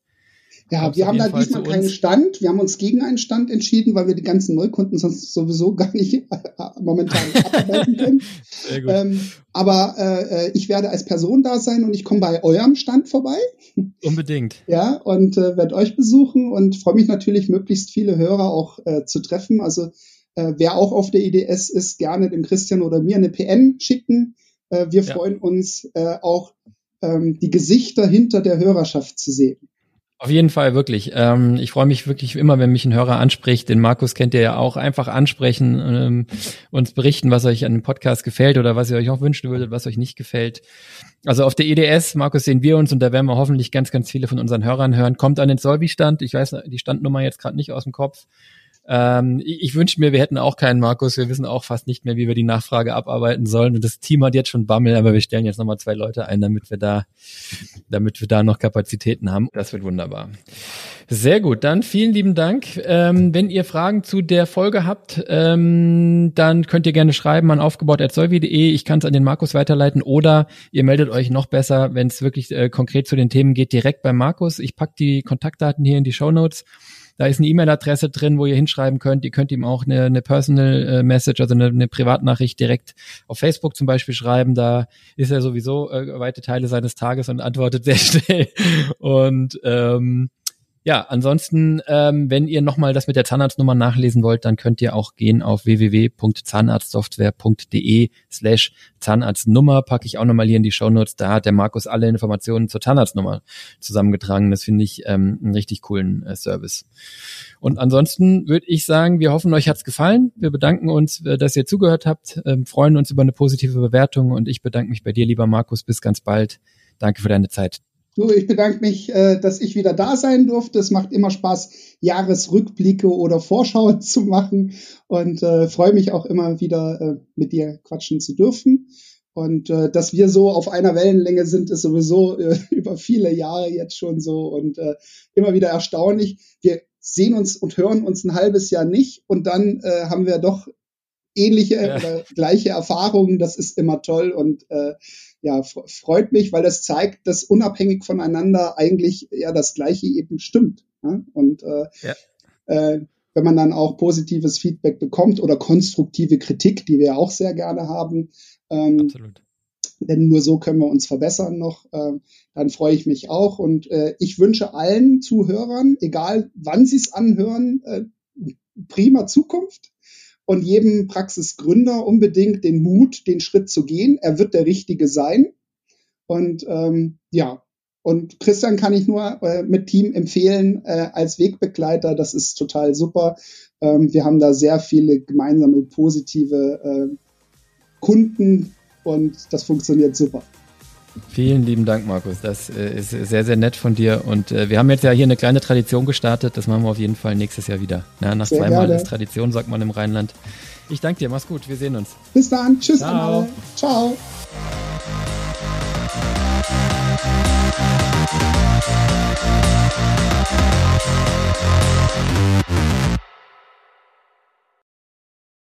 Ja, wir haben da diesmal keinen Stand. Wir haben uns gegen einen Stand entschieden, weil wir die ganzen Neukunden sonst sowieso <laughs> gar nicht äh, momentan <laughs> abarbeiten können. Sehr gut. Ähm, aber äh, ich werde als Person da sein und ich komme bei eurem Stand vorbei. Unbedingt. <laughs> Ja, und äh, werde euch besuchen und freue mich natürlich, möglichst viele Hörer auch äh, zu treffen. Also äh, wer auch auf der IDS ist, gerne dem Christian oder mir eine PN schicken. Äh, wir ja. freuen uns äh, auch, ähm, die Gesichter hinter der Hörerschaft zu sehen. Auf jeden Fall, wirklich. Ähm, ich freue mich wirklich immer, wenn mich ein Hörer anspricht. Den Markus kennt ihr ja auch. Einfach ansprechen, ähm, uns berichten, was euch an dem Podcast gefällt oder was ihr euch auch wünschen würdet, was euch nicht gefällt. Also auf der EDS, Markus, sehen wir uns und da werden wir hoffentlich ganz, ganz viele von unseren Hörern hören. Kommt an den Solvi-Stand. Ich weiß die Standnummer jetzt gerade nicht aus dem Kopf. Ähm, ich, ich wünsche mir, wir hätten auch keinen Markus. Wir wissen auch fast nicht mehr, wie wir die Nachfrage abarbeiten sollen. Und das Team hat jetzt schon Bammel, aber wir stellen jetzt nochmal zwei Leute ein, damit wir da, damit wir da noch Kapazitäten haben. Das wird wunderbar. Sehr gut, dann vielen lieben Dank. Ähm, wenn ihr Fragen zu der Folge habt, ähm, dann könnt ihr gerne schreiben an aufgebaut.solvi.de. Ich kann es an den Markus weiterleiten oder ihr meldet euch noch besser, wenn es wirklich äh, konkret zu den Themen geht, direkt bei Markus. Ich pack die Kontaktdaten hier in die Show Notes. Da ist eine E-Mail-Adresse drin, wo ihr hinschreiben könnt. Ihr könnt ihm auch eine, eine Personal äh, Message, also eine, eine Privatnachricht direkt auf Facebook zum Beispiel schreiben. Da ist er sowieso äh, weite Teile seines Tages und antwortet <laughs> sehr schnell. Und ähm, ja, ansonsten, ähm, wenn ihr nochmal das mit der Zahnarztnummer nachlesen wollt, dann könnt ihr auch gehen auf www.zahnarztsoftware.de slash Zahnarztnummer. Packe ich auch nochmal hier in die Shownotes. Da hat der Markus alle Informationen zur Zahnarztnummer zusammengetragen. Das finde ich ähm, einen richtig coolen äh, Service. Und ansonsten würde ich sagen, wir hoffen, euch hat's gefallen. Wir bedanken uns, äh, dass ihr zugehört habt, ähm, freuen uns über eine positive Bewertung und ich bedanke mich bei dir, lieber Markus. Bis ganz bald. Danke für deine Zeit. Du, ich bedanke mich, äh, dass ich wieder da sein durfte. Es macht immer Spaß, Jahresrückblicke oder Vorschauen <laughs> zu machen und äh, freue mich auch immer wieder äh, mit dir quatschen zu dürfen. Und äh, dass wir so auf einer Wellenlänge sind, ist sowieso äh, <laughs> über viele Jahre jetzt schon so und äh, immer wieder erstaunlich. Wir sehen uns und hören uns ein halbes Jahr nicht und dann äh, haben wir doch ähnliche ja. oder gleiche Erfahrungen. Das ist immer toll und äh, ja, freut mich, weil das zeigt, dass unabhängig voneinander eigentlich ja das Gleiche eben stimmt. Ja? Und äh, ja. äh, wenn man dann auch positives Feedback bekommt oder konstruktive Kritik, die wir auch sehr gerne haben, ähm, Absolut. denn nur so können wir uns verbessern noch, äh, dann freue ich mich auch. Und äh, ich wünsche allen Zuhörern, egal wann sie es anhören, äh, prima Zukunft und jedem Praxisgründer unbedingt den Mut, den Schritt zu gehen. Er wird der Richtige sein. Und ähm, ja, und Christian kann ich nur äh, mit Team empfehlen äh, als Wegbegleiter. Das ist total super. Ähm, wir haben da sehr viele gemeinsame positive äh, Kunden und das funktioniert super. Vielen lieben Dank, Markus. Das äh, ist sehr, sehr nett von dir. Und äh, wir haben jetzt ja hier eine kleine Tradition gestartet. Das machen wir auf jeden Fall nächstes Jahr wieder. Na, nach zweimal ist Tradition, sagt man im Rheinland. Ich danke dir. Mach's gut. Wir sehen uns. Bis dann. Tschüss. Ciao. An Ciao.